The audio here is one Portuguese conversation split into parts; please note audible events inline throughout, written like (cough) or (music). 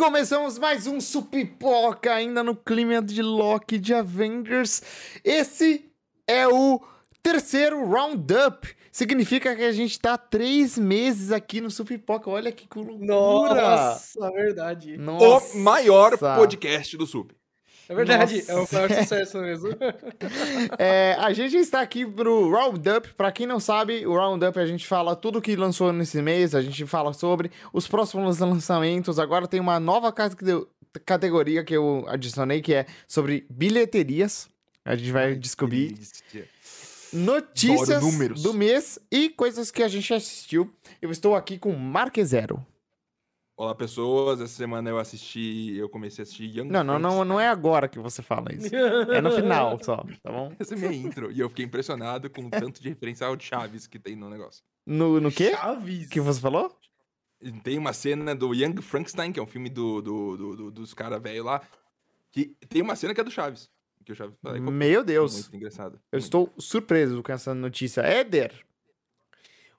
começamos mais um Supipoca, ainda no clima de Loki de Avengers. Esse é o terceiro Roundup. Significa que a gente tá três meses aqui no Supipoca. Olha que loucura! Nossa, verdade. Nossa. O maior podcast do Sup. É verdade, Nossa. é o maior sucesso mesmo. (laughs) É, a gente está aqui pro Roundup. Pra quem não sabe, o Roundup a gente fala tudo que lançou nesse mês, a gente fala sobre os próximos lançamentos. Agora tem uma nova cate- categoria que eu adicionei que é sobre bilheterias. A gente vai descobrir notícias do mês e coisas que a gente assistiu. Eu estou aqui com Mark Zero. Olá, pessoas. Essa semana eu assisti. Eu comecei a assistir Young Não, não, não, não é agora que você fala isso. É no final só, tá bom? (laughs) Essa é minha intro. E eu fiquei impressionado com o tanto de referencial de Chaves que tem no negócio. No, no quê? Chaves. que você falou? Tem uma cena do Young Frankenstein, que é um filme do, do, do- do- dos caras velhos lá. Que tem uma cena que é do Chaves. Que o Chaves "Qual- Meu Deus. Muito engraçado. Eu estou surpreso com essa notícia. Éder,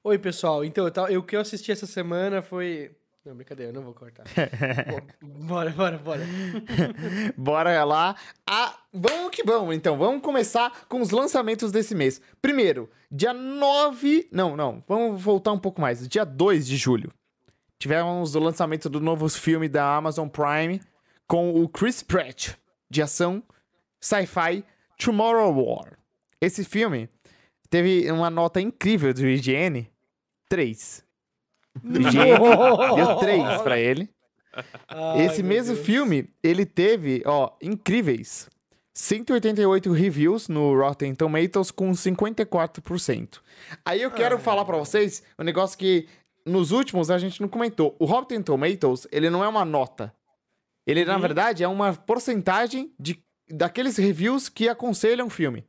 Oi, pessoal. Então, eu- o que eu assisti essa semana foi... Não, brincadeira, eu não vou cortar. (laughs) Bora, bora, bora. (laughs) bora lá. Ah, vamos que vamos, então. Vamos começar com os lançamentos desse mês. Primeiro, dia 9... Não, não. Vamos voltar um pouco mais. Dia 2 de julho. Tivemos o lançamento do novo filme da Amazon Prime com o Chris Pratt, de ação, sci-fi, Tomorrow War. Esse filme teve uma nota incrível do IGN, 3. Deu 3 pra ele. Ai, Esse mesmo Deus. filme, ele teve, ó, incríveis 188 reviews no Rotten Tomatoes com 54%. Aí eu quero falar pra vocês um negócio que nos últimos a gente não comentou. O Rotten Tomatoes, ele não é uma nota. Ele, na Uhum. verdade, é uma porcentagem de, daqueles reviews que aconselham o filme.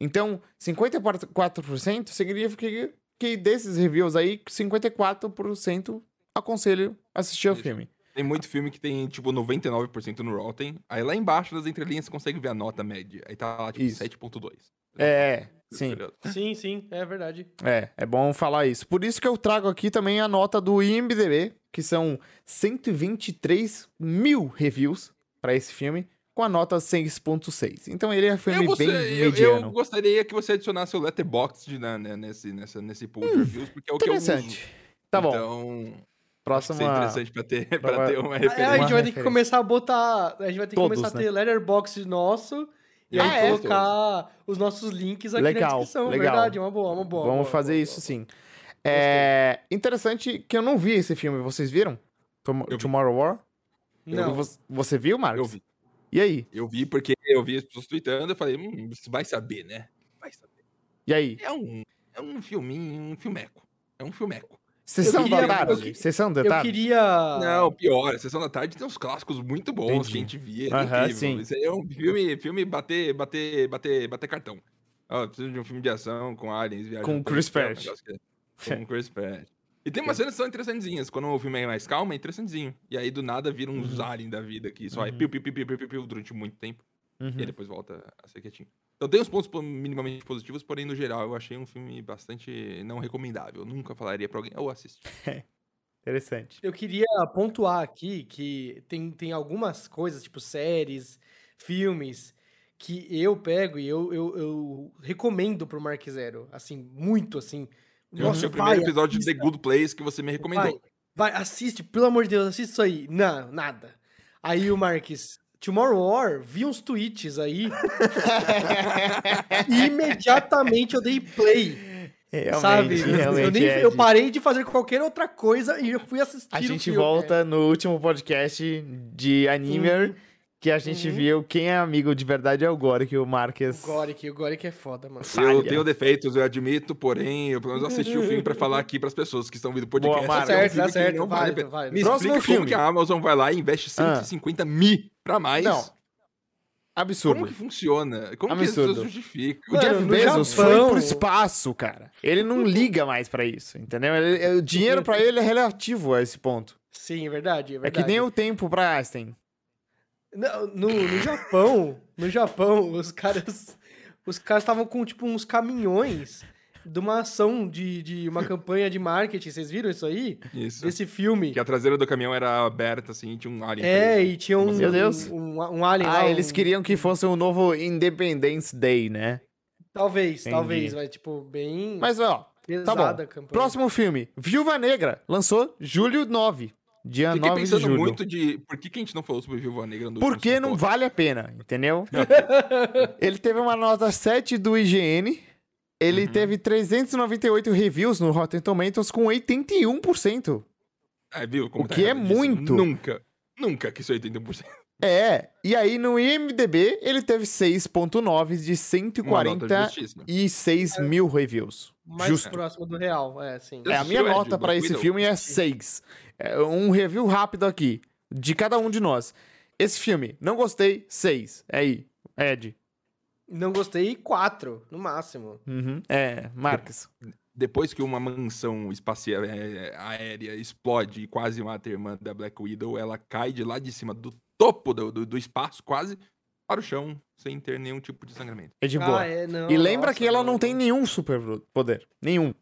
Então, 54% significa que, que desses reviews aí, 54% aconselham assistir ao filme. Tem muito filme que tem, tipo, 99% no Rotten. Aí lá embaixo das entrelinhas você consegue ver a nota média. Aí tá lá, tipo, Isso. 7.2. É, sim. Tá ligado? Sim, sim, é verdade. É, é bom falar isso. Por isso que eu trago aqui também a nota do IMDB, que são 123 mil reviews pra esse filme, com a nota 6.6. Então ele é um filme Eu, bem eu- eu mediano. gostaria que você adicionasse o Letterboxd na, né, nesse, nessa, nesse pool de reviews, porque é o que eu uso. Hum, Interessante. Tá bom. Então, Próxima. Isso é interessante pra ter, (laughs) pra Vai- ter uma referência. a gente vai ter que começar a botar... A gente vai ter que Todos, começar a né? ter letterbox nosso... E Ah, aí é? colocar os nossos links aqui Legal, na descrição. legal. Verdade, uma boa, uma boa. Vamos boa, fazer boa, isso boa. sim. É interessante que eu não vi esse filme. Vocês viram? Tom- Eu vi. Tomorrow War? Não. Você- Você viu, Marcos? Eu vi. E aí? Eu vi porque eu vi as pessoas tweetando, eu falei, hum, você vai saber, né? Vai saber. E aí? É um, é um filminho, um filmeco. É um filmeco. Sessão queria- da eu tarde? Sessão da Eu tarde? queria... Não, pior, a Sessão da Tarde tem uns clássicos muito bons Entendi. que a gente via. É sim. Isso aí é um filme, filme bater, bater, bater, bater cartão. Ó, preciso de um filme de ação com aliens, viajando. Com pelo Chris céu, um Pratt. é- Com o Chris Pratt. E tem umas cenas que são interessantezinhas. Quando o filme é mais calmo, é interessantezinho. E aí, do nada, vira uns Uhum. aliens da vida que só é Uhum. piu, piu, piu, piu, piu, piu, piu durante muito tempo. Uhum. E aí depois volta a ser quietinho. Então tem uns pontos po- minimamente positivos, porém, no geral, eu achei um filme bastante não recomendável. Eu nunca falaria pra alguém, ou assiste. (laughs) Interessante. Eu queria pontuar aqui que tem, tem algumas coisas, tipo séries, filmes, que eu pego e eu, eu, eu recomendo pro Mark Zero. Assim, muito assim. Eu achei o primeiro episódio de The Good Place que você me recomendou. Vai, vai, assiste, pelo amor de Deus, assiste isso aí. Não, nada. Aí o Marques, Tomorrow War, vi uns tweets aí. (laughs) e imediatamente eu dei play. Realmente, sabe? eu, realmente. nem, Ed. eu parei de fazer qualquer outra coisa e eu fui assistir. A o gente filme, volta no último podcast de Animer, Uhum. Que a gente Uhum. viu quem é amigo de verdade é o Gore, que o O Marques. Goric, o Goric é foda, mano. Falha. Eu tenho defeitos, eu admito, porém, eu pelo menos assisti o filme pra falar aqui pras pessoas que estão ouvindo o podcast. Boa, Marcos. É um Certo, filme tá que certo, não vale válido, válido. Me Próximo explica filme. como que a Amazon vai lá e investe Ah. 150 mil pra mais. Não. Absurdo. Como que funciona? Como que Absurdo. as pessoas justificam? O Jeff Bezos foi pro espaço, cara. Ele não liga mais pra isso, entendeu? Ele- o dinheiro pra ele é relativo a esse ponto. Sim, é verdade, é É verdade. que nem o tempo pra Einstein. No, no, no Japão, no Japão, os caras. Os caras estavam com, tipo, uns caminhões de uma ação de, de uma campanha de marketing. Vocês viram isso aí? Isso. Desse filme. Que a traseira do caminhão era aberta, assim, e tinha um alien. É, preso. e tinha um, Meu Deus. um, um, um alien lá. Ah, eles um- queriam que fosse um novo Independence Day, né? Talvez, Entendi. talvez, mas tipo, bem Mas, ó, pesada tá bom. a campanha. próximo filme. Viúva Negra. Lançou julho 9. Dia Fiquei 9 de pensando julho. muito de por que, que a gente não falou sobre Viúva Negra no Porque não Cinepoca? vale a pena, entendeu? (laughs) Ele teve uma nota 7 do IGN. Ele Uhum. teve 398 reviews no Rotten Tomatoes com 81%. É, viu? como O tá que é erradíssimo. muito. Nunca, nunca que isso 81%. É, e aí no IMDB ele teve 6.9 de Uma nota 146 justíssima. mil reviews. Mais Justo. próximo do real, é, sim. É, a minha nota Black esse filme é 6. É um review rápido aqui, de cada um de nós. Esse filme, não gostei, 6. É aí, Ed. Não gostei, quatro, no máximo. Uhum. É, Marques. Depois que uma mansão espacial é, aérea explode e quase mata a irmã da Black Widow, ela cai de lá de cima do topo do, do, do espaço, quase, para o chão, sem ter nenhum tipo de sangramento. É de boa. Ah, é, não, e lembra nossa, que ela não tem nenhum super poder. Nenhum.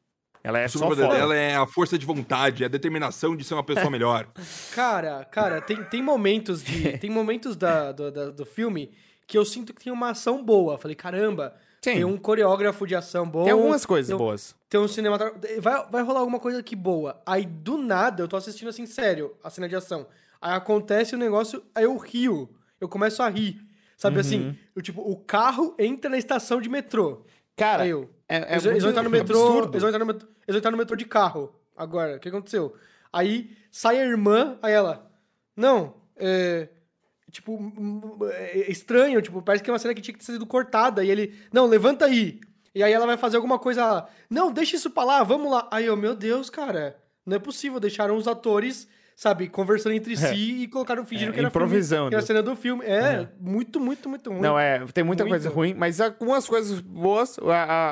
Ela é o só foda. dela é a força de vontade, é a determinação de ser uma pessoa melhor. Cara, cara, tem, tem momentos de. (laughs) tem momentos da, do, da- do filme que eu sinto que tem uma ação boa. Falei, caramba, Sim, tem um coreógrafo de ação bom. tem algumas coisas tem um- boas. Tem um cinematográfico. Vai, vai rolar alguma coisa aqui boa. Aí, do nada, eu tô assistindo assim, sério, a cena de ação. Aí acontece o negócio, aí eu rio. Eu começo a rir. Sabe Uhum. assim? Eu, tipo, o carro entra na estação de metrô. Cara, eu. é, é eles, eles vão entrar no metrô. absurdo. Eles vão entrar no metrô, eles vão entrar no metrô de carro. Agora, o que aconteceu? Aí sai a irmã, aí ela. Não, é. Tipo, é estranho, tipo, parece que é uma cena que tinha que ter sido cortada. E ele, não, levanta aí. E aí ela vai fazer alguma coisa lá. Não, deixa isso pra lá, vamos lá. Aí eu, meu Deus, cara, não é possível. Deixaram os atores, sabe, conversando entre si e colocaram, fingindo É, que era filme, improvisando. que era cena do filme. É, muito, muito, muito ruim. Não, é, tem muita Muito. coisa ruim, mas algumas coisas boas. A, a,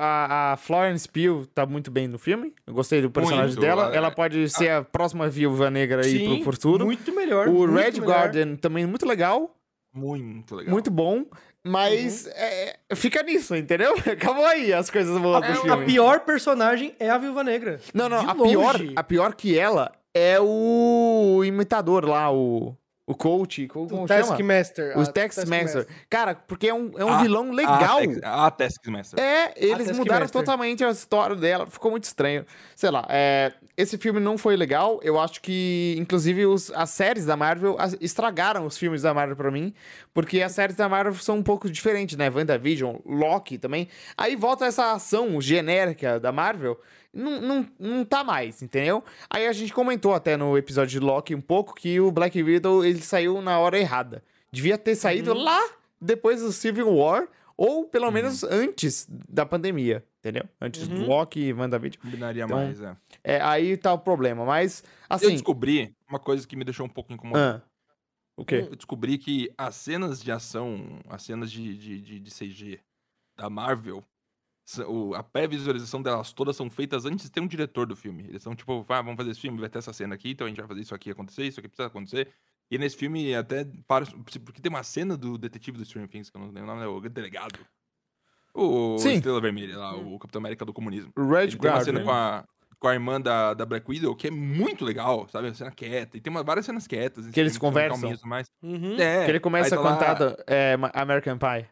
a- a Florence Pugh tá muito bem no filme. Eu gostei do personagem Muito, dela. é. Ela pode ser a próxima viúva negra aí Sim, pro futuro. muito melhor. o muito Red melhor. Guardian também muito legal, Muito legal. muito bom. Mas Uhum. é, fica nisso, entendeu? (laughs) Acabou aí as coisas boas do A, a filme. pior personagem é a Viúva Negra. Não, não, De a pior, longe. a pior que ela é o imitador lá, o, o coach. Como, como O? Taskmaster. O a Taskmaster. Cara, porque é um, é um A- vilão A, legal. A Taskmaster. É, eles mudaram totalmente a história dela, ficou muito estranho. Sei lá, é, esse filme não foi legal. Eu acho que, inclusive, os- as séries da Marvel as- estragaram os filmes da Marvel pra mim, porque as séries da Marvel são um pouco diferentes, né? WandaVision, Loki também. Aí volta essa ação genérica da Marvel. Não, não, não tá mais, entendeu? Aí a gente comentou até no episódio de Loki um pouco que o Black Widow ele saiu na hora errada. Devia ter saído Uhum. lá depois do Civil War, ou pelo menos antes da pandemia, entendeu? Antes do Uhum. Loki e WandaVision. Combinaria Então, mais, é. É, aí tá o problema. Mas, Eu assim. descobri uma coisa que me deixou um pouco incomodado. Ah, o quê? Eu descobri que as cenas de ação, as cenas de, de, de, de CG da Marvel, a pré-visualização delas todas são feitas antes de ter um diretor do filme. Eles são tipo, ah, vamos fazer esse filme, vai ter essa cena aqui, então a gente vai fazer isso aqui acontecer, isso aqui precisa acontecer. E nesse filme até para. Porque tem uma cena do detetive do Stranger Things, que eu não lembro o nome, é o delegado. O Sim. Estrela Vermelha lá, o Capitão América do Comunismo. O Red Ele tem uma cena com a, com a irmã da, da Black Widow que é muito legal, sabe? Uma cena quieta. E tem uma, várias cenas quietas. Que eles conversam. calminhas tudo Mais. Uhum. É, Que ele começa a tá lá- cantar é, American Pie.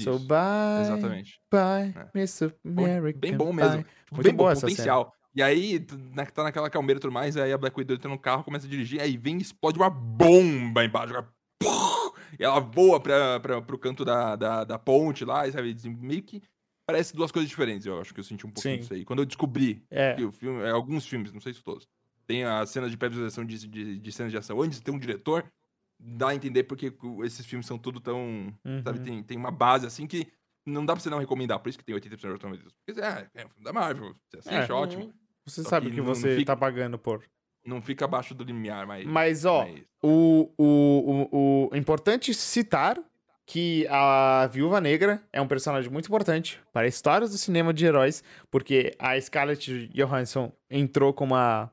So Isso, bye, Exatamente. bye, É. Mr. American bem bom mesmo. Tipo, Muito bem bom, essa potencial. E aí, na- tá naquela calmeira e tudo mais, aí a Black Widow entra no carro, começa a dirigir, aí vem e explode uma bomba embaixo. pum, E ela voa pra, pra, pro canto da, da, da ponte lá, e sabe? Meio que parece duas coisas diferentes, eu acho que eu senti um pouquinho Sim. disso aí. Quando eu descobri É. que o filme, é, alguns filmes, não sei se todos, tem a cena de pré-visualização de, de, de cenas de ação antes ter um diretor, dá a entender porque esses filmes são tudo tão. Sabe, Uhum. tem, tem uma base assim que não dá pra você não recomendar. Por isso que tem 80% de Tomatoes. Porque é, é um filme da Marvel. Você assiste, É. ótimo. Você Só sabe que que você fica- tá pagando por. Não fica abaixo do limiar, mas. Mas, ó, mas- o, o, o, o importante citar que a Viúva Negra é um personagem muito importante para a história do cinema de heróis, porque a Scarlett Johansson entrou como a,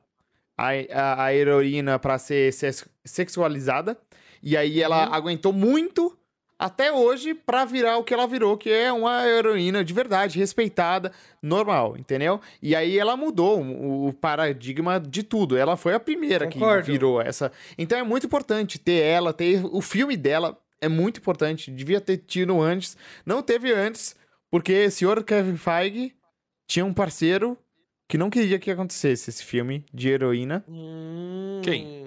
a, a, a heroína para ser sex- sexualizada, e aí ela Uhum. aguentou muito até hoje pra virar o que ela virou, que é uma heroína de verdade, respeitada, normal, entendeu? E aí ela mudou o, o paradigma de tudo. Ela foi a primeira Concordo. que virou essa. Então é muito importante ter ela, ter o filme dela é muito importante. Devia ter tido antes. Não teve antes, porque o senhor Kevin Feige tinha um parceiro que não queria que acontecesse esse filme de heroína. Quem?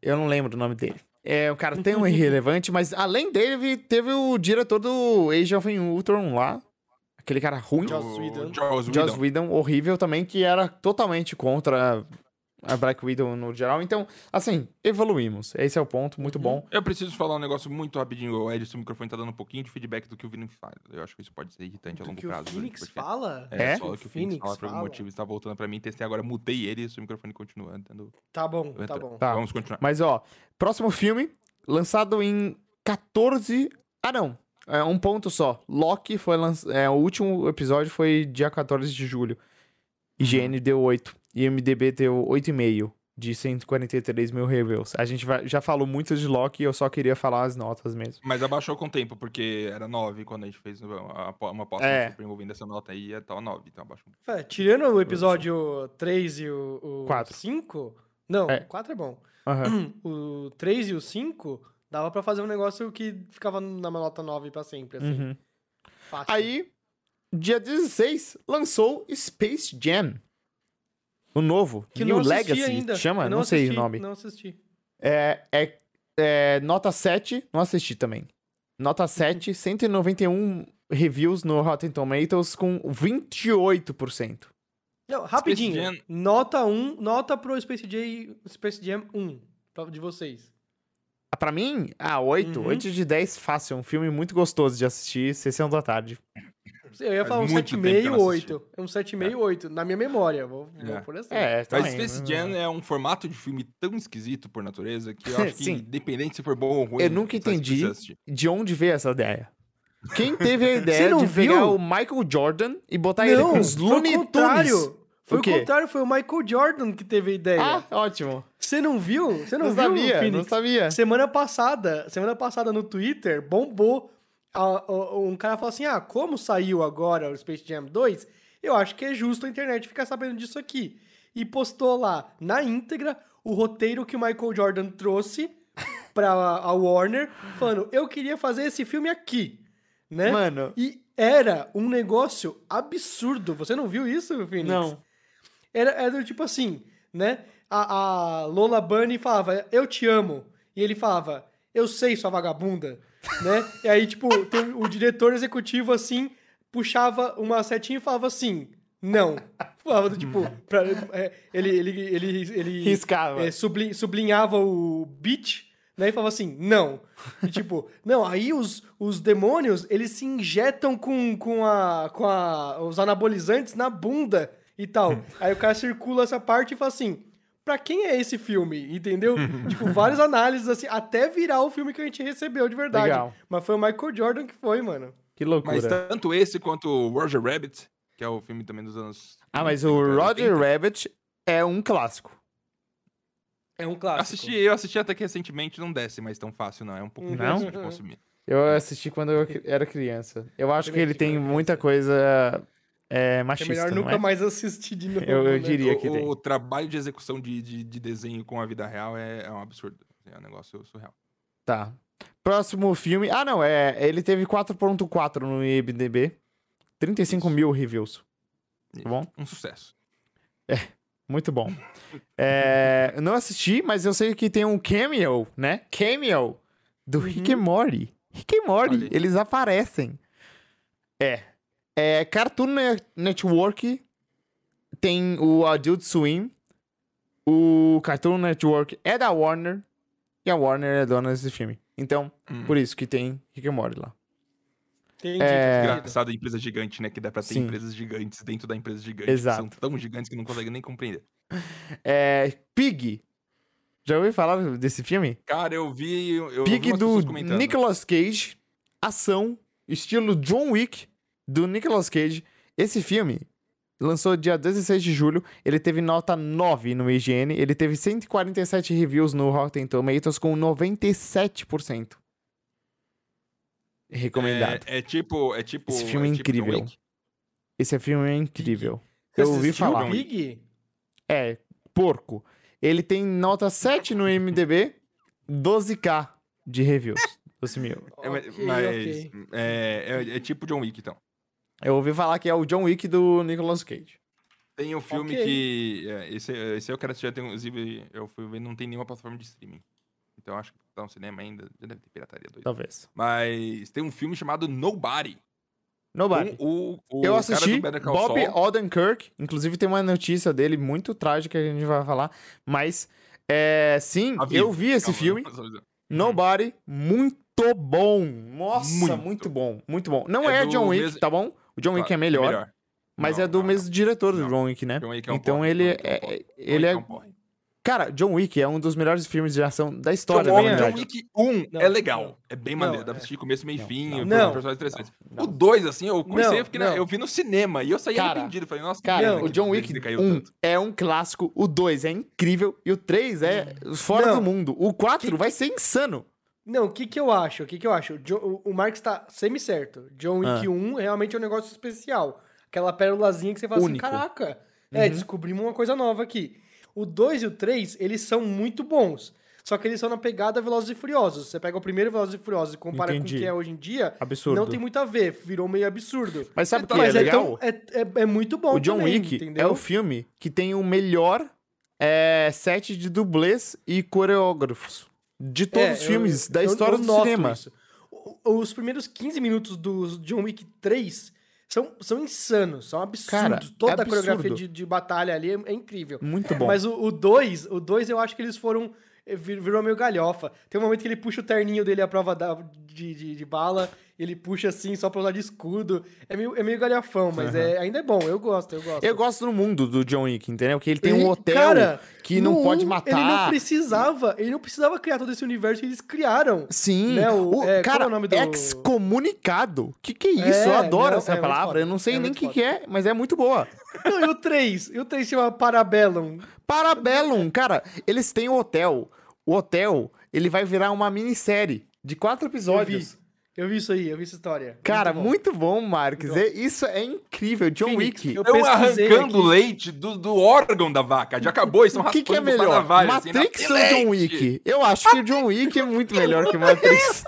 Eu não lembro o nome dele. É, o cara tem um (laughs) irrelevante, mas além dele, teve o diretor do Age of Ultron lá. Aquele cara ruim. Joss Whedon. Joss. Whedon, horrível também, que era totalmente contra a Black Widow no geral. Então, assim, evoluímos. Esse é o ponto, muito bom. Eu preciso falar um negócio muito rapidinho. O Ed, seu microfone tá dando um pouquinho de feedback do que o Vini fala. Eu acho que isso pode ser irritante a Do longo que o prazo. durante Phoenix fala? É, É? só o que o Phoenix fala por algum motivo. Está voltando pra mim. Testei agora, mutei ele e o seu microfone continua dando. Tá bom, tá bom. Tá. Vamos continuar. Mas, ó, próximo filme, lançado em 14. Ah, não. É um ponto só. Loki foi lançado. É, o último episódio foi dia 14 de julho. IGN deu 8. E MDB deu 8,5 de 143 mil reviews. A gente vai- já falou muito de Loki e eu só queria falar as notas mesmo. Mas abaixou com o tempo, porque era 9 quando a gente fez a- a- uma aposta É. envolvendo essa nota aí, e tava 9, então abaixou. É, tirando o episódio 3 e o, o Quatro. 5. Não, É. o 4 é bom. Aham. (clears throat) O 3 e o 5 dava pra fazer um negócio que ficava na nota 9 pra sempre, assim. Uhum. Fácil. Aí, dia 16, lançou Space Jam. O novo. que New não Legacy. ainda. Chama? Eu Não, sei assisti, o nome. Não assisti. É, é, é nota 7, não assisti também. Uhum. Nota 7, 191 reviews no Rotten Tomatoes com 28%. Não, rapidinho. Nota 1, nota pro Space Jam, Space Jam 1, pra- de vocês. Ah, Pra mim, ah, 8. Uhum. 8 de 10, fácil. É um filme muito gostoso de assistir, sessão da tarde. Eu ia Faz falar um muito tempo que 7,5, eu não assisti. 8. É um 7,5, 8, na minha memória. Vou, vou É. por assim. É, Mas Space né? Jam é um formato de filme tão esquisito por natureza que eu (laughs) acho que, independente se for bom ou ruim, Eu nunca entendi de onde veio essa ideia. Quem teve a (laughs) ideia não de pegar viu? o Michael Jordan e botar ele com Não, os foi Looney o Tunes? contrário. Foi O o, contrário, foi o Michael Jordan que teve a ideia. Ah, ótimo. Você não viu? Você não, Não, viu, sabia, não Phoenix? sabia. Semana passada, semana passada no Twitter, bombou. Um cara falou assim: ah, como saiu agora o Space Jam 2, eu acho que é justo a internet ficar sabendo disso aqui. E postou lá, na íntegra, o roteiro que o Michael Jordan trouxe (laughs) pra a Warner, falando: eu queria fazer esse filme aqui. Né? Mano, E era um negócio absurdo. Você não viu isso, Phoenix? não. Era, era do tipo assim, né? A, a Lola Bunny falava, eu te amo. E ele falava, eu sei, sua vagabunda. Né? E aí, tipo, o diretor executivo, assim, puxava uma setinha e falava assim, não. Falava do tipo, pra- é, ele, ele, ele, ele Riscava. é, subli- sublinhava o beat, né? E falava assim, não. E tipo, não, aí os, os demônios, eles se injetam com, com, a, com a, os anabolizantes na bunda e tal. Aí o cara circula essa parte e fala assim, pra quem é esse filme? Entendeu? (laughs) tipo, várias análises assim, até virar o filme que a gente recebeu de verdade. Legal. Mas foi o Michael Jordan que foi, mano. Que loucura. Mas tanto esse quanto o Roger Rabbit, que é o filme também dos anos. Ah, mas o 80, Roger Rabbit é um clássico. É um Eu clássico. assisti, eu assisti até que recentemente, não desce mais tão fácil, não. É um pouco Não? difícil de consumir. Eu assisti quando eu era criança. Eu acho que ele tem muita coisa é, É machista, melhor não nunca é? mais assistir de novo. Eu- eu né? diria. que o, tem. o trabalho de execução de, de, de desenho com a vida real é, é um absurdo. É um negócio surreal. Tá. Próximo filme... Ah, não, é... Ele teve 4.4 no IMDB. 35 mil reviews. Tá bom? Um sucesso. Muito bom. (laughs) É, eu não assisti, mas eu sei que tem um cameo, né? Cameo do Rick and Morty. Rick and Morty, eles aparecem. É. É Cartoon Ne- Network tem o Adult Swim. O Cartoon Network é da Warner. E a Warner é dona desse filme. Então, Hum. por isso que tem Rick and Morty lá. Entendi. É. Engraçado, empresa gigante, né? Que dá pra ter Sim. empresas gigantes dentro da empresa gigante. Exato. Que são tão gigantes que não conseguem nem compreender. (laughs) É Pig. Já ouviu falar desse filme? Cara, eu vi. Eu Pig do. Nicolas Cage, ação, estilo John Wick, do Nicolas Cage. Esse filme lançou dia 16 de julho, ele teve nota 9 no IGN, ele teve 147 reviews no Rotten Tomatoes com 97%. Recomendado. É, é tipo. É tipo. Esse filme é tipo John incrível. Wick. Esse filme é incrível. Você Eu ouvi falar. Pig? É, porco. Ele tem nota 7 no MDB, 12k de reviews. 12 mil. É, mas Ok, mas ok. É, é, é tipo John Wick, então. Eu ouvi falar que é o John Wick do Nicolas Cage. Tem um filme Ok. que. é, esse, esse eu quero assistir, tem, inclusive, eu fui ver, não tem nenhuma plataforma de streaming. Então acho que tá no cinema ainda, já deve ter pirataria doida. Talvez. Mas tem um filme chamado Nobody. Nobody. O, o Eu assisti Bob. Odenkirk. Inclusive tem uma notícia dele muito trágica que a gente vai falar. Mas, é, sim, Tá eu vi esse Calma, filme. Nobody, muito bom. Nossa, muito, Muito. bom. Muito bom. Não é, É John Wick, mesmo- tá bom? O John Wick Claro, é melhor, mas Não, é do não, mesmo diretor do Não. John Wick, né? John Wick é um então porre, ele é é, é- ele é, cara, John Wick é um dos melhores filmes de ação da história John, John. Wick 1 Não, é legal. não. É bem Não, maneiro. Dá pra é. assistir começo, meio e Não, fim. não, personagens interessantes. Não. O 2, assim, eu comecei, Não, eu, na- não. eu vi no cinema e eu saí Cara, arrependido. Falei, nossa, que Cara, merda o John Wick decaiu 1 tanto. é um clássico, o 2 é incrível e o 3 é fora Não. do mundo. O 4 Que- vai ser insano. Não, o que que eu acho? O que que eu acho? O O, Marx tá semi-certo. John Wick Ah. 1 realmente é um negócio especial. Aquela pérolazinha que você fala Único. assim, caraca, é, Uhum. descobrimos uma coisa nova aqui. O 2 e o 3, eles são muito bons. Só que eles são na pegada Velozes e Furiosos. Você pega o primeiro Velozes e Furiosos e compara com o Entendi. que é hoje em dia, Absurdo. não tem muito a ver. Virou meio absurdo. Mas sabe o que Mas é é, legal? tão- é, é, é muito bom o John também, Wick entendeu? é o filme que tem o melhor é, set de dublês e coreógrafos de todos É, os eu- filmes da eu- história eu do noto cinema. isso. Os primeiros 15 minutos do John Wick 3 são, são insanos, são absurdos. Cara, Toda é a coreografia absurdo. de, de batalha ali é, é incrível. Muito bom. Mas o 2, o 2 eu acho que eles foram. eh, vir- Virou meio galhofa. Tem um momento que ele puxa o terninho dele à prova da, de, de, de bala, ele puxa assim só pra usar de escudo. É meio, é meio galhafão, mas é, ainda é bom. Eu gosto, eu gosto. Eu gosto do mundo do John Wick, entendeu? Que ele tem E, um hotel cara, que não pode um, matar. Ele não precisava, ele não precisava criar todo esse universo que eles criaram. Sim, Né, o- o, é, cara, é o nome do- excomunicado. Que que é isso? É, eu adoro não, essa é palavra. Eu não sei É nem o que, que é, mas é muito boa. (laughs) Não, e o 3? E o 3 chama Parabellum. Parabellum, cara, eles têm o hotel. O hotel, ele vai virar uma minissérie de quatro episódios. Eu vi isso aí, eu vi essa história. Cara, bom. muito bom, Marques. Muito É- isso é incrível. John Phoenix, Wick. eu pesquisei arrancando aqui. leite do, do órgão da vaca. Já acabou, estão O que, que é raspando melhor? assim, Matrix Que ou John leite! Wick? Eu acho que o John Wick é muito melhor que Matrix.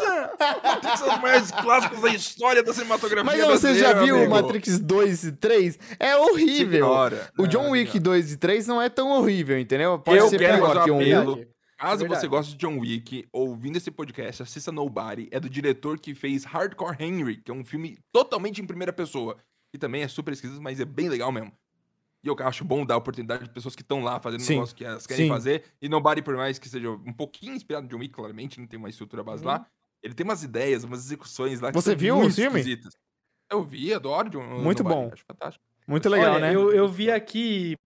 Matrix são os maiores clássicos da história da cinematografia Mas não, você já viu amigo. Matrix 2 e 3? É horrível. O Não, John Wick senhora. 2 e 3 não é tão horrível, entendeu? Pode Eu ser quero pior que um um. apelo. Verdade. Caso Verdade. você goste de John Wick, ouvindo esse podcast, assista Nobody. É do diretor que fez Hardcore Henry, que é um filme totalmente em primeira pessoa. E também é super esquisito, mas é bem legal mesmo. E eu acho bom dar oportunidade de pessoas que estão lá fazendo Sim. um negócio que elas querem Sim. fazer. E Nobody, por mais que seja um pouquinho inspirado no John Wick, claramente, não tem uma estrutura base lá. Ele tem umas ideias, umas execuções lá que Você são viu o filme? esquisitas. Eu vi, adoro John Muito Nobody, bom. Acho fantástico. Muito legal, Olha, né? eu, eu vi aqui.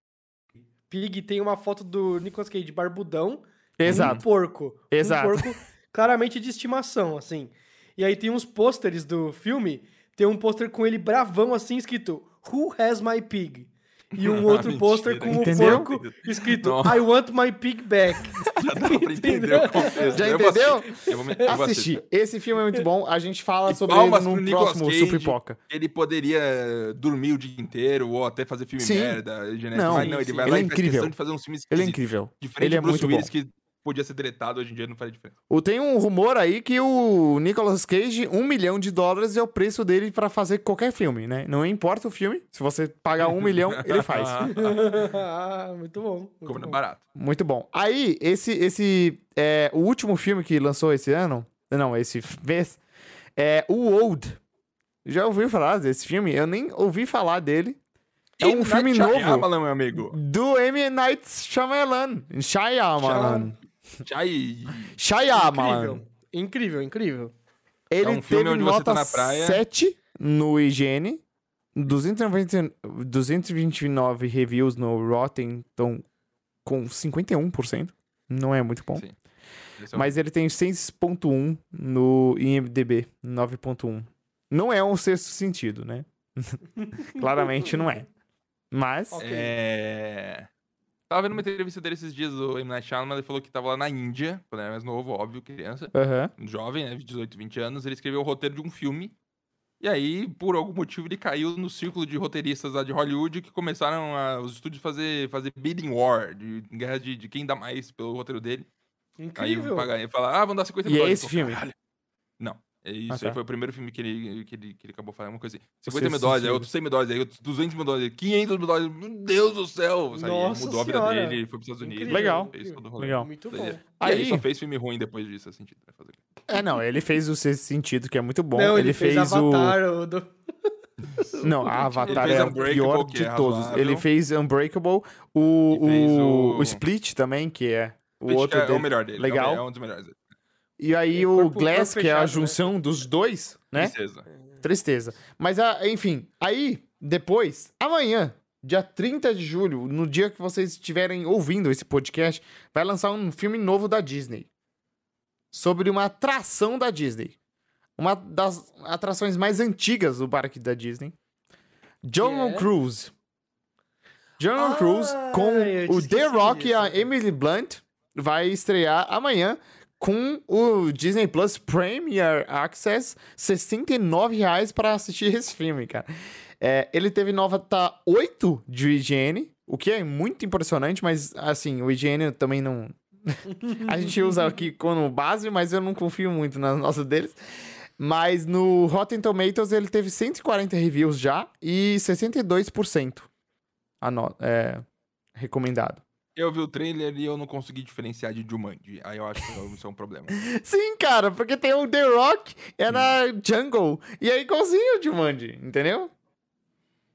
Pig tem uma foto do Nicolas Cage barbudão. Um Exato. porco. Exato. Um porco (laughs) claramente de estimação, assim. E aí tem uns pôsteres do filme. Tem um pôster com ele bravão, assim, escrito Who has my pig? E um (laughs) outro Mentira. pôster com Entendeu? o porco escrito Não. I want my pig back. (laughs) Já dá pra entender o contexto. Já entendeu? assistir. Eu vou, me- eu vou Assistir. Esse filme é muito bom. A gente fala E sobre ele no próximo Cage. Supipoca. Ele poderia dormir o dia inteiro ou até fazer filme Sim. merda, genético. Não, mas não, ele sim, vai ele lá é e faz incrível. questão de fazer uns filmes Ele é incrível. Diferente Ele é do Bruce muito Willis, bom. que podia ser tretado hoje em dia, não faria diferença. O- Tem um rumor aí que o Nicolas Cage, um milhão de dólares é o preço dele pra fazer qualquer filme, né? Não importa o filme, se você pagar um milhão, ele faz. (laughs) ah, muito bom. Muito Como é bom. barato. Muito bom. Aí, esse, esse, é, o último filme que lançou esse ano, não, esse mês, é o Old. Já ouviu falar desse filme? Eu nem ouvi falar dele. É um filme Night novo Shyamalan, meu amigo. do M. Night Shyamalan. Shyamalan. Jai... Shyamalan. Incrível, incrível, incrível. Ele É um teve você nota tá na praia. 7 no IGN, 290, 229 reviews no Rotten, então com 51%. Não é muito bom. Sim. É Mas ele tem 6.1 no IMDB, 9.1. Não é um sexto sentido, né? (laughs) Claramente não é. Mas Ok. É... Tava vendo uma entrevista dele esses dias do M. Night Shyamalan, ele falou que tava lá na Índia, quando era mais novo, óbvio, criança, Aham. um jovem, né, 18, 20 anos, ele escreveu o roteiro de um filme. E aí, por algum motivo, ele caiu no círculo de roteiristas lá de Hollywood que começaram a, os estúdios fazer, fazer bidding war, de guerra de, de quem dá mais pelo roteiro dele. Aí Incrível. pagar e falar, ah, vamos dar 50 E é dólares. esse Ele filme? "Caralho." Não. É Isso Ah, tá. aí foi o primeiro filme que ele, que ele, que ele acabou fazendo, uma coisa assim. O 50 mil dólares, aí outros 100 mil dólares, aí outros 200 mil dólares, 500 mil dólares. Meu Deus do céu! Sabe? Ele Nossa mudou a vida Senhora. dele, foi pros Estados Unidos. Incrível, Legal. Fez todo o rolê. Legal. Muito bom. E Aí- aí só fez filme ruim depois disso, sentido. Né? Fazer... É, não, ele fez o Sexto Sentido, que é muito bom. Não, ele, ele, fez, o. Avatar, o do... (laughs) Não, a Avatar fez é o pior de é todos. razoável. Ele fez Unbreakable, o, fez o, o- Split também, que é o Split outro é, é dele. o melhor dele. Legal. É um dos melhores dele. E aí É o corpo- Glass, corpo que é a fechado, né? junção dos dois, né? Princesa. Tristeza. Mas, ah, enfim, aí, depois, amanhã, dia 30 de julho, no dia que vocês estiverem ouvindo esse podcast, vai lançar um filme novo da Disney. Sobre uma atração da Disney. Uma das atrações mais antigas do parque da Disney. Jungle é? Cruise. Jungle Ah, Cruise com o The Rock e a disso. Emily Blunt vai estrear amanhã com o Disney Plus Premier Access, 69 reais para assistir esse filme, cara. É, ele teve nota 8 de IGN, o que é muito impressionante, mas assim, o IGN também não. (laughs) a gente usa aqui como base, mas eu não confio muito nas notas deles. Mas no Rotten Tomatoes ele teve 140 reviews já e 62% a no- é, recomendado. Eu vi o trailer e eu não consegui diferenciar de Jumanji. Aí eu acho que isso é um problema. (laughs) Sim, cara, porque tem o The Rock, é na Jungle, e é igualzinho o Jumanji, entendeu?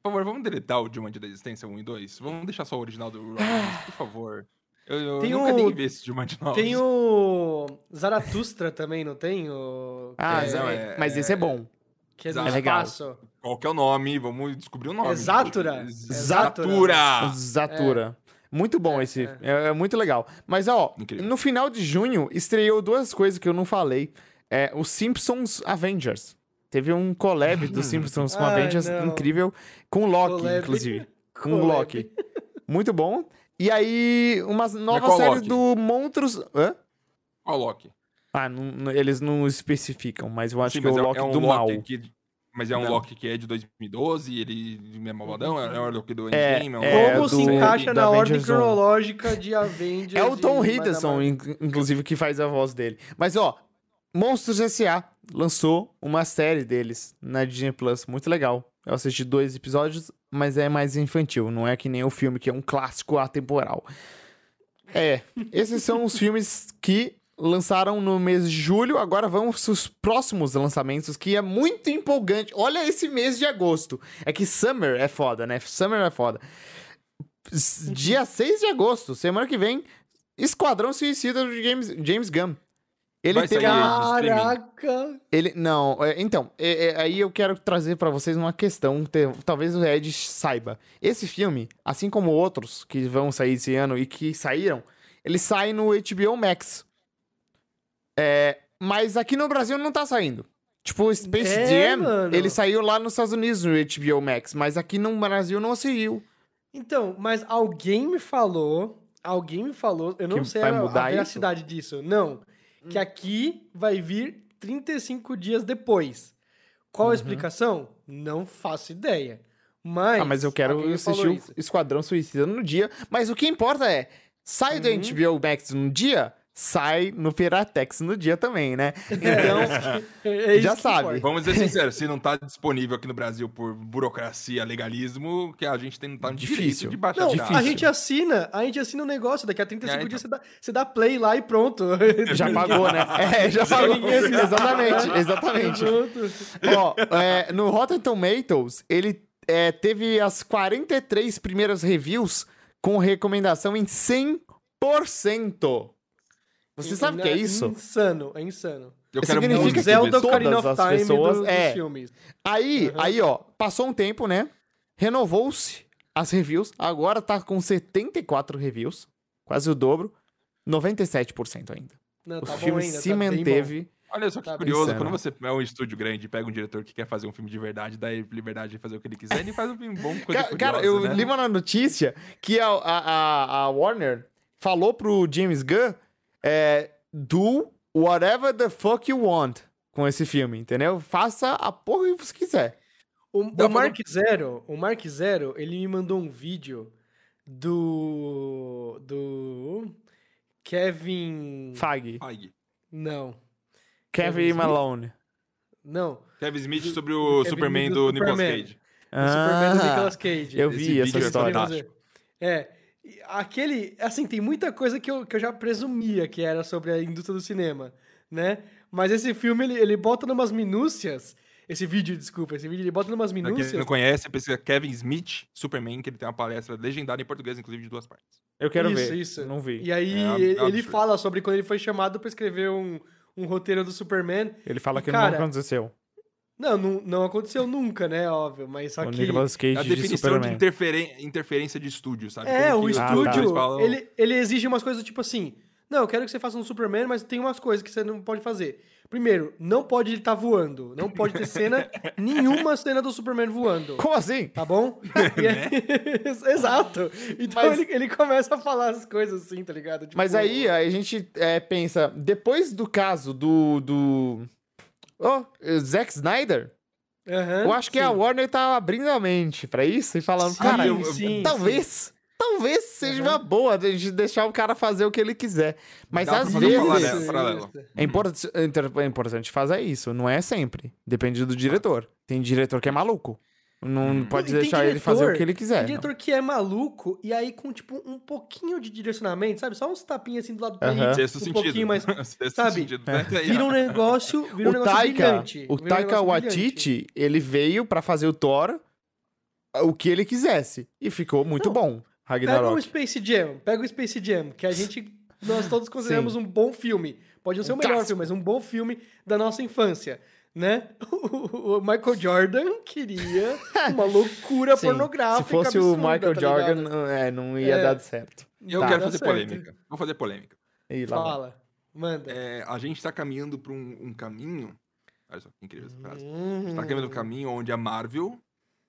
Por favor, vamos deletar o Jumanji da existência 1 e 2? Vamos deixar só o original do Rollins, por favor. Eu, eu Tem nunca o- nem vi esse Jumanji novos. Tem o Zaratustra também, não tem? O... Ah, É, é, não, é- mas esse é bom. Que é É legal. Qual que é o nome? Vamos descobrir o nome. É Zatura. Zatura! Muito bom É, esse, é. é. é muito legal. Mas, ó, Incrível. no final de junho, estreou duas coisas que eu não falei. É, o Simpsons Avengers. Teve um collab dos Simpsons com Ai, Avengers não. incrível, com o Loki, Collab. inclusive. (laughs) Com o Collab. Loki. Muito bom. E aí, uma nova série Loki? do Monstros... Hã? Qual Loki? Ah, não- não- eles não especificam, mas eu acho Sim, que é o mas Loki um do Loki mal. que- mas é um Não. Loki que é de 2012, ele é malvadão, é o Loki do É, Endgame, é, um é, Como Loki se do- encaixa na ordem Avengers cronológica de Avengers É o Tom Hiddleston, inclusive, que faz a voz dele. Mas, ó, Monstros S.A. lançou uma série deles na Disney Plus. Muito legal. Eu assisti dois episódios, mas é mais infantil. Não é que nem o filme, que é um clássico atemporal. É, esses são os filmes que lançaram no mês de julho. Agora vamos os próximos lançamentos, que é muito empolgante. Olha esse mês de agosto. É que Summer é foda, né? Summer é foda. S- Dia 6 de agosto, semana que vem, Esquadrão Suicida do James, James Gunn. Ele Vai teve. Caraca! Ele, não, é, então, é- é, aí eu quero trazer pra vocês uma questão, te- talvez o Ed saiba. Esse filme, assim como outros que vão sair esse ano e que saíram, ele sai no HBO Max. É, mas aqui no Brasil não tá saindo. Tipo, o Space É, Jam, mano. ele saiu lá nos Estados Unidos no HBO Max, mas aqui no Brasil não saiu. Então, mas alguém me falou, alguém me falou, eu não Que sei a, a veracidade disso. Não, Hum. que aqui vai vir 35 dias depois. Qual a explicação? Não faço ideia. Mas Uhum. Ah, mas eu quero assistir o Esquadrão Suicida no dia. Mas o que importa é, sai do Uhum. HBO Max no dia, sai no Piratex no dia também, né? Então, É já sabe. Vamos dizer sincero, se não tá disponível aqui no Brasil por burocracia, legalismo, que a gente tem não tá no Difícil. de baixar Não, de a gente assina, a gente assina um negócio, daqui a 35 É, dias você dá, você dá play lá e pronto. já pagou, né? (laughs) É, já pagou. exatamente, exatamente. Ó, é, no Rotten Tomatoes, ele é, teve as 43 primeiras reviews com recomendação em 100%. Você sabe o que é isso? Insano, é insano. Eu quero significa muito que O Zelda Ocarina of as Time pessoas- do- dos é. filmes. Aí, Uhum. aí, ó, passou um tempo, né? Renovou-se as reviews. Agora tá com 74 reviews, quase o dobro. 97% ainda. Não, o tá filme ainda, se tá manteve Olha só que Sabe? curioso, Insano. quando você é um estúdio grande e pega um diretor que quer fazer um filme de verdade, dá liberdade de fazer o que ele quiser, ele faz um filme bom, coisa Ca- Cara, eu curiosa, né? li uma notícia que a, a, a- a Warner falou pro James Gunn é, do whatever the fuck you want com esse filme, entendeu? Faça a porra que você quiser. O, o pra Mark Zero, o Mark Zero, ele me mandou um vídeo do do Kevin, Fag. Feige. não, Kevin Kevin? Malone. não, Kevin Smith Do- sobre o Kevin Superman do do Nicolas. Cage. o Superman do Ah, Nicolas Cage. eu Esse vi essa é história. É, aquele, assim, tem muita coisa que eu, que eu já presumia que era sobre a indústria do cinema, né? Mas esse filme, ele, ele bota numas minúcias, esse vídeo, desculpa, esse vídeo, ele bota numas minúcias. quem não conhece, pesquisa Kevin Smith, Superman, que ele tem uma palestra legendada em português, inclusive de duas partes. Eu quero isso, ver. Isso, Não vi. E aí, É ele absurdo. fala sobre quando ele foi chamado pra escrever um, um roteiro do Superman. Ele fala E, que cara, não aconteceu. Não, não, não aconteceu nunca, né? Óbvio, mas só O que... Nicolas Cage É a de definição de Superman. interferen- interferência de estúdio, sabe? É, Como o que estúdio, falam- ele, ele exige umas coisas tipo assim, não, eu quero que você faça um Superman, mas tem umas coisas que você não pode fazer. Primeiro, não pode ele estar voando. Não pode ter cena, (laughs) nenhuma cena do Superman voando. Como assim? Tá bom? (laughs) (laughs) Aí- Exato. Então Mas- ele, ele começa a falar as coisas assim, tá ligado? Tipo, Mas aí a gente é, pensa, depois do caso do. do... Oh, Zack Snyder, aham, eu acho que a sim. Warner tá abrindo a mente pra isso e falando, Sim, cara, eu- sim, talvez. Talvez seja Aham. uma boa a gente deixar o cara fazer o que ele quiser. Mas Dá às um vezes. paralelo, paralelo. É importante, é é importante fazer isso. Não é sempre. Depende do diretor. Tem diretor que é maluco. Não Hum. pode Não, tem deixar ele fazer o diretor- que ele Tem quiser. não. diretor que é maluco e aí com, tipo, um pouquinho de direcionamento, sabe? Só uns tapinhas assim do lado pra Aham. ele, Sexto um sentido. pouquinho mais... (laughs) Sexto sabe? sentido, né? Vira um negócio, vira um O negócio Taika, brilhante. o vira um Taika brilhante. Waititi, ele veio pra fazer o Thor o que ele quisesse. E ficou muito Não, bom, Pega o Ragnarok. Space Jam, pega o Space Jam, que a gente, nós todos consideramos um bom filme. Pode não ser Um o melhor filme, mas um bom filme da nossa infância, né? (laughs) O Michael Jordan queria uma loucura Sim, pornográfica Se fosse o absurda, Michael tá Jordan, é, não ia É. dar certo. Eu Tá. quero Dá fazer certo. polêmica. Vou fazer polêmica. E lá vai. Fala, manda. É, a gente tá caminhando pra um, um caminho. Olha só, que incrível essa frase. A Hum. gente tá caminhando pro caminho onde a Marvel.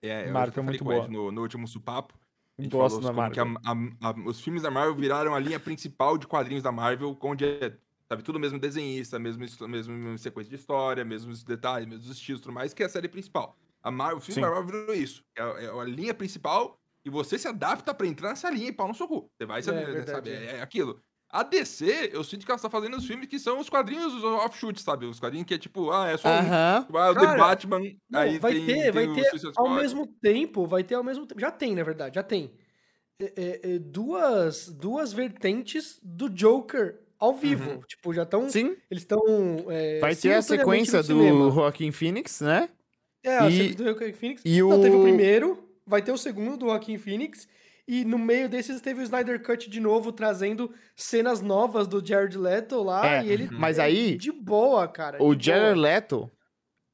É, Marvel é muito boa. no, no último supapo. A gente Gosto falou da que a- Marvel. a- a- os filmes da Marvel viraram a linha principal de quadrinhos da Marvel, onde é, sabe, tudo mesmo desenhista, mesmo, mesmo sequência de história, mesmos detalhes, mesmos estilos, tudo mais, que é a série principal. A Marvel, o filme Sim. da Marvel virou isso. É, a- é a linha principal e você se adapta pra entrar nessa linha e pau no seu cu. Você vai, É, sabe, verdade. sabe, é, é aquilo. A DC, eu sinto que ela tá fazendo os filmes que são os quadrinhos os offshoots, sabe? Os quadrinhos que é tipo, ah, é só um. Aham. Tipo, ah, o The Batman, Não, aí vai tem, ter, tem vai ter Suicide ao Squad. mesmo tempo, vai ter ao mesmo tempo. Já tem, na verdade, já tem. É, é, é, duas, duas vertentes do Joker ao vivo. Tipo, já estão. Sim, Eles estão. É, vai ter a sequência do. Joaquin Phoenix, né? É, a e- sequência do Joaquin Phoenix. e Não, teve o o- primeiro, vai ter o segundo do Joaquin Phoenix. E no meio desses teve o Snyder Cut de novo, trazendo cenas novas do Jared Leto lá. É, e ele mas é aí, De boa, cara. O Jared boa. Leto,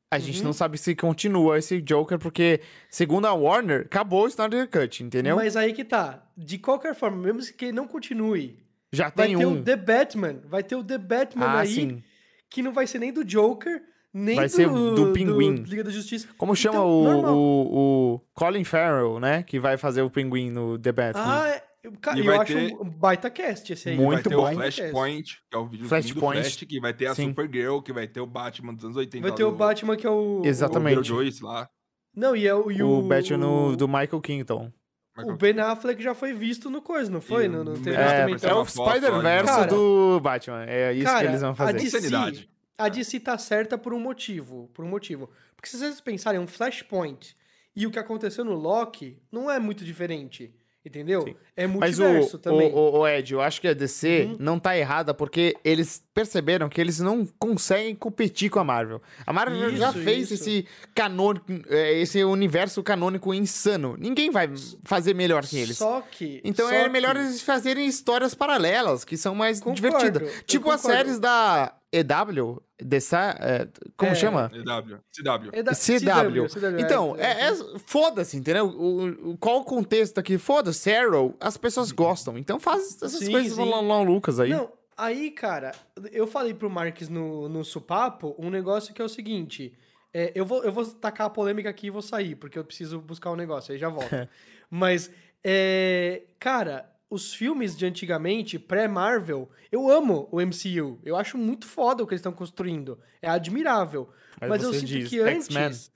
a gente Uhum. não sabe se continua esse Joker, porque, segundo a Warner, acabou o Snyder Cut, entendeu? Mas aí que tá. De qualquer forma, mesmo que ele não continue, Já vai tem ter um. o The Batman. Vai ter o The Batman Ah, aí, sim. que não vai ser nem do Joker, nem Vai do, ser do Pinguim. Liga da Justiça. Como chama Então, o, normal. o, o Colin Farrell, né? Que vai fazer o pinguim no The Batman. Ah, é, cara, E eu vai acho ter- um baita cast esse aí. Muito vai ter bom. o Flashpoint, que é o vídeo Flashpoint, do Flash, que vai ter a sim. Supergirl, que vai ter o Batman dos anos 80. Vai ter o do- Batman que é o... Exatamente. O Joyce lá. Não, e, é o, e o, o... Batman no- do Michael Keaton. O Ben Affleck já foi visto no coisa, não foi? E No, no É, é o foto, Spider-Verse do Batman. É isso cara, que eles vão a fazer. DC Insanidade. A DC tá certa por um motivo. Por um motivo. Porque se vocês pensarem, um Flashpoint e o que aconteceu no Loki não é muito diferente. Entendeu? Sim. É Mas o, multiverso também. o, o, Ed, eu acho que a DC Uhum. não tá errada porque eles perceberam que eles não conseguem competir com a Marvel. A Marvel já Isso, fez isso. esse canônico, é, esse universo canônico insano. Ninguém vai fazer melhor que eles. Só que. Então só é que- melhor eles fazerem histórias paralelas, que são mais Concordo, divertidas. Tipo as séries da EW, dessa, é, como É, chama? CW. CW. É CW. CW, Então, é, é, é- foda-se, entendeu? O, o- qual o contexto aqui? Foda-se, Arrow, as pessoas gostam. Então faz essas Sim, coisas sim. Lucas aí. Não, Aí, cara, eu falei pro Marques no, no Supapo um negócio que é o seguinte. é, eu, vou, eu vou tacar a polêmica aqui e vou sair, porque eu preciso buscar um negócio, aí já volto. (laughs) Mas, é, cara, os filmes de antigamente, pré-Marvel, eu amo o MCU. Eu acho muito foda o que eles estão construindo. É admirável. Mas Mas, eu sinto diz que antes.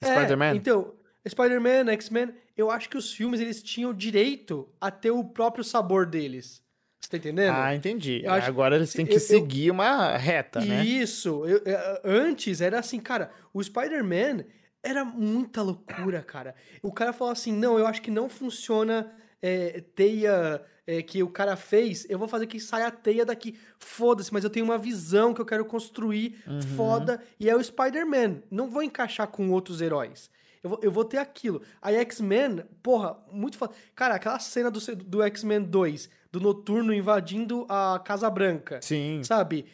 É, Spider-Man? Então, Spider-Man, X-Men, eu acho que os filmes eles tinham direito a ter o próprio sabor deles. Você tá entendendo? Ah, entendi. Eu acho- Agora eles têm que eu- eu- seguir uma reta, né? Isso. eu- é, antes era assim, cara, o Spider-Man era muita loucura, cara. O cara falou assim: não, eu acho que não funciona é, teia é, que o cara fez, eu vou fazer que saia a teia daqui. Foda-se, mas eu tenho uma visão que eu quero construir Uhum. foda. E é o Spider-Man. Não vou encaixar com outros heróis. Eu vou, eu vou ter aquilo. A X-Men, porra, muito foda. Cara, aquela cena do, do X-Men 2, do Noturno invadindo a Casa Branca. Sim. Sabe?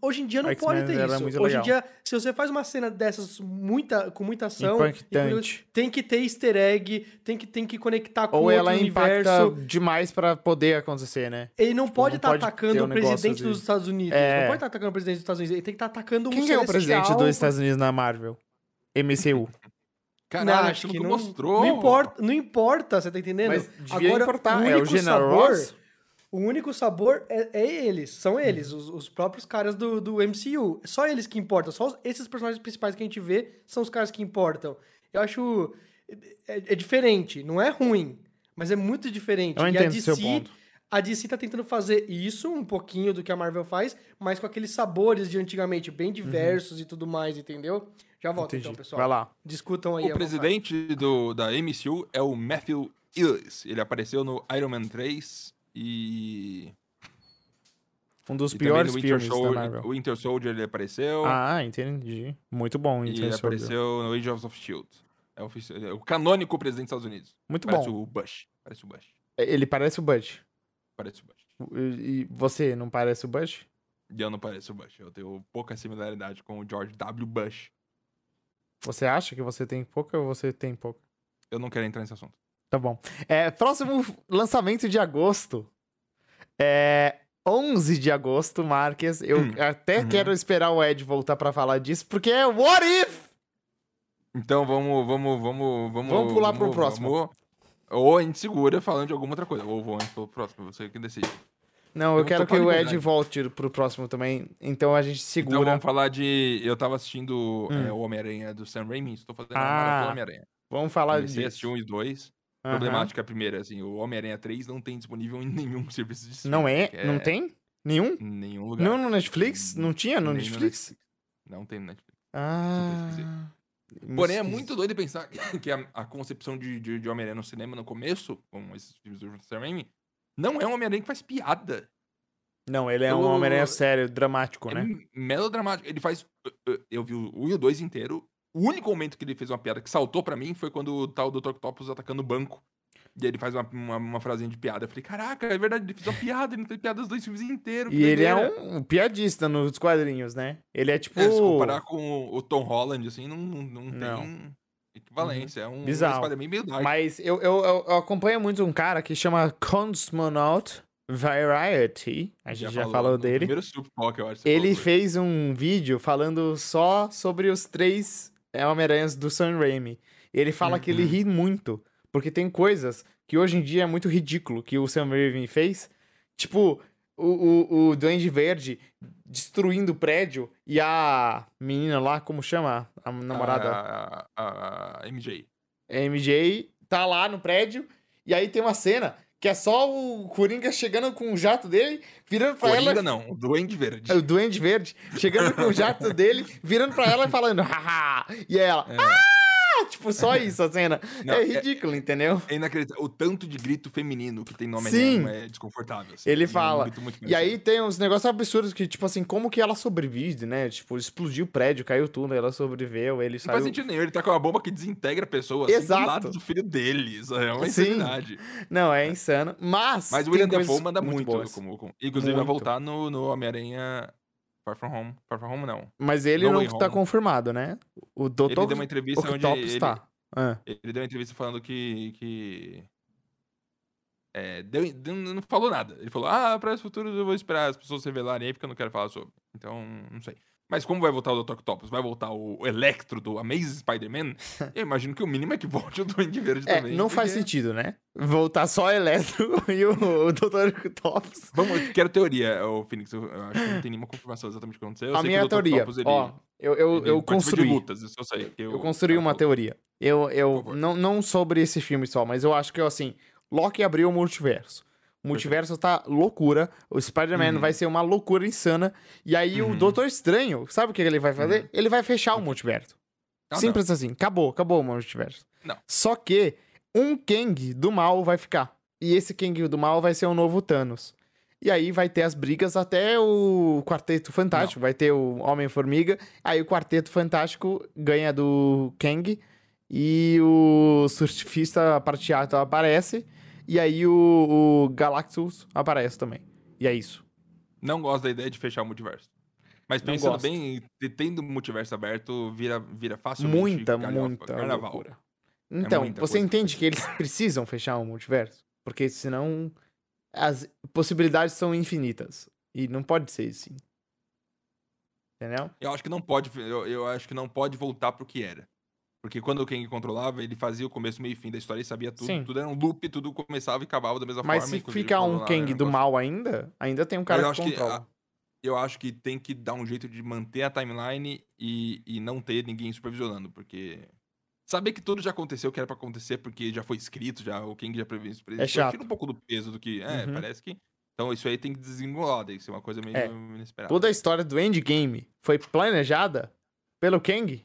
Hoje em dia não pode ter isso. muito Hoje em legal. dia, se você faz uma cena dessas muita, com muita ação, Impactante. tem que ter easter egg, tem que, tem que conectar com Ou ela impacta universo. demais pra poder acontecer, né? Ele não pode não estar pode ter atacando um o presidente dos Estados Unidos. É. Não pode estar atacando o presidente dos Estados Unidos. Ele tem que estar atacando um Quem é o presidente dos Estados Unidos na Marvel? MCU. (laughs) Caralho, Não, acho que não não, mostrou. não importa, não importa, você tá entendendo? Mas devia Agora, importar. o É o General sabor- Ross? O único sabor é, é eles, são eles, os, os próprios caras do, do MCU. Só eles que importam, só os- esses personagens principais que a gente vê são os caras que importam. Eu acho. É, é diferente, não é ruim, mas é muito diferente. Eu e a entendo o DC, seu ponto. a DC tá tentando fazer isso, um pouquinho do que a Marvel faz, mas com aqueles sabores de antigamente, bem diversos e tudo mais, entendeu? Já volto Entendi. então, pessoal. Vai lá. Discutam aí. O vontade. presidente do, da MCU é o Matthew Illis. Ele apareceu no Iron Man 3 e. Um dos e piores Winter, filmes da Soldier, Marvel. o Winter Soldier ele apareceu. Ah, entendi. Muito bom, e ele Winter Soldier. apareceu no Agents of Shield. É, ofici- é o canônico presidente dos Estados Unidos. Muito Parece bom. o Bush. Parece o Bush. Ele parece o Bush. Parece o Bush. E você não parece o Bush? Eu não pareço o Bush. Eu tenho pouca similaridade com o George W. Bush. Você acha que você tem pouca ou você tem pouca? Eu não quero entrar nesse assunto. Tá bom. É, próximo lançamento de agosto. É 11 de agosto, Marques. Eu Hum, até uhum. quero esperar o Ed voltar pra falar disso, porque é What If? Então vamos, vamos, vamos, vamos. Vamos pular pro próximo. vamos- Ou a gente segura falando de alguma outra coisa. Ou vamos pro próximo, você que decide. Não, eu, Eu quero que o Ed empolgado. volte pro próximo também. Então a gente Então segura. vamos falar de. Eu tava assistindo Hum. é, o Homem-Aranha do Sam Raimi. Estou fazendo Ah, Homem-Aranha. Vamos falar Comecei a assistir disso. um e dois. Aham. Problemática primeira, assim, o Homem-Aranha 3 não tem disponível (laughs) em nenhum serviço de streaming. Não é? que Não tem? Nenhum? Nenhum lugar. Não no Netflix? Não tinha no Nem Netflix? Não tem no Netflix. Ah. Porém, é muito doido pensar (coughs) que a, a concepção de, de, de Homem-Aranha no cinema no começo, com esses filmes do Sam Raimi, não é um Homem-Aranha que faz piada. Não, ele é um Homem-Aranha sério, dramático, É né? melodramático. Ele faz. Eu vi o 1 e o 2 inteiro. O único momento que ele fez uma piada que saltou pra mim foi quando tá o Dr. Octopus atacando o banco. E ele faz uma, uma, uma frasinha de piada. Eu falei, caraca, é verdade, ele fez uma piada, ele não fez piada dos dois filmes inteiros. E ele é doideira." um piadista nos quadrinhos, né? Ele é tipo. É, se comparar com o, Tom Holland, assim, não, não, não Não. tem equivalência. É um, Bizarro. Meio dark. Mas eu, eu, eu- acompanho muito um cara que chama Cosmonaut Variety. A gente já, falou no dele. Primeiro Super Talk, eu acho. Ele falou. fez um vídeo falando só sobre os três é, Homem-Aranhas do Sam Raimi. Ele fala que ele Uhum. ri muito, porque tem coisas que hoje em dia é muito ridículo que o Sam Raimi fez. Tipo, o, o, o Duende Verde destruindo o prédio e a menina lá, como chama? A namorada? A, a, a MJ. A MJ tá lá no prédio e aí tem uma cena que é só o Coringa chegando com o jato dele, virando pra Coringa ela. não, o Duende Verde. É o Duende Verde chegando com o jato (laughs) dele, virando pra ela e falando, haha! E aí ela, É. ah! (laughs) Tipo, só isso a cena. (laughs) Não, é é- ridículo, entendeu? É inacreditável. O tanto de grito feminino que tem no Sim. É desconfortável. assim. Ele É um fala. muito E aí tem uns negócios absurdos que, tipo assim, como que ela sobrevive, né? Tipo, explodiu o prédio, caiu tudo, ela sobreviveu, ele Não saiu. faz sentido nenhum. Ele tá com uma bomba que desintegra a pessoa assim, Exato. do lado do filho dele. Isso é uma Sim. insanidade. Não, é insano. Mas. Mas o William Dafoe manda muito. boas. como, como- Inclusive vai Muito. voltar no, no Homem-Aranha Far From Home. Far From Home não. Mas ele No não Way tá Home. confirmado, né? O Dr. Ele deu uma entrevista onde Octopus ele, tá. Ah. ele deu uma entrevista falando que, que é, deu, deu- não falou nada. Ele falou, ah, para os futuros eu vou esperar as pessoas revelarem aí, porque eu não quero falar sobre. Então, não sei. Mas como vai voltar o Dr. Octopus? Vai voltar o Electro do Amazing Spider-Man? (laughs) eu imagino que o mínimo é que volte o Duende Verde É, também. não faz porque- sentido, né? Voltar só Eletro (laughs) e o, o Dr. Octopus. Vamos, quero teoria, o Phoenix. Eu, eu acho que não tem nenhuma confirmação exatamente do que aconteceu. Eu a minha o teoria, Octopus, ele, ó, eu, eu, eu construí. Lutas, isso eu sei. Eu o construí cara uma teoria. Eu, eu não, não sobre esse filme só, mas eu acho que assim, Loki abriu o multiverso. O multiverso tá loucura. O Spider-Man Uhum. vai ser uma loucura insana. E aí Uhum. o Doutor Estranho, sabe o que ele vai fazer? Ele vai fechar o multiverso. Ah, não. Simples assim. Acabou, acabou o multiverso. Não. Só que um Kang do mal vai ficar. E esse Kang do mal vai ser o novo Thanos. E aí vai ter as brigas até o Quarteto Fantástico. Vai ter o Homem-Formiga. Aí o Quarteto Fantástico ganha do Kang. E o Surfista Prateado aparece. E aí o, o Galactus aparece também. E é isso. Não gosto da ideia de fechar o multiverso. Mas pensando bem, te- tendo o multiverso aberto, vira, vira facilmente Muita, galhofa, muita carnaval. loucura. Então, muita você coisa. entende que eles precisam fechar o multiverso? Porque senão as possibilidades são infinitas. E não pode ser assim. Entendeu? Eu acho que não pode, eu, eu acho que não pode voltar pro que era. Porque quando o Kang controlava, ele fazia o começo, meio e fim da história e sabia tudo. Sim. Tudo era um loop, tudo começava e acabava da mesma Mas forma. se inclusive ficar um Kang do mal ainda, ainda tem um cara eu que acho que controla. a- eu acho que tem que dar um jeito de manter a timeline e, e não ter ninguém supervisionando, porque saber que tudo já aconteceu, que era pra acontecer, porque já foi escrito, já o King já previu isso, É chato. tira um pouco do peso do que, é, Uhum. parece que então isso aí tem que desenrolar, tem que ser uma coisa meio É. inesperada. Toda a história do Endgame foi planejada pelo Kang.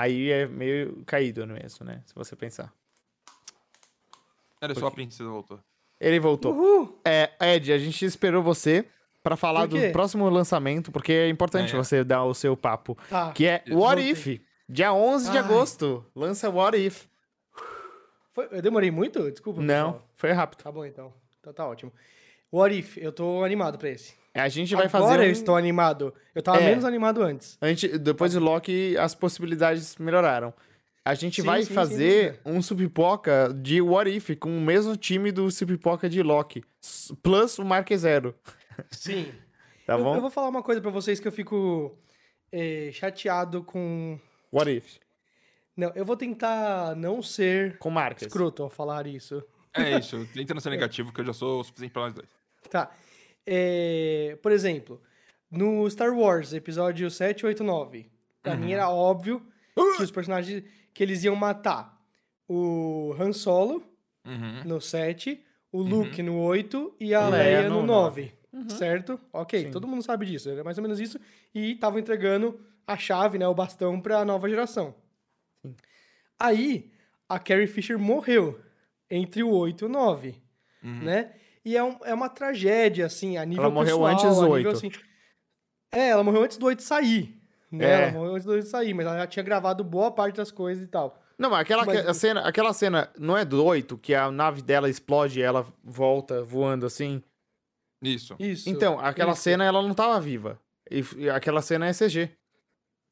Aí é meio caído mesmo, né? Se você pensar. Era só a princesa voltou. Ele voltou. Uhul! É, Ed, a gente esperou você pra falar do próximo lançamento, porque é importante É, é. você dar o seu papo. Tá. Que é What voltei. If. Dia 11 de Ai. agosto. Lança What If. Foi- eu demorei muito? Desculpa. Não, pessoal. foi rápido. Tá bom, então. Então tá ótimo. What If? Eu tô animado pra esse. A gente vai Agora fazer. eu um- estou animado. Eu tava É. menos animado antes. Antes, depois do Loki, as possibilidades melhoraram. A gente Sim, vai sim, fazer dúvida. um Supipoca de What If com o mesmo time do Supipoca de Loki. Plus o Mark Zero. (laughs) Sim. Tá eu, bom? eu vou falar uma coisa pra vocês que eu fico eh, chateado com. What If. Não, eu vou tentar não ser Com Marcos. escroto ao falar isso. É isso, tenta não ser (laughs) negativo, que eu já sou o suficiente pra nós dois. Tá. É, por exemplo, no Star Wars, episódio 7, 8, 9, pra mim era óbvio que os personagens que eles iam matar o Han Solo Uhum. no 7, o Luke no 8 e a Leia Leia no no 9. Certo? Ok, Sim. todo mundo sabe disso. Era mais ou menos isso. E tava entregando a chave, né, o bastão pra nova geração. Sim. Aí, a Carrie Fisher morreu entre o 8 e o 9, Uhum. né? E é, um- é uma tragédia, assim, a nível Ela morreu pessoal, antes do a nível, 8. assim- É, ela morreu antes do 8 sair. Né? É. Ela morreu antes do 8 sair, mas ela já tinha gravado boa parte das coisas e tal. Não, mas aquela, Mas- a cena, aquela cena não é do 8, que a nave dela explode e ela volta voando assim? Isso. Isso. Então, aquela isso. cena ela não tava viva. E, e aquela cena é CG.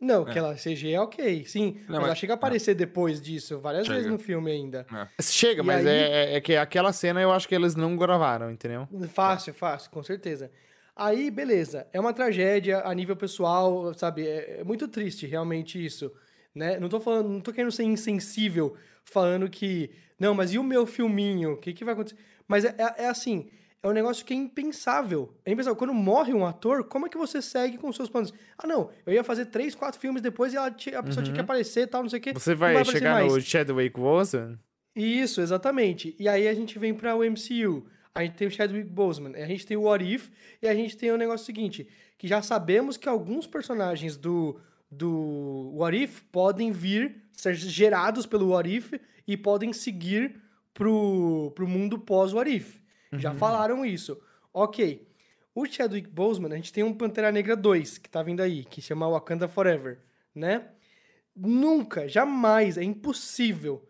Não, É. aquela CG é ok, sim. Não, mas mas- ela chega a aparecer depois disso, várias Chega. vezes no filme ainda. Chega, E mas aí- é, é que aquela cena eu acho que eles não gravaram, entendeu? Fácil, fácil, com certeza. Aí, beleza. É uma tragédia a nível pessoal, sabe? É, é muito triste realmente isso, né? Não tô falando, não tô querendo ser insensível falando que, não, mas e o meu filminho? O que que vai acontecer? Mas é, é, é assim, é um negócio que é impensável. É impensável. Quando morre um ator, como é que você segue com os seus planos? Ah, não, eu ia fazer três, quatro filmes depois e ela a pessoa tinha que aparecer e tal, não sei o quê. Uhum. Você vai, aparecer chegar mais. no Chadwick Boseman, Isso, exatamente. E aí a gente vem pra o MCU. A gente tem o Chadwick Boseman, a gente tem o What If, e a gente tem o negócio seguinte, que já sabemos que alguns personagens do, do What If podem vir, ser gerados pelo What If, e podem seguir pro, pro mundo pós-What If. Já falaram isso. Ok. O Chadwick Boseman, a gente tem um Pantera Negra 2, que tá vindo aí, que chama Wakanda Forever, né? Nunca, jamais, é impossível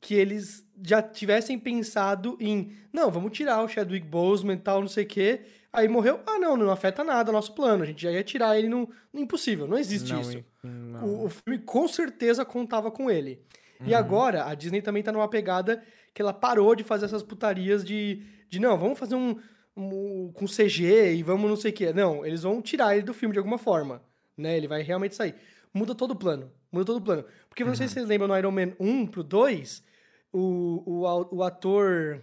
que eles já tivessem pensado em, não, vamos tirar o Chadwick Boseman e tal, não sei o quê. Aí morreu, ah, não, não afeta nada o nosso plano, a gente já ia tirar ele no, no impossível, não existe Não, isso. e- não. O, o filme com certeza contava com ele. E Uhum. agora a Disney também tá numa pegada que ela parou de fazer essas putarias de, de não, vamos fazer um, um- com CG e vamos não sei o quê. Não, eles vão tirar ele do filme de alguma forma, né? Ele vai realmente sair. Muda todo o plano, muda todo o plano. Porque não sei Uhum. se vocês lembram no Iron Man 1 pro 2, o, o, o ator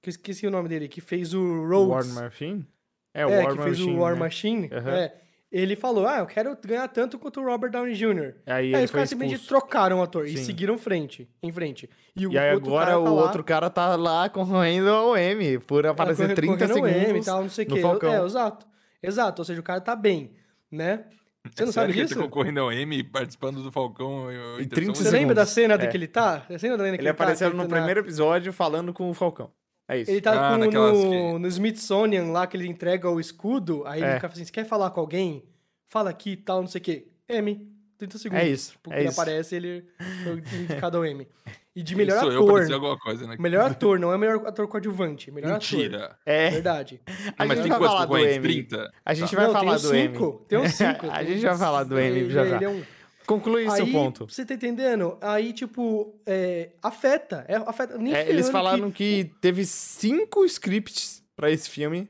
que eu esqueci o nome dele, que fez o Rhodes. War Machine? É, É, o War que fez Machine. o War né? Machine. Aham. é, ele falou, ah, eu quero ganhar tanto quanto o Robert Downey Jr. Aí Aí ele os foi caras simplesmente trocaram o ator e Sim. seguiram frente, em frente. E, o E aí outro agora cara o tá lá, outro cara tá lá concorrendo ao M por aparecer correndo- 30 correndo o M segundos e tal, não sei o no quê. Falcão. É, exato. Exato, ou seja, o cara tá bem, né? Você não É Sério sabe ele disso? tá concorrendo ao M participando do Falcão e Em Intercept? 30 Você lembra da cena de É. que ele tá? Você lembra da cena que Ele apareceu tá, no ele tá na- primeiro episódio falando com o Falcão. É isso. Ele tá Ah, com- no, que- no Smithsonian lá, que ele entrega o escudo, aí É. ele fica assim, você quer falar com alguém? Fala aqui e tal, não sei o quê. M, 30 segundos. É isso, Tipo, é ele isso. aparece, ele (laughs) foi indicado ao M. E de melhor Sou eu pra ator. dizer alguma coisa, né? Melhor (laughs) ator, não é melhor ator coadjuvante. Melhor ator. Mentira. É, Verdade. a mas gente tem vai quantos falar do concorrentes? M. 30? A gente Tá. vai não, falar tem do uns M. cinco. Tem uns (laughs) cinco. A tem gente vai falar do M já já. ele é um- Conclui seu ponto. você tá entendendo? Aí, tipo, é, afeta. É, afeta. Nem É, eles falaram que... teve cinco scripts pra esse filme.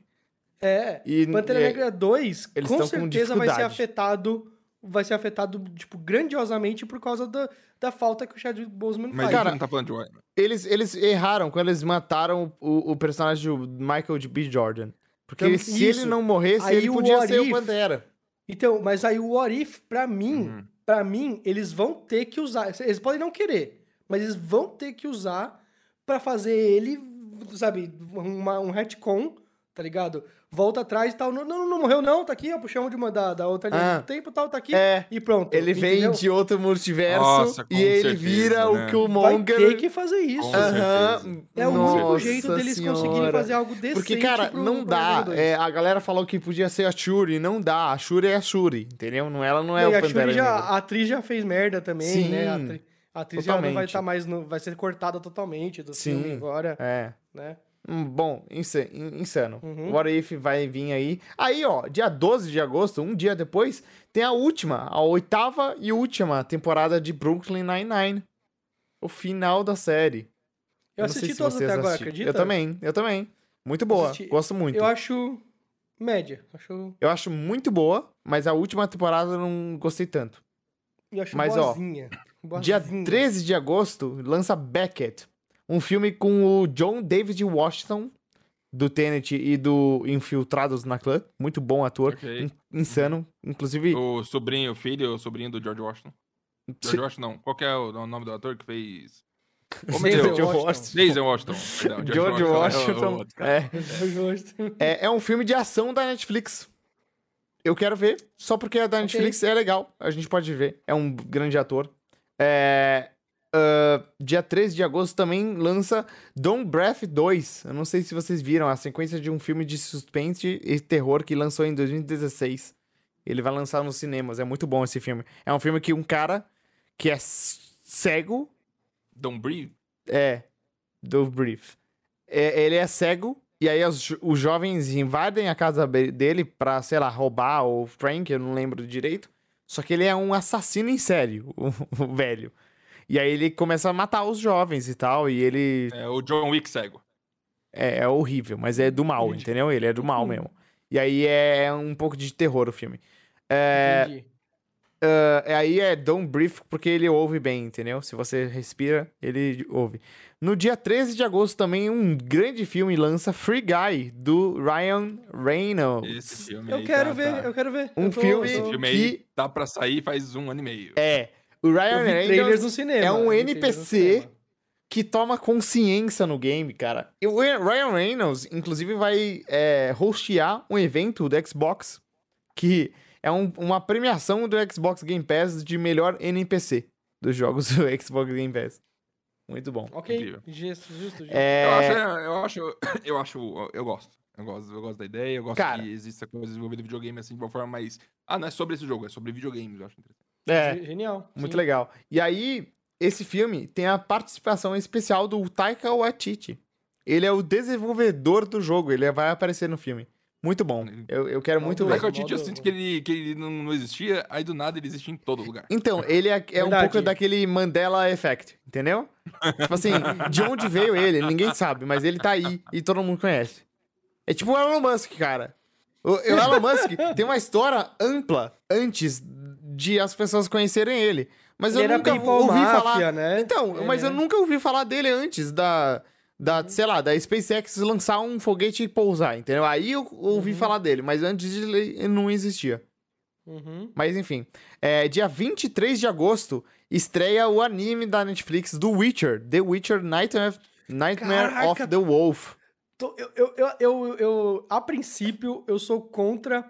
É. E Pantera é, Negra 2, eles com tão com certeza vai ser afetado. Vai ser afetado, tipo, grandiosamente por causa da, da falta que o Chadwick Boseman Mas faz. a Cara, não tá falando de Warner. eles, eles erraram quando eles mataram o, o personagem do Michael B. Jordan. Porque Então, se isso. ele não morresse, Aí ele o podia ser o If- Pantera. Então, mas aí o What If, pra mim, Uhum. Pra mim, eles vão ter que usar. Eles podem não querer, mas eles vão ter que usar pra fazer ele, sabe, uma, um retcon, tá ligado? Volta atrás e tal. Não, não, não morreu, não, tá aqui, ó. Puxamos de uma da, da outra linha Ah. do tempo tal, tá aqui. É, E pronto. ele vem entendeu? de outro multiverso Nossa, e ele certeza, vira né? o Vai Killmonger. ter que fazer isso. Aham. É o único Nossa jeito deles senhora. conseguirem fazer algo decente Porque, cara, pro- não pro dá. Iron Man 2. É, a galera falou que podia ser a Shuri. Não dá. A Shuri é a Shuri, entendeu? Não, ela não é e o a Pantera Shuri já, a atriz já fez merda também, Sim, né? A, atri- a atriz já não vai estar mais no, vai ser cortada totalmente do Sim. filme agora, É. né? Bom, insa- in- insano. Uhum. What If vai vir aí. Aí, ó, dia 12 de agosto, um dia depois, tem a última, a oitava e última temporada de Brooklyn Nine-Nine. O final da série. Eu não assisti vocês até agora, assistiram. acredita? Eu também, eu também. Muito boa, Assisti- gosto muito. Eu acho média. Acho, Eu acho muito boa, mas a última temporada eu não gostei tanto. eu acho Mas, ó, boazinha. Dia boazinha. 13 de agosto, lança Beckett, um filme com o John David Washington, do Tenet e do Infiltrados na Clã. Muito bom ator, Ok. in- insano. Inclusive, O sobrinho, o filho, o sobrinho do George Washington. George Washington, não. Qual que é o nome do ator que fez... Denzel Deus. George Washington. Washington. Denzel Washington. Perdão, George é é Washington. cara. É, (laughs) gosto. é, é um filme de ação da Netflix. Eu quero ver, só porque é da Netflix, é legal. A gente pode ver. É um grande ator. É, ah, dia 13 de agosto também lança Don't Breath 2. Eu não sei se vocês viram, a sequência de um filme de suspense e terror que lançou em 2016. Ele vai lançar nos cinemas. É muito bom esse filme. É um filme que um cara que é cego Don't Breathe? é, do Brief. É, ele é cego, e aí os, os jovens invadem a casa dele pra, sei lá, roubar ou Frank, eu não lembro direito. Só que ele é um assassino em série, (laughs) o, o velho. E aí ele começa a matar os jovens e tal, e ele É o John Wick cego. é, é horrível, mas é do mal, Entendi. entendeu? Ele é do mal mesmo. E aí é um pouco de terror o filme. É, Entendi. é, aí é Don't Breathe porque ele ouve bem, entendeu? Se você respira, ele ouve. No dia 13 de agosto também um grande filme lança Free Guy, do Ryan Reynolds. Esse filme Eu aí quero tá- ver, tá- eu quero ver. Um tô- filme tô- filme que- aí tá pra sair faz um ano e meio. É, o Ryan Reynolds no cinema. é um NPC que toma consciência no game, cara. E o Ryan Reynolds, inclusive, vai é, hostear um evento do Xbox que é um- uma premiação do Xbox Game Pass de melhor NPC dos jogos do (laughs) Xbox Game Pass. Muito bom. Ok, Incrível. justo, justo, justo. É, Eu acho, eu acho, (coughs) eu acho, eu gosto. Eu gosto, eu gosto da ideia, eu gosto Cara. que exista coisa desenvolvida em videogame assim de uma forma mais. Ah, não é sobre esse jogo, é sobre videogames, eu acho interessante. É, Ge- Genial. muito sim. legal. E aí, esse filme tem a participação especial do Taika Waititi. Ele é o desenvolvedor do jogo, ele vai aparecer no filme. Muito bom. Eu, eu quero muito Maldoso. ver. Taika Waititi, eu sinto que ele, que ele não, não existia, aí do nada ele existe em todo lugar. Então, ele é, é um pouco daquele Mandela Effect, entendeu? tipo assim, de onde veio ele, ninguém sabe, mas ele tá aí e todo mundo conhece. É tipo o Elon Musk, cara. O, o Elon Musk tem uma história ampla antes de as pessoas conhecerem ele. Mas Ele eu nunca ouvi Mafia, falar. né? Então, É. mas eu nunca ouvi falar dele antes da, da, sei lá, da SpaceX lançar um foguete e pousar, entendeu? Aí eu ouvi Uhum. falar dele, mas antes ele não existia. Uhum. Mas enfim, é, dia 23 de agosto estreia o anime da Netflix do Witcher, The Witcher Nightmare, Nightmare Caraca. of the Wolf. Eu, eu, eu, eu, eu- a princípio, eu sou contra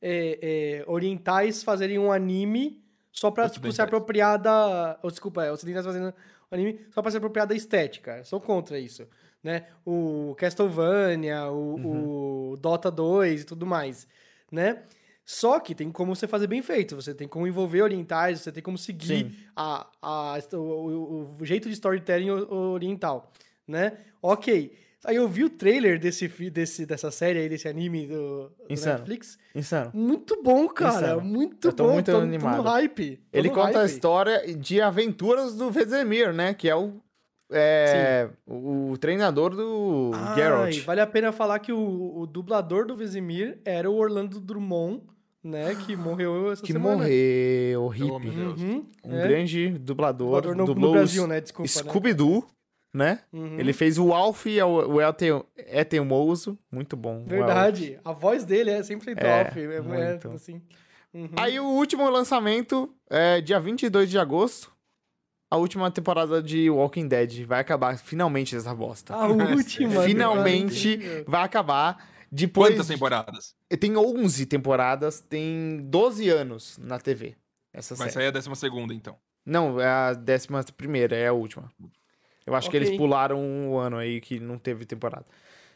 é, é, orientais fazerem um anime só pra tipo, se apropriar da. ou, desculpa, é, ocidentais fazendo um anime só pra se apropriar da estética. Sou contra isso. Né? O Castlevania, o, Uhum. o Dota 2 e tudo mais. Né? Só que tem como você fazer bem feito. Você tem como envolver orientais, você tem como seguir Sim. a, a, o, o- jeito de storytelling oriental, né? Ok. Aí eu vi o trailer desse, desse, dessa série aí, desse anime do, do Insano. Netflix. Insano. Muito bom, cara. Insano. Muito Eu tô bom. muito tô, tô animado. no hype. Tô Ele no conta a hype. história de aventuras do Vesemir, né? Que é o, é, o treinador do Ai, Geralt. vale a pena falar que o, o dublador do Vesemir era o Orlando Drummond, né? Que (gasps) morreu essa Que semana. morreu, Oh, meu hippie. Deus. Uhum, Um é. grande dublador. Dublador no, no dublou Brasil, os né? Desculpa, né? Scooby-Doo, né? Uhum. Ele fez o Alf e o o El Te- é teimoso. Muito bom. Verdade. A voz dele é sempre É, top. É, é, muito. assim. Uhum. Aí o último lançamento é dia 22 de agosto. A última temporada de Walking Dead vai acabar finalmente essa bosta. A última. (laughs) finalmente vai acabar. Depois Quantas temporadas? tem 11 temporadas, tem 12 anos na TV. Essa Vai série. sair a décima segunda, então. Não, é a décima primeira, é a última. Eu acho que Ok. eles pularam um ano aí que não teve temporada.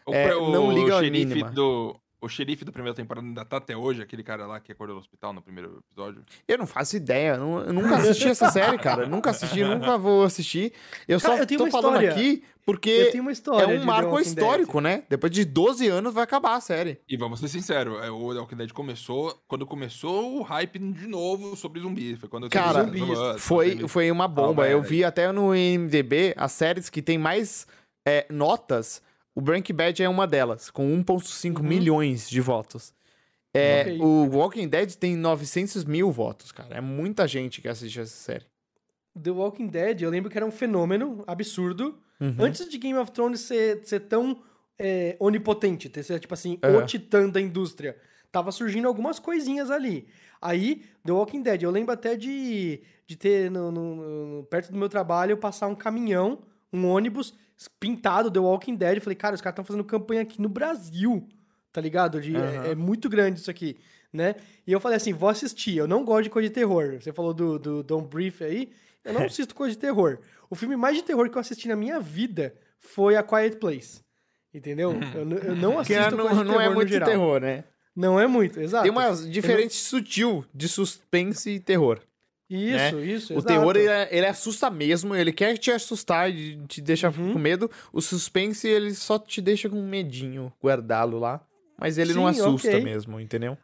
O, É, o não liga a xerife mínima. do O xerife da primeira temporada ainda tá até hoje, aquele cara lá que acordou no hospital no primeiro episódio. Eu não faço ideia. Eu, nu- eu nunca (laughs) assisti essa série, cara. Eu nunca assisti, (laughs) nunca vou assistir. Eu Cara, só eu tenho tô uma falando história. aqui Eu porque tenho uma é um marco histórico, né? Depois de 12 anos vai acabar a série. E vamos ser sinceros, é, o The Walking Dead começou. Quando começou o hype de novo sobre zumbi. Foi quando Cara, Us, Foi, foi uma bomba. Eu velho. vi até no IMDB as séries que tem mais é, notas. O Breaking Bad é uma delas, com 1,5 Uhum. milhões de votos. É, Ok. O Walking Dead tem 900 mil votos, cara. É muita gente que assiste essa série. The Walking Dead, eu lembro que era um fenômeno absurdo. Uhum. Antes de Game of Thrones ser, ser tão é, onipotente, ter ser, tipo assim, É. o titã da indústria. Tava surgindo algumas coisinhas ali. Aí, The Walking Dead, eu lembro até de, de ter no, no- no- perto do meu trabalho, passar um caminhão, um ônibus pintado The Walking Dead. Eu falei, cara, os caras estão fazendo campanha aqui no Brasil, tá ligado? De- é- Aham. é, muito grande isso aqui, né? E eu falei assim, vou assistir. Eu não gosto de coisa de terror. Você falou do, do Don't Brief aí. Eu não (laughs) assisto coisa de terror. O filme mais de terror que eu assisti na minha vida foi A Quiet Place. Entendeu? Eu, n- eu não assisto não, coisa de não terror é no muito geral. terror, né? Não é muito, exato. Tem uma diferença sutil de suspense e terror. Isso, isso, O exato. terror, ele, é- ele assusta mesmo, ele quer te assustar e te deixar Uhum. com medo. O suspense, ele só te deixa com medinho, guardá-lo lá. Mas ele não Sim, assusta ok. mesmo, entendeu?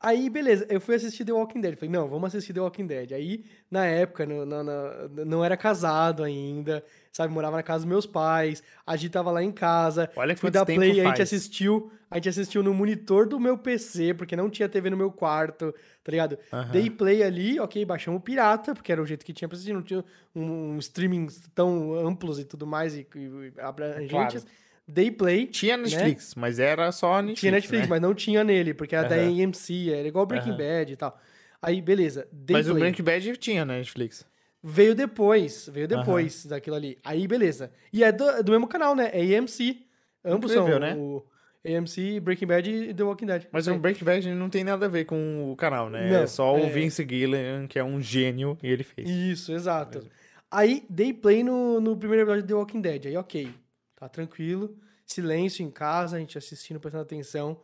Aí, beleza, eu fui assistir The Walking Dead. Falei, não, vamos assistir The Walking Dead. Aí, na época, no- na- na- não era casado ainda, sabe? Morava na casa dos meus pais. A gente tava lá em casa. Olha que Fui dar play, a gente faz. assistiu. A gente assistiu no monitor do meu PC, porque não tinha TV no meu quarto, tá ligado? Aham. Dei play ali, ok, baixamos o pirata, porque era o jeito que tinha pra assistir, não tinha um, um streaming tão amplos e tudo mais, e, e abrangentes. Dei play. Tinha Netflix, mas era só Netflix. Tinha Netflix, né? mas não tinha nele, porque era da Aham. AMC, era igual Breaking Aham. Bad e tal. Aí, beleza, dei Mas o play. Breaking Bad tinha na Netflix. Veio depois, veio depois daquilo ali. Aí, beleza. E é do, é do mesmo canal, né? É AMC. Ambos Incrível, são né? o AMC, Breaking Bad e The Walking Dead. Mas o Breaking Bad não tem nada a ver com o canal, né? Não, é só é- o Vince Gillian, que é um gênio, e ele fez. Isso, exato. Aí, dei play no, no primeiro episódio de The Walking Dead. Aí, ok, tá tranquilo. Silêncio em casa, a gente assistindo, prestando atenção.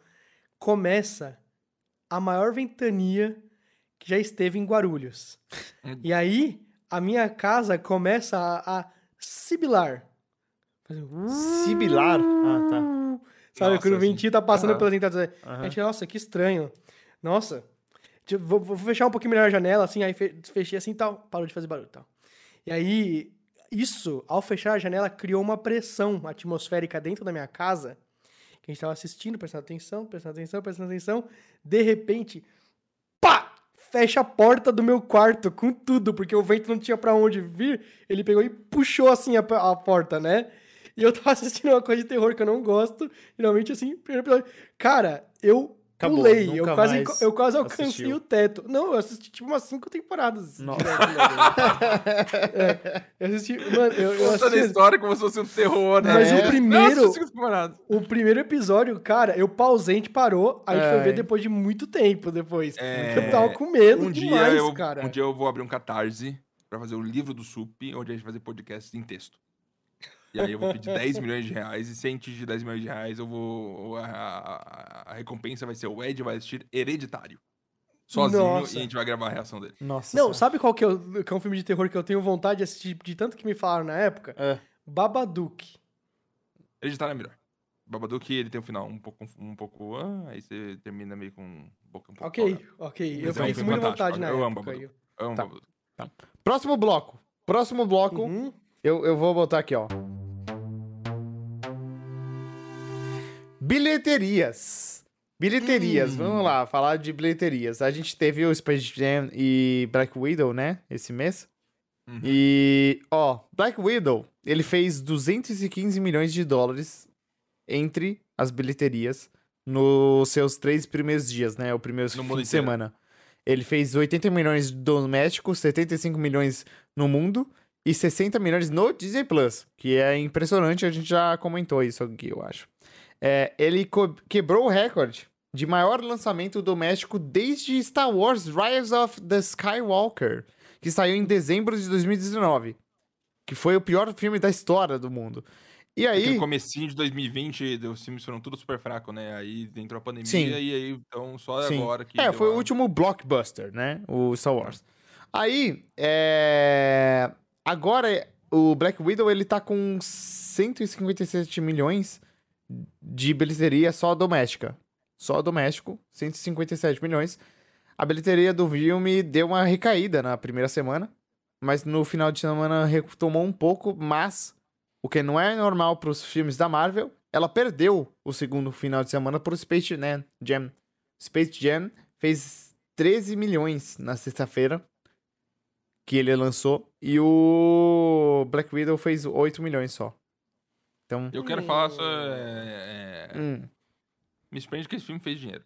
Começa a maior ventania que já esteve em Guarulhos. e aí, a minha casa começa a, a sibilar. Um Sibilar? Ah, tá. Sabe, Nossa, quando o ventinho tá passando aham. pelas entradas. A Aham. gente, nossa, que estranho. Nossa. Vou, vou fechar um pouquinho melhor a janela, assim, aí fe- fechei assim e tal. Parou de fazer barulho e tal. E aí, isso, ao fechar a janela, criou uma pressão atmosférica dentro da minha casa. Que a gente tava assistindo, prestando atenção, prestando atenção, prestando atenção. De repente! Fecha a porta do meu quarto com tudo, porque o vento não tinha pra onde vir. Ele pegou e puxou assim a, a porta, né? E eu tava (laughs) assistindo uma coisa de terror que eu não gosto. Geralmente, assim, primeiro episódio. Cara, eu Acabou, pulei. Eu quase, mais eu quase alcancei assistiu. o teto. Não, eu assisti tipo umas cinco temporadas. Nossa. É, eu assisti. Mano, eu, eu Contando a assisti. história como se fosse um terror, né? Mas É. o primeiro. Nossa. O primeiro episódio, cara, eu pausei, a gente parou, a gente foi É. ver depois de muito tempo depois. É, Porque eu tava com medo Um dia, demais, eu, cara. um dia eu vou abrir um catarse pra fazer o livro do SUP, onde a gente vai fazer podcast em texto. E aí eu vou pedir (laughs) 10 milhões de reais, e se a gente atingir 10 milhões de reais, eu vou. A, a- a recompensa vai ser o Ed vai assistir Hereditário. Sozinho Nossa. e a gente vai gravar a reação dele. Nossa. Não, senhora. sabe qual que é, o- que é um filme de terror que eu tenho vontade de assistir de tanto que me falaram na época? É. Babadook. Hereditário é melhor. Babadook, ele tem um final um pouco. Um pouco ah, aí você termina meio com boca um pouco. Ok, ok. Mas Eu é um fiquei com filme muita vontade na eu amo época. Babadook. eu- Amo Tá. Babadook. Próximo bloco. Próximo bloco. Uhum. Eu, eu vou botar aqui, ó. Bilheterias. Bilheterias, Hum. vamos lá, falar de bilheterias. A gente teve o Space Jam e Black Widow, né, esse mês. Uhum. E, ó, Black Widow, ele fez 215 milhões de dólares entre as bilheterias nos seus três primeiros dias, né, o primeiro No fim de inteiro. semana. Ele fez 80 milhões domésticos, 75 milhões no mundo e 60 milhões no Disney Plus, que é impressionante, a gente já comentou isso aqui, eu acho. É, ele quebrou o recorde de maior lançamento doméstico desde Star Wars Rise of the Skywalker, que saiu em dezembro de 2019, que foi o pior filme da história do mundo. E Porque aí, no comecinho de 2020, os filmes foram tudo super fracos, né? Aí entrou a pandemia Sim. e aí, então, só Sim. agora que. É, foi o a- último blockbuster, né? O Star Wars. Aí, é... Agora, o Black Widow, ele tá com 157 milhões de bilheteria só doméstica. Só doméstico, 157 milhões. A bilheteria do filme deu uma recaída na primeira semana, mas no final de semana retomou um pouco, mas o que não é normal para os filmes da Marvel, ela perdeu o segundo final de semana pro Space Jam. Jam. Space Jam fez 13 milhões na sexta-feira que ele lançou e o Black Widow fez 8 milhões só. Então, Eu quero falar só. é, é, hum. Me surpreende que esse filme fez dinheiro.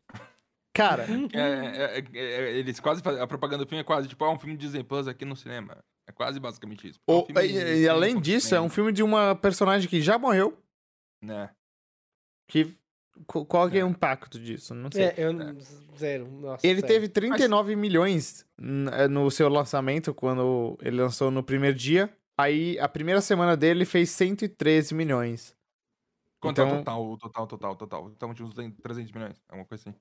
cara, (laughs) É, é, é, é, eles quase fazem. A propaganda do filme é quase tipo, ah, um filme de Disney Plus aqui no cinema. É quase basicamente isso. É um o- filme e, e além 100 disso, é um filme de uma personagem que já morreu, Né? que qu- qual que é o impacto disso? Não sei. É, eu. Zero. Nossa, Ele sério. teve 39 milhões n- eh, no seu lançamento, quando ele lançou no primeiro dia. Aí, a primeira semana dele fez 113 milhões. Quanto é Então- o total, o total, total, total? Então tinha uns 300 milhões, alguma coisa assim.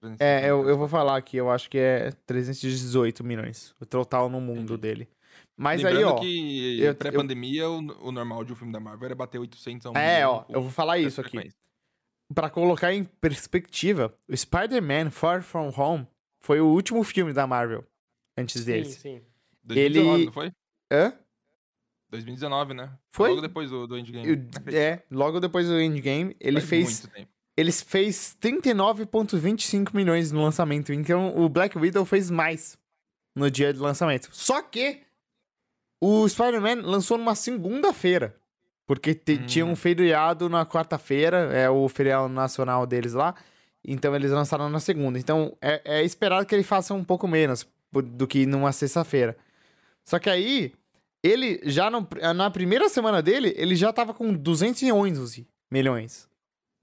350 É, eu, eu vou falar aqui, eu acho que é 318 milhões, o total no mundo Entendi. dele. Mas Lembrando aí, ó. que pré-pandemia, o, o normal de um filme da Marvel era bater 800 a 1 É, milhão ó, eu vou falar isso aqui. Pra colocar em perspectiva, o Spider-Man Far From Home foi o último filme da Marvel antes Sim, desse. sim. 2019, Ele- não foi? Hã? 2019, né? Foi? Logo depois do, do Endgame. Eu- (laughs) é, logo depois do Endgame, ele Faz fez muito tempo. ele fez 39,25 milhões no lançamento. Então o Black Widow fez mais no dia de lançamento. Só que o Spider-Man lançou numa segunda-feira. Porque te- Hum. tinha um feriado na quarta-feira, é o feriado nacional deles lá. Então eles lançaram na segunda. Então é, é esperado que ele faça um pouco menos do que numa sexta-feira. Só que aí, ele já no- na primeira semana dele, ele já tava com 211 milhões.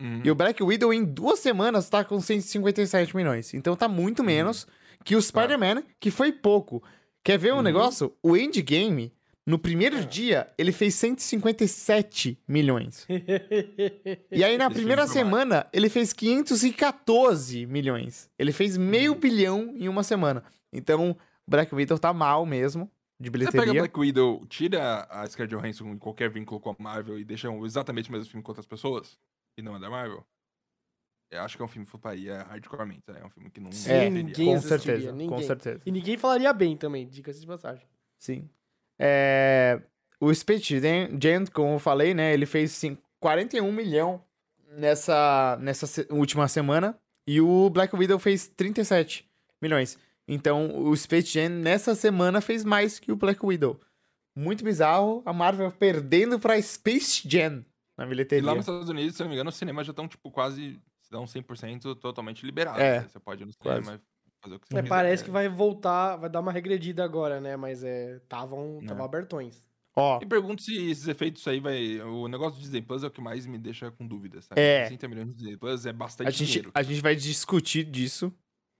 Uhum. E o Black Widow em duas semanas tá com 157 milhões. Então tá muito menos que o Spider-Man, que foi pouco. Quer ver um Uhum. negócio? O Endgame, no primeiro É. dia, ele fez 157 milhões. (laughs) E aí na Esse primeira semana, ele fez 514 milhões. Ele fez meio Uhum. bilhão em uma semana. Então, Black Widow tá mal mesmo, de Você pega bilheteria. Black Widow, tira a Scarlett Johansson em qualquer vínculo com a Marvel e deixa exatamente o mesmo filme com outras pessoas? E não é da Marvel? Eu acho que é um filme que floparia hardcoremente. É um filme que não. Sim, teria. ninguém com assistiria, certeza, com ninguém. certeza. E ninguém falaria bem também, diga-se de passagem. Sim. É, o Space Jam, como eu falei, né? Ele fez sim, 41 milhão nessa, nessa última semana. E o Black Widow fez 37 milhões. Então, o Space Jam nessa semana fez mais que o Black Widow. Muito bizarro. A Marvel perdendo pra Space Jam na E bilheteria. lá nos Estados Unidos, se eu não me engano, os cinemas já estão, tipo, quase. Se dão 100% totalmente liberados. É, né? Você pode ir no quase. cinema e fazer o que você É, quiser. parece que vai voltar, vai dar uma regredida agora, né? Mas é, estavam É. abertões. Ó, E pergunto se esses efeitos aí vai. O negócio do Disney Plus é o que mais me deixa com dúvidas, sabe? É. 60 milhões de Disney Plus é bastante a gente, dinheiro. a gente vai discutir disso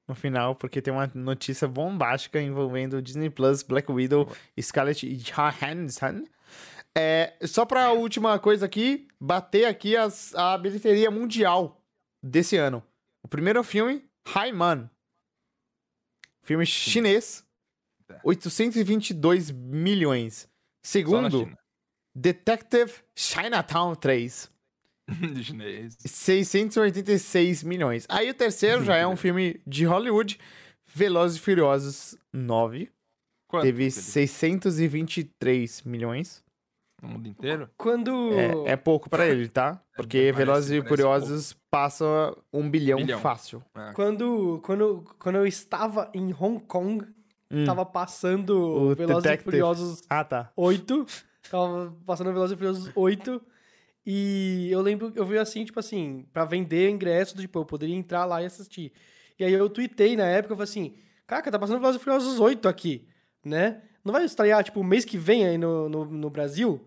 no final, porque tem uma notícia bombástica envolvendo Disney Plus, Black Widow, Scarlett Johansson. É, só pra última coisa aqui, bater aqui as, a bilheteria mundial desse ano. O primeiro filme, Haiman. Filme chinês, É. 822 milhões. Segundo. Detective Chinatown 3. De chinês. 686 milhões. Aí o terceiro já é um (laughs) filme de Hollywood, Velozes e Furiosos 9. Quanto? Teve Felipe? 623 milhões. No mundo inteiro? Quando. É, é pouco pra ele, tá? Porque parece- Velozes e Furiosos passa um bilhão, Bilhão. fácil. É. Quando, quando, quando eu estava em Hong Kong, Hum. tava passando O Velozes e Detective. Furiosos Ah, tá. 8. Tava passando Velozes e Furiosos 8. E eu lembro, eu vi assim, tipo assim, pra vender ingresso, tipo, eu poderia entrar lá e assistir. E aí eu tuitei na época, eu falei assim, caraca, tá passando Velozes e Furiosos 8 aqui, né? Não vai estrear, tipo, o mês que vem aí no, no, no Brasil?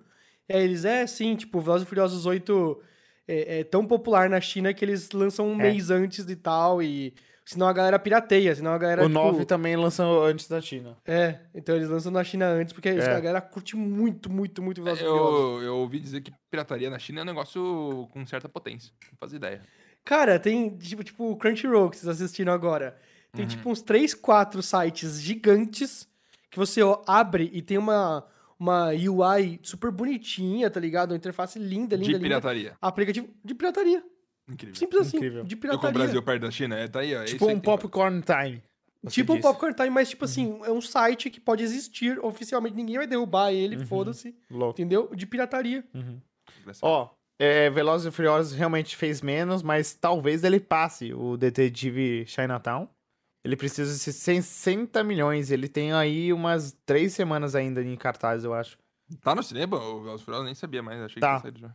E aí eles, é, sim, tipo, Velozes e Furiosos 8 é, é tão popular na China que eles lançam um É. mês antes e tal, e... Senão a galera pirateia, senão a galera, o tipo... 9 também lançou antes da China. É, então eles lançam na China antes, porque É. a galera curte muito, muito, muito Velozes Furiosos. Eu, eu ouvi dizer que pirataria na China é um negócio com certa potência. Não fazia ideia. Cara, tem, tipo, tipo o Crunchyroll que vocês assistiram agora. Tem, Uhum. tipo, uns 3, 4 sites gigantes que você ó, abre e tem uma, uma UI super bonitinha, tá ligado? Uma interface linda, linda, de linda. pirataria. Aplicativo de pirataria. Incrível. Simples assim, Incrível. de Eu com o pirataria. Brasil perto da China, é, tá aí, ó. é Tipo aí um popcorn time. Tipo um disse. Popcorn Time, mas, tipo assim, Uhum. é um site que pode existir oficialmente. Ninguém vai derrubar ele, Uhum. foda-se. Entendeu? De pirataria. Uhum. Ó, é, Velozes e Furiosos realmente fez menos, mas talvez ele passe o Detetive Chinatown. Ele precisa de 60 milhões. Ele tem aí umas três semanas ainda em cartaz, eu acho. Tá no cinema? O Velozes e Furiosos eu nem sabia, mas achei Tá. que tinha saído já.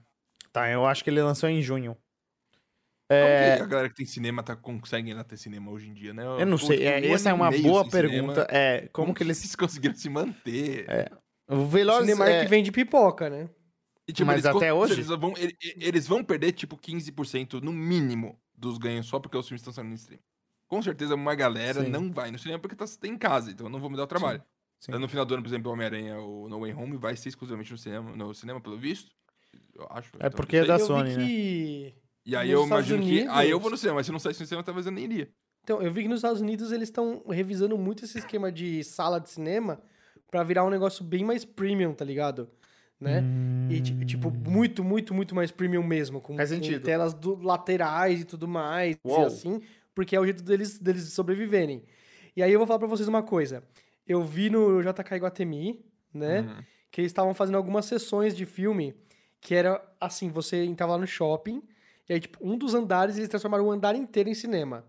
Tá, eu acho que ele lançou em junho. Como É, que a galera que tem cinema tá, consegue ainda ter cinema hoje em dia, né? eu não Ficou, sei, é, um essa é uma boa sem cinema. pergunta. É, como que eles. (laughs) conseguiram se manter? O Velozes. Cinemark é, vende pipoca, né? E, tipo, Mas eles até con- hoje? Eles vão, ele- eles vão perder, tipo, 15% no mínimo dos ganhos só porque os filmes estão saindo no stream. Com certeza uma galera Sim. não vai no cinema porque tá, tá em casa, então eu não vou me dar o trabalho. sim. No final do ano, por exemplo, Homem-Aranha, o No Way Home, vai ser exclusivamente no cinema, no cinema pelo visto. Eu acho. É então, porque não é da eu Sony, vi né? E aí nos eu Estados imagino que. Aí eu Unidos- vou no cinema, mas se não saísse no cinema, talvez eu nem iria. Então, eu vi que nos Estados Unidos eles estão revisando muito esse esquema de sala de cinema pra virar um negócio bem mais premium, tá ligado? Né? E, ti- tipo, muito, muito, muito mais premium mesmo. Com, Hum. Com telas do- laterais e tudo mais, e Uou. assim, porque é o jeito deles, deles sobreviverem. E aí eu vou falar pra vocês uma coisa. Eu vi no JK Iguatemi, né? Uhum. que eles estavam fazendo algumas sessões de filme que era assim, você entrava lá no shopping e aí, tipo, um dos andares eles transformaram o andar inteiro em cinema,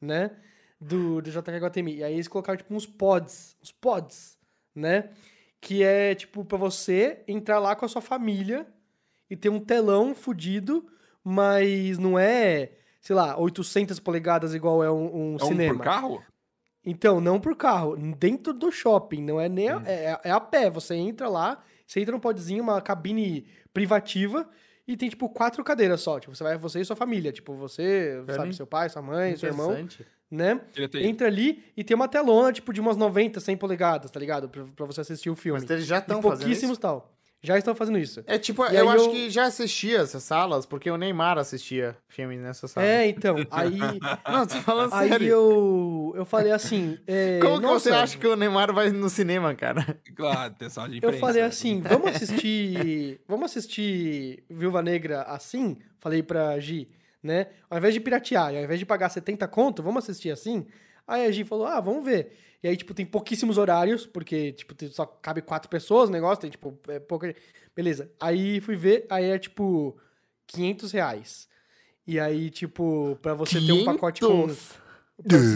né? Do, do JK Guatemi. E aí eles colocaram, tipo, uns pods, uns pods, né? Que é, tipo, pra você entrar lá com a sua família e ter um telão fudido, mas não é, sei lá, 800 polegadas igual é um, um É um cinema. por carro? Então, não por carro, dentro do shopping, não é nem a, é, é a pé. Você entra lá, você entra num podzinho, uma cabine privativa e tem tipo quatro cadeiras só. Tipo, você vai você e sua família, tipo, você, sabe, seu pai, sua mãe, seu irmão, Interessante. né? Entra ali e tem uma telona tipo de umas 90, 100 polegadas, tá ligado? Pra, pra você assistir o filme. Mas eles já estão fazendo pouquíssimos isso? tal. Já estão fazendo isso. É tipo, E eu aí acho eu- que já assistia essas salas, porque o Neymar assistia filmes nessas salas. É, então, aí (laughs) Não, tô falando aí sério. eu eu falei assim, é, Como que você acha que o Neymar vai no cinema, cara? Claro, tensão de Eu imprensa. falei né? assim, vamos assistir. vamos assistir Viúva Negra assim? Falei pra Gi, né? Ao invés de piratear, ao invés de pagar 70 conto, vamos assistir assim? Aí a gente falou, ah, vamos ver. E aí, tipo, tem pouquíssimos horários, porque, tipo, só cabe quatro pessoas no negócio, tem, tipo, é pouca... Beleza. Aí fui ver, aí é, tipo, 500 reais. E aí, tipo, pra você ter um pacote com... 500.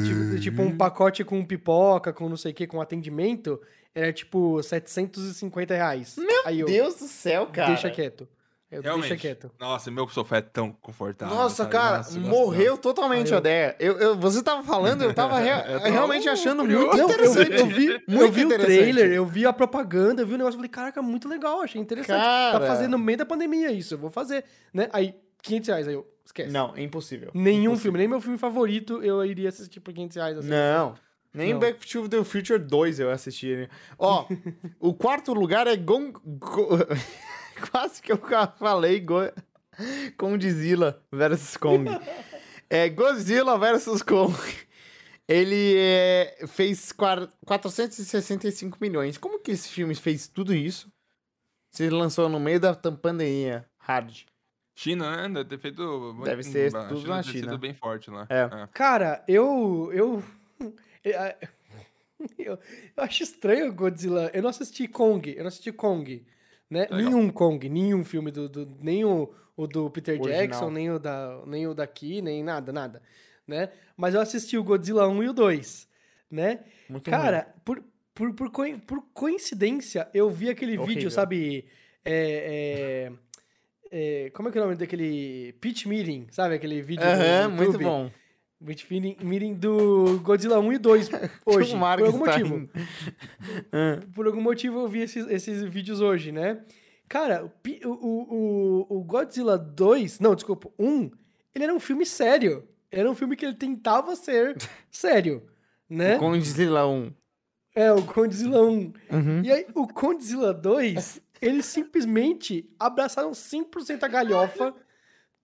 tipo, tipo, um pacote com pipoca, com não sei o que, com atendimento, era, tipo, 750 reais. Meu eu, Deus do céu, cara. deixa quieto. Eu, deixa Realmente. quieto. Nossa, meu sofá é tão confortável. Nossa, sabe? cara, Nossa, gosto morreu totalmente eu- a ideia. Eu, eu- você tava falando, eu tava (laughs) rea- Eu tô realmente achando curioso. muito Não, interessante. eu vi, eu Muito vi o trailer, eu vi a propaganda, eu vi o negócio, eu falei, caraca, muito legal, achei interessante. Cara. Tá fazendo no meio da pandemia isso, eu vou fazer, né? Aí, 500 reais, aí eu, esquece. Não, é impossível. Nenhum Impossível. filme, nem meu filme favorito eu iria assistir por 500 reais. Assim. Não. Nem Não. Back to the Future 2 eu assisti. né? Ó, (laughs) o quarto lugar é Gon... Go- (laughs) (laughs) Quase que eu falei Go... Godzilla versus Kong. (laughs) É Godzilla versus Kong. Ele é, fez quar- 465 milhões. Como que esse filme fez tudo isso? Se lançou no meio da pandemia. Hard. China, né? Deve ter feito. Deve ser tudo na deve ter China. sido bem forte lá. É. Cara, eu. Eu. (laughs) Eu, eu acho estranho o Godzilla. Eu não assisti Kong, eu não assisti Kong. Né? Nenhum Kong, nenhum filme do. do nem o, o do Peter Original. Jackson, nem o, da, nem o daqui, nem nada, nada. Né? Mas eu assisti o Godzilla 1 e o 2. Né? Muito. Cara, por, por, por, por coincidência, eu vi aquele Horrível. vídeo, sabe? É, é, é, como é que é o nome daquele Pitch Meeting, sabe? Aquele vídeo Aham, muito YouTube? bom. Pitch Meeting, meeting do Godzilla 1 e 2 (laughs) hoje, o por algum tá motivo. (laughs) Ah, Por algum motivo eu vi esses, esses vídeos hoje, né? Cara, o, o, o, o Godzilla 2, não, desculpa, 1, ele era um filme sério. Era um filme que ele tentava ser (laughs) sério, né? Godzilla 1. É, o Godzilla 1. Uhum. E aí, o Godzilla 2, eles simplesmente abraçaram 100% a galhofa.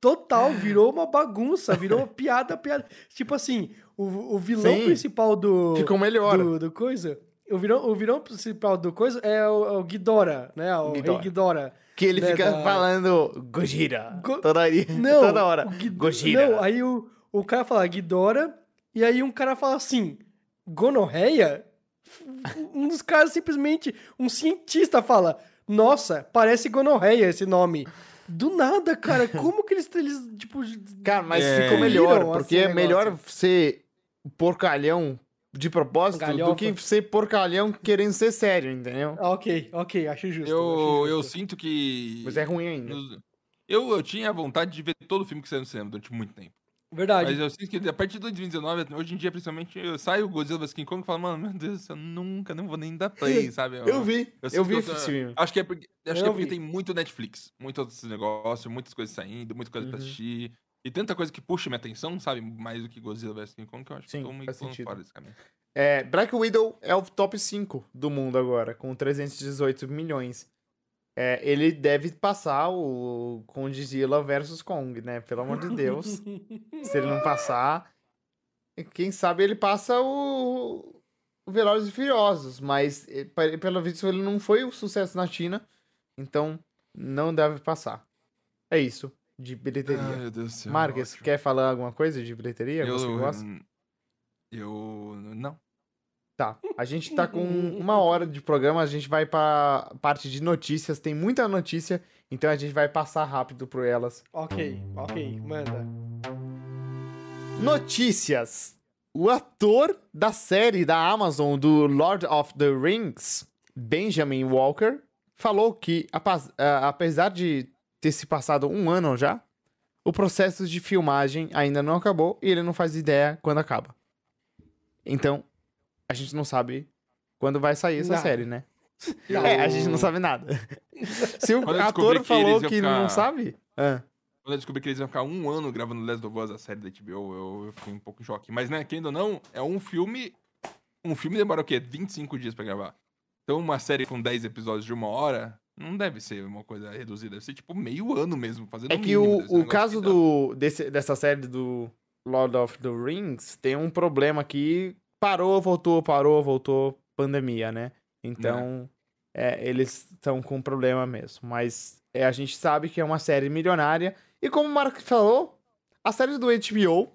Total, virou uma bagunça, virou uma piada, piada. Tipo assim, o, o vilão Sim. principal do. Ficou melhor. Do, do coisa. O vilão, o vilão principal do coisa é o, é o Ghidorah, né? O Ghidorah. rei Ghidorah. Que ele né, fica da- falando Gojira Go- toda, aí- (laughs) Não, toda hora. o Ghid- Gojira. Não, aí o, o cara fala Ghidorah, e aí um cara fala assim, gonorreia? (laughs) Um dos caras simplesmente, um cientista fala, nossa, parece gonorreia esse nome. Do nada, cara, (laughs) como que eles, eles tipo... Cara, mas É. ficou melhor, porque assim, é melhor negócio. ser porcalhão de propósito do Galhofa. que ser porcalhão querendo ser sério, entendeu? Ok, ok, acho justo. Eu, acho eu justo. sinto que. Mas é ruim ainda. Eu, eu tinha vontade de ver todo o filme que saiu no cinema durante muito tempo. Verdade. Mas eu sinto que a partir de 2019, hoje em dia, principalmente, eu saio o Godzilla vs King Kong e falo, mano, meu Deus, eu nunca, não vou nem dar play, (laughs) sabe? Eu vi, eu, sinto vi esse filme. Acho que é porque, acho Eu que é porque tem muito Netflix, muito outros negócios, muitas coisas saindo, muita coisa pra Uhum. assistir. E tanta coisa que puxa minha atenção, sabe? Mais do que Godzilla vs King Kong, que eu acho Sim, que eu tô meio pulando fora desse caminho. É, Black Widow é o top 5 do mundo agora, com 318 milhões. É, ele deve passar o Godzilla versus Kong, né? Pelo amor de Deus. Se ele não passar, quem sabe ele passa o, o Velozes e Furiosos, mas pe- pelo visto ele não foi um sucesso na China, então não deve passar. É isso, de bilheteria. Ai, meu Deus do céu. Marques, ótimo. quer falar alguma coisa de bilheteria? eu, Você gosta? Eu. Não. Tá. A gente tá com (laughs) uma hora de programa, a gente vai pra parte de notícias, tem muita notícia, então a gente vai passar rápido por elas. ok, ok, manda. Notícias. O ator da série da Amazon do Lord of the Rings, Benjamin Walker, falou que, apesar de ter se passado um ano já, o processo de filmagem ainda não acabou e ele não faz ideia quando acaba. Então, a gente não sabe quando vai sair essa Nada. série, né? (laughs) Não. É, a gente não sabe nada. (laughs) Se o eu ator que falou que não ficar- sabe. Ah, Quando eu descobri que eles iam ficar um ano gravando Last of Us, a série da HBO, eu, eu fiquei um pouco em choque. Mas, né, querendo ou não, é um filme. Um filme demora o quê? 25 dias pra gravar. Então, uma série com 10 episódios de uma hora não deve ser uma coisa reduzida. Deve ser tipo meio ano mesmo, fazendo É que o, o caso do, desse, dessa série do Lord of the Rings tem um problema que parou, voltou, parou, voltou, pandemia, né? Então, é, eles estão com um problema mesmo. Mas é, a gente sabe que é uma série milionária. E como o Marco falou, A série do HBO,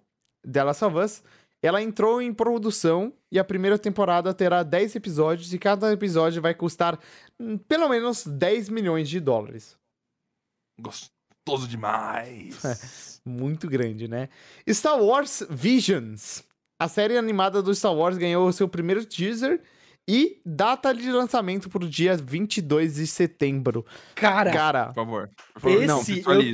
The Last of Us, ela entrou em produção e a primeira temporada terá 10 episódios e cada episódio vai custar hum, pelo menos 10 milhões de dólares. Gostoso demais. (laughs) Muito grande, né? Star Wars Visions. A série animada do Star Wars ganhou seu primeiro teaser e data de lançamento pro dia 22 de setembro. Cara, Cara, Por favor. Por favor. esse não, eu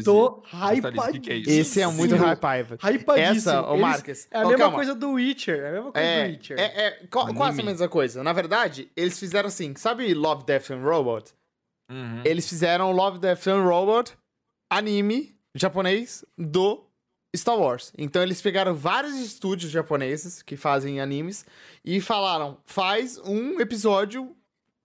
tô Visualize, o que que é esse é muito hypável. hypadíssimo. Essa, ô Marques. É a ô, mesma calma. coisa do Witcher. É a mesma coisa do É, Witcher. é, é qua- quase a mesma coisa. Na verdade, eles fizeram assim, sabe Love, Death and Robot? Uhum. Eles fizeram Love, Death and Robot, anime japonês do Star Wars. Então eles pegaram vários estúdios japoneses que fazem animes e falaram, faz um episódio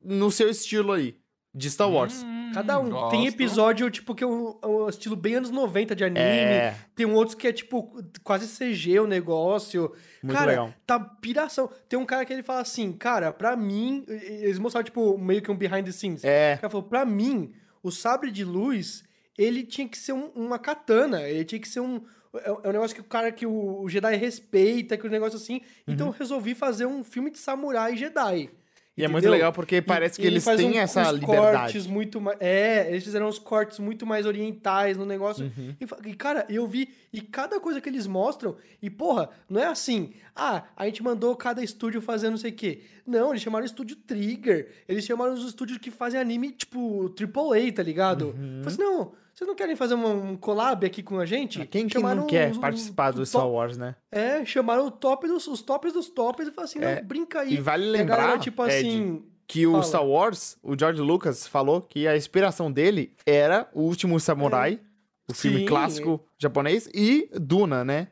no seu estilo aí, de Star Wars. Hum, Cada um. Tem gosto. episódio, tipo, que é um, um estilo bem anos 90 de anime. É, Tem um outro que é, tipo, quase CG o negócio. muito cara, legal. tá piração. Tem um cara que ele fala assim, cara, pra mim... Eles mostraram, tipo, meio que um behind the scenes. É, O cara falou, pra mim, o sabre de luz, ele tinha que ser um- uma katana. Ele tinha que ser um... É é um negócio que o cara, que o, Jedi respeita, que o negócio assim. Então eu resolvi fazer um filme de samurai Jedi. e é muito entendeu? legal porque parece E- que ele eles têm um- essa liberdade. cortes muito mais. É, eles fizeram uns cortes muito mais orientais no negócio. Uhum. E, e, cara, eu vi. E cada coisa que eles mostram. E, porra, não é assim. Ah, a gente mandou cada estúdio fazer não sei o quê. Não, eles chamaram o estúdio Trigger. Eles chamaram os estúdios que fazem anime, tipo, AAA, tá ligado? Uhum. Falei assim, não. Vocês não querem fazer um collab aqui com a gente? Quem que Chamaram não quer os- participar do Star Wars, né? É, chamaram o top dos, os tops dos tops e falaram assim, É, não, brinca aí. E vale E lembrar, galera, tipo Ed, assim. que o Fala. Star Wars, o George Lucas falou que a inspiração dele era O Último Samurai, o filme Sim. clássico japonês, e Duna, né?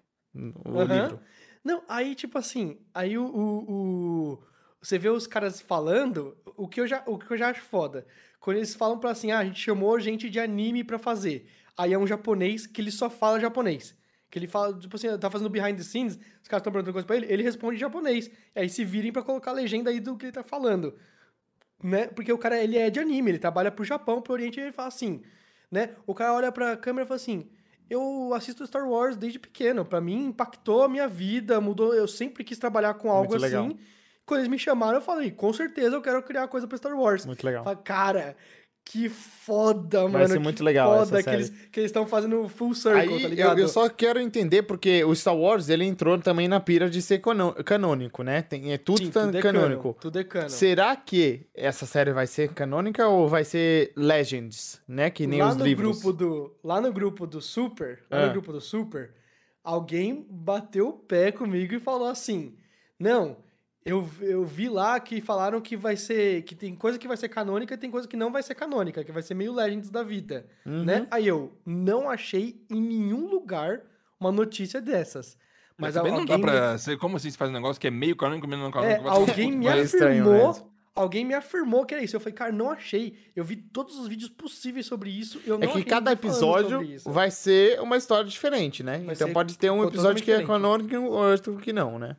O Aham. livro. Não, aí, tipo assim, aí o, o, o- Você vê os caras falando, o que, eu já, o que eu já acho foda. Quando eles falam pra assim, ah, a gente chamou gente de anime pra fazer. Aí é um japonês que ele só fala japonês. Que ele fala, tipo assim, tá fazendo behind the scenes, os caras estão perguntando coisa pra ele, ele responde em japonês. E aí se virem pra colocar a legenda aí do que ele tá falando. Né? Porque o cara, ele é de anime, ele trabalha pro Japão, pro Oriente, e ele fala assim, né? O cara olha pra câmera e fala assim, eu assisto Star Wars desde pequeno, pra mim impactou a minha vida, mudou, eu sempre quis trabalhar com algo assim. Quando eles me chamaram, eu falei, com certeza eu quero criar coisa pra Star Wars. Muito legal. Falei, cara, que foda, Vai mano. ser que muito legal foda essa que eles que eles estão fazendo full circle, Aí tá eu, ligado? eu só quero entender, porque o Star Wars, ele entrou também na pira de ser canônico, né? Tem, é tudo, Sim, tudo é canônico. cano, tudo é cano. Será que essa série vai ser canônica ou vai ser Legends, né? Que nem lá os no livros. grupo do lá no grupo do Super, lá Ah. no grupo do Super, alguém bateu o pé comigo e falou assim: "Não, eu, eu vi lá que falaram que vai ser que tem coisa que vai ser canônica e tem coisa que não vai ser canônica, que vai ser meio Legends da vida", Uhum. né? Aí eu não achei em nenhum lugar uma notícia dessas. Mas Mas também não alguém dá pra ser como assim, você faz um negócio que é meio canônico, meio não é, canônico. ser alguém me é estranho afirmou, alguém me afirmou que era isso. Eu falei, cara, não achei. Eu vi todos os vídeos possíveis sobre isso. Eu É não que cada episódio vai ser uma história diferente, né? Vai então pode ter um episódio que é canônico e outro que não, né?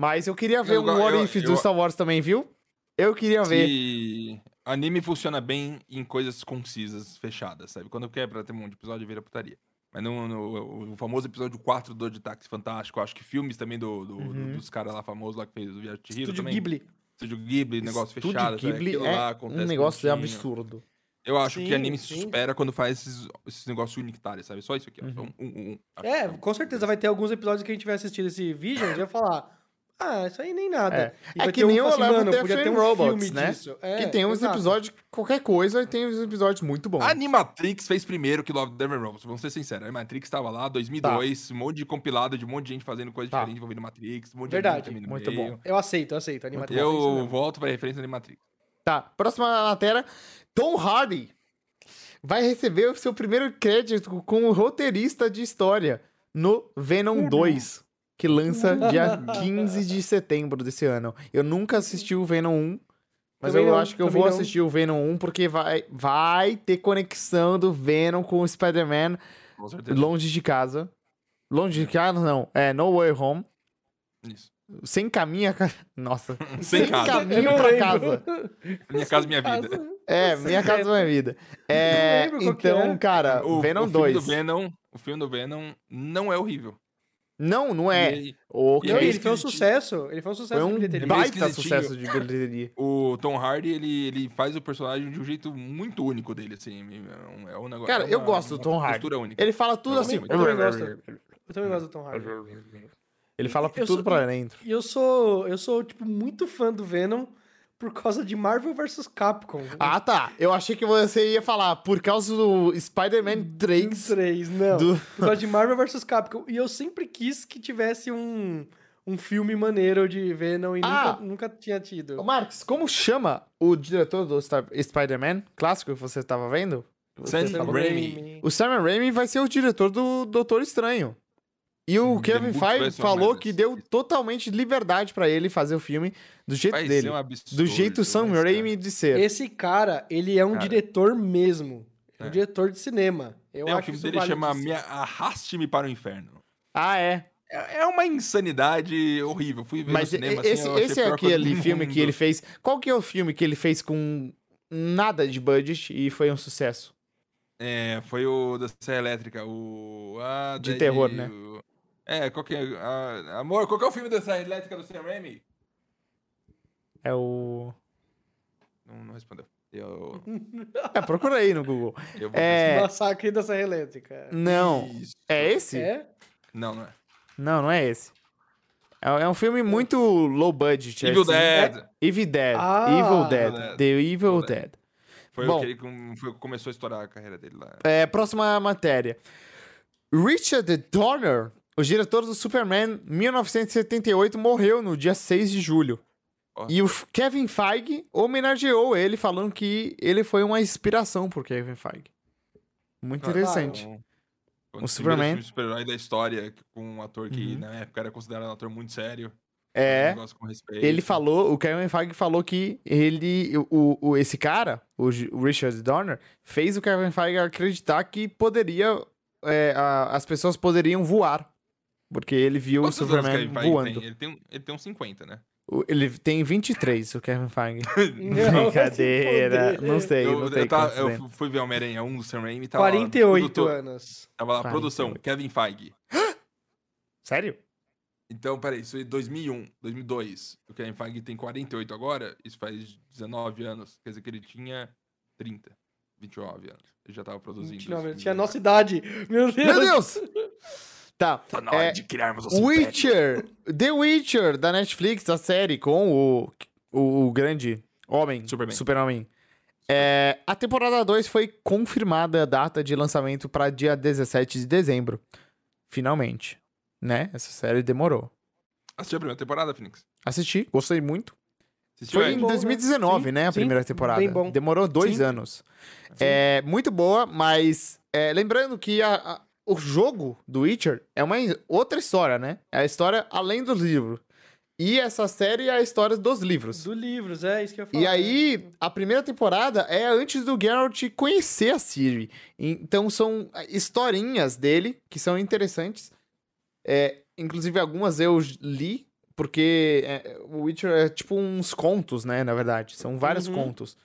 Mas eu queria ver Eu um What eu- If do eu- Star Wars também, viu? Eu queria ver. Se anime funciona bem em coisas concisas, fechadas, sabe? Quando quer pra ter um monte de episódio, vira putaria. Mas no, no- o famoso episódio 4 do de Táxi Fantástico, acho que filmes também do, do- do- Uhum. dos caras lá famosos lá que fez o Viagem de Estúdio também. Ghibli. Estúdio Ghibli, negócio Estúdio fechado. sabe? Ghibli Aquilo é lá um negócio absurdo. Eu acho Sim, que anime sim. se supera quando faz esses, esses negócios unitários, sabe? Só isso aqui, ó. Uhum. Um, um, um. É, que com certeza vai ter alguns episódios que a gente vai assistir esse vídeo e vai falar. Ah, isso aí nem nada. É. E É que ter um nem que o fala assim, Death and um Robots, filme né? disso. É, que tem uns exato. episódios, qualquer coisa, e tem uns episódios muito bons. A Animatrix fez primeiro que Love, Death and Robots, vamos ser sinceros. A Animatrix tava lá, 2002, um monte de compilado de um monte de gente fazendo coisa Tá. diferente envolvendo Matrix, um monte Verdade, de no muito meio. bom. Eu aceito, eu aceito. Animatrix. é Eu mesmo. volto pra referência da Animatrix. Tá, próxima matéria. Tom Hardy vai receber o seu primeiro crédito como roteirista de história no Venom 2, que lança (laughs) dia 15 de setembro desse ano. Eu nunca assisti o Venom 1, mas Também eu não, acho que eu vou não. assistir o Venom 1 porque vai, vai ter conexão do Venom com o Spider-Man Com certeza. longe de casa. Longe de casa, não. É No Way Home. Isso. Sem caminho. (laughs) Nossa. Sem casa. caminho pra casa. Minha casa, minha vida. É, Minha Casa Minha Vida. É, então, é. cara, O, Venom o filme 2. do Venom, o filme do Venom não é horrível. Não, não é. E Ok. E Não, é ele foi um sucesso. Ele foi um sucesso Foi de um bilheteria. meio baita esquisitinho. sucesso de bilheteria. o Tom Hardy, ele, ele faz o personagem de um jeito muito único dele, assim. É um, é um negócio. Cara, é eu uma- gosto do Tom Hardy. única. Ele fala tudo Eu assim. também- eu também gosto. Eu também gosto do Tom Hardy. Ele fala Eu tudo sou- pra dentro. E eu sou, eu sou, tipo, muito fã do Venom por causa de Marvel vs Capcom. Ah, tá. Eu achei que você ia falar por causa do Spider-Man 3. 3, não. Do- Por causa de Marvel vs Capcom. E eu sempre quis que tivesse um, um filme maneiro de Venom e Ah! nunca, nunca tinha tido. Ô, Marcos, como chama o diretor do Spider-Man clássico que você tava vendo? Sam? Raimi. O Sam Raimi vai ser o diretor do Doutor Estranho. E o Hum, Kevin Feige falou que deu totalmente liberdade pra ele fazer o filme do jeito Vai dele. ser um absurdo. do jeito Sam Raimi de ser. Esse cara, ele é um Cara. diretor mesmo. É um É. diretor de cinema. Eu um acho filme isso dele chama validíssimo. Me Arraste-me para o Inferno. Ah, é. É é uma insanidade horrível. Fui ver Mas no cinema, e- assim, esse, esse é aquele filme que ele fez. Qual que é o filme que ele fez com nada de budget e foi um sucesso? É, foi o da Serra Elétrica, o... ah, De terror, né? É, qual que é... ah, amor, qual que é o filme Serra Elétrica do Sam Raimi? É o. Não, não respondeu. Eu, (laughs) É, procura aí no Google. eu vou É. Massacre da Serra Elétrica. Não. Isso. É esse? É? Não, não é. Não, não é esse. É, é um filme muito low budget. Evil assim. Dead. Evil Dead. Ah. Evil Dead. Evil Dead. The Evil Evil Dead. Dead. Foi Bom. o que foi começou a estourar a carreira dele lá. É, próxima matéria. Richard Donner, o diretor do Superman 1978, morreu no dia 6 de julho. Ó. E o Kevin Feige homenageou ele, falando que ele foi uma inspiração por Kevin Feige. Muito Ah, interessante. Um, O um dos Superman. super-herói da história, com um ator que Uhum. na época era considerado um ator muito sério. É. Um negócio com respeito. Ele falou, o Kevin Feige falou que ele, o, o- esse cara, o o Richard Donner, fez o Kevin Feige acreditar que poderia, é, a- as pessoas poderiam voar. Porque ele viu Quantos o anos Superman Kevin Feige voando. Tem? Ele, tem, um- ele tem uns 50, né? Ele tem 23, o Kevin Feige. (laughs) Não, (laughs) Brincadeira. se. Não sei, eu, não sei eu, quantos eu fui ver Homem-Aranha 1 do Sam Raimi. Tava lá, 48 produtor- anos. Tava lá, 48. produção, Kevin Feige. Sério? Então, peraí, isso é 2001, 2002. O Kevin Feige tem 48 agora, isso faz 19 anos. Quer dizer que ele tinha 30, 29 anos. Ele já tava produzindo. 29, os ele filmes tinha a nossa idade. Meu Deus. Meu Deus! (laughs) Tá. Tá na hora É, de criarmos o Witcher! The Witcher, da Netflix, a série com o, o, o grande homem, Superman. Super-Homem. É, a temporada 2 foi confirmada a data de lançamento para dia 17 de dezembro. Finalmente. Né? Essa série demorou. Assistiu a primeira temporada, Phoenix? Assisti, gostei muito. Assistiu Foi aí? em bom, né? 2019, Sim, né? A sim, primeira temporada. bem bom. Demorou dois Sim. anos. É muito boa, mas é, lembrando que a- a- o jogo do Witcher é uma outra história, né? É a história além do livro. E essa série é a história dos livros. Do livros, é isso que eu falar. E aí, a primeira temporada é antes do Geralt conhecer a Ciri. Então são historinhas dele que são interessantes. É, inclusive, algumas eu li, porque é, o Witcher é tipo uns contos, né? Na verdade. São vários Uhum. contos.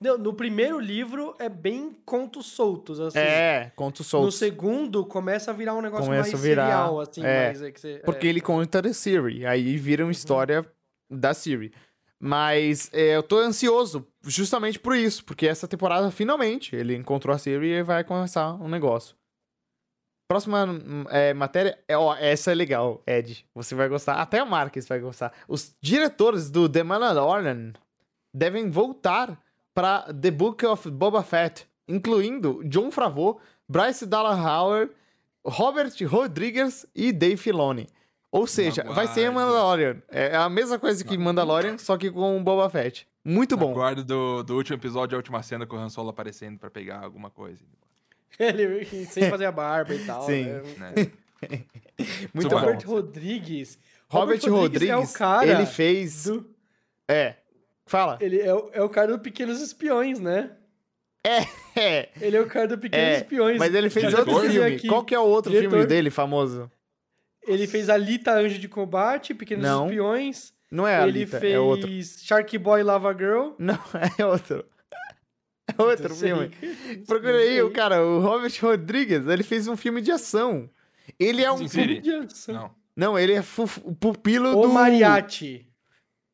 Não, no primeiro livro é bem contos soltos, assim. É, contos No soltos. segundo começa a virar um negócio Começa mais virar, serial, assim. é, mais, é você- Porque é. ele conta da Siri. Aí vira uma história da Siri. Mas é, eu tô ansioso justamente por isso. Porque essa temporada, finalmente, ele encontrou a Siri e vai começar um negócio. Próxima é, matéria. É, ó, essa é legal, Ed. Você vai gostar. Até a Marques vai gostar. Os diretores do The Mandalorian devem voltar para The Book of Boba Fett, incluindo John Favreau, Bryce Dallas Howard, Robert Rodrigues e Dave Filoni. Ou seja, vai ser. Mandalorian. É a mesma coisa que Mandalorian, só que com Boba Fett. Muito bom. Aguardo do, do último episódio, a última cena com o Han Solo aparecendo pra pegar alguma coisa. (laughs) Ele sem fazer a barba e tal. Sim. né? (laughs) Né? (laughs) Muito Super. bom. Robert Rodrigues. Robert Rodrigues, é o cara. ele fez. do- É. Fala. ele é, o- é o cara do Pequenos Espiões, né? É. Ele é o cara do Pequenos É, Espiões. Mas ele fez outro filme. Aqui. Qual que é o outro Diretor. filme dele famoso? Ele fez Alita Anjo de Combate, Pequenos Não. Espiões. Não é a ele Alita, fez é outro. Shark Boy Lava Girl. Não, (laughs) é outro. outro Isso aí. filme. Procura aí, o cara, o Robert Rodrigues, ele fez um filme de ação. Ele é um. Sim, Siri. De ação. Não. Não, ele é o pupilo O do. Mariachi.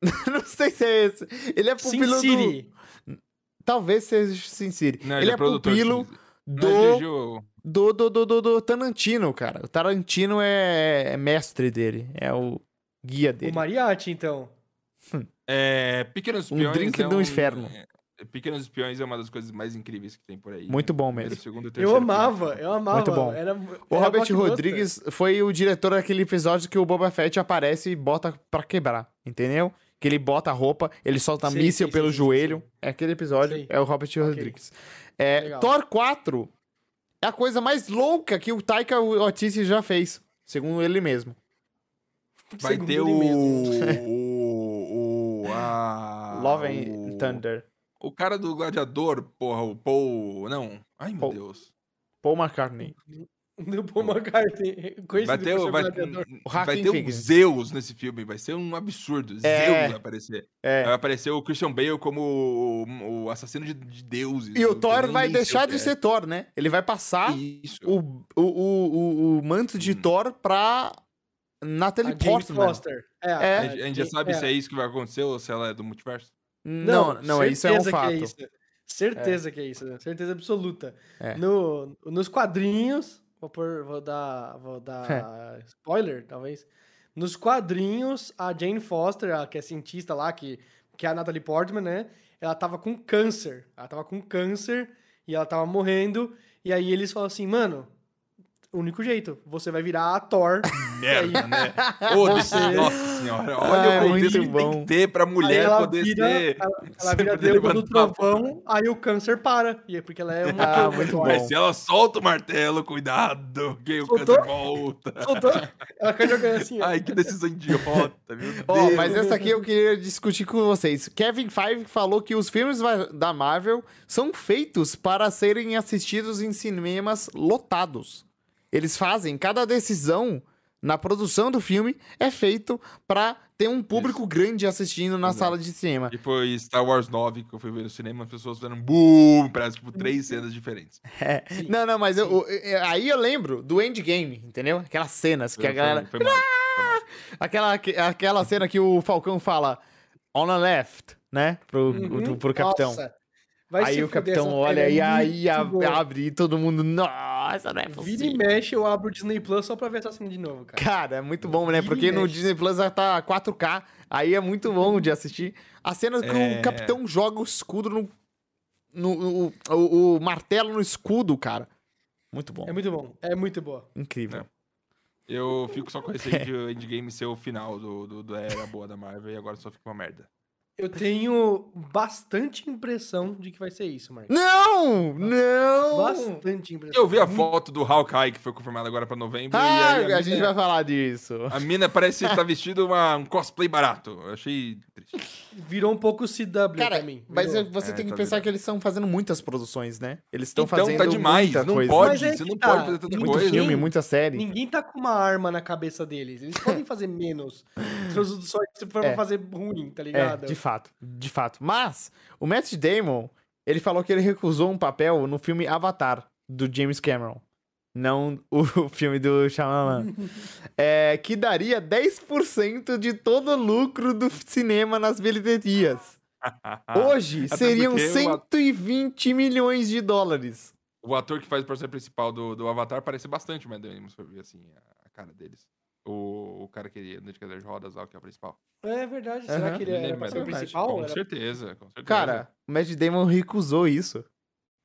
(laughs) Não sei se é esse. Ele é Sin pupilo do. Talvez seja Sin City. Não, ele, é, produtor, pupilo do, ele do, do, do, do, do Tarantino, cara. O Tarantino é, é mestre dele. É o guia dele. O Mariachi, então. É, Pequenos Um Espiões. drink é do inferno. é, Pequenos Espiões é uma das coisas mais incríveis que tem por aí. Muito bom Primeiro, mesmo. segundo Eu amava, filme. eu amava. Muito bom. Era, O era Robert. Rodrigues foi o diretor daquele episódio que o Boba Fett aparece e bota pra quebrar, entendeu? Que ele bota a roupa, ele solta Sim, míssil sim, pelo sim, joelho. sim. É aquele episódio, Sim. é o Robert Rodrigues. É, Legal. Thor 4 é a coisa mais louca que o Taika Waititi já fez, segundo ele mesmo. Vai Segundo ter o. mesmo. (laughs) o. o a, Love o- and Thunder. O cara do Gladiador, porra, o Paul. Não. Ai, meu Paul. Deus. Paul McCartney. Do Paul McCartney. Conhecido Vai ter, vai, vai Joaquin ter Phoenix. Zeus nesse filme. Vai ser um absurdo. É. Zeus vai aparecer. É. Vai aparecer o Christian Bale como o, o assassino de, de deuses. E o que Thor vai deixar de é. ser Thor, né? Ele vai passar Isso. o, o, o, o, manto de Hum. Thor pra Natalie Portman. Foster. É, É. A gente- já sabe é. se é isso que vai acontecer ou se ela é do multiverso. Não, não, é isso é um certeza que fato. isso. Certeza que é isso. Certeza absoluta. É. No, nos quadrinhos, vou, pôr, vou dar, vou É. dar spoiler, talvez. Nos quadrinhos, a Jane Foster, a, que é cientista lá, que, que é a Natalie Portman, né? Ela tava com câncer. Ela tava com câncer e ela tava morrendo. E aí eles falam assim, mano, o único jeito, você vai virar a Thor. (laughs) Merda, né? Ô, Você- Nossa senhora, olha Ah, o muito contexto que tem que ter pra mulher ela poder vira, ser. ela, ela (laughs) vira poder deusa do trovão, aí o câncer para. E é porque ela é uma... Ah, muito bom. Mas se ela solta o martelo, cuidado, que o Soltou? câncer volta. Soltou. Ela cai jogando assim. Ai, que decisão idiota, Deus. (laughs) Ó, mas essa aqui eu queria discutir com vocês. Kevin Feige falou que os filmes da Marvel são feitos para serem assistidos em cinemas lotados. Eles fazem, cada decisão na produção do filme é feito para ter um público grande assistindo na Exato. sala de cinema. E foi Star Wars 9 que eu fui ver no cinema, as pessoas fizeram boom, parece tipo três (laughs) cenas diferentes. É. Sim, Não, não, mas eu- eu- eu- aí eu lembro do Endgame, entendeu? Aquelas cenas que a Foi- galera. Foi, foi mágico, foi mágico. Aquela, que- aquela cena que o Falcão fala on the left, né? Pro, Uhum. pro, pro capitão. Nossa, vai aí o capitão olha série e é aí abre e todo mundo. Nossa, não é Vira possível. e mexe, eu abro o Disney Plus só pra ver essa cena de novo, cara. Cara, é muito bom, né? Vira Porque no. Disney Plus já tá 4K. Aí é muito bom de assistir. A cena que É. o capitão joga o escudo no. no, no- o, o martelo no escudo, cara. Muito bom. É muito bom, é muito boa. Incrível. Eu fico só com receio (laughs) de Endgame ser o final do, do, do Era Boa da Marvel e agora só fica uma merda. Eu tenho bastante impressão de que vai ser isso, Marcos. Não! Não! Bastante impressão. Eu vi a foto do Hawkeye que foi confirmada agora pra novembro Ah, e aí a, a, gente mina, vai falar disso. a mina parece estar vestindo uma, um cosplay barato. Eu achei triste. Virou um pouco CW Cara, pra mim. mas virou. você É, tem que tá pensar virando. que eles estão fazendo muitas produções, né? Eles estão Então fazendo tá demais, muita não coisa. pode, Mas é você não tá, pode fazer tanta Muito coisa. filme, muita série. Ninguém tá com uma arma na cabeça deles. Eles podem fazer menos. (laughs) Só se for É. pra fazer ruim, tá É, ligado? de fato, de fato. Mas, o Matt Damon, ele falou que ele recusou um papel no filme Avatar, do James Cameron. Não o (laughs) filme do Shyamalan. (laughs) é, que daria 10% de todo o lucro do cinema nas bilheterias. (laughs) Hoje, seriam porque o 120 milhões de dólares. O ator que faz o personagem principal do, do Avatar parece bastante o Matt Damon, se for ver assim, a, a cara deles. O, o cara que anda de cadeira de rodas lá, que é o principal. É verdade. Será Aham. que ele era Lembra, pra ser o principal? Com Era- certeza, com certeza. Cara, o Matt Damon recusou isso.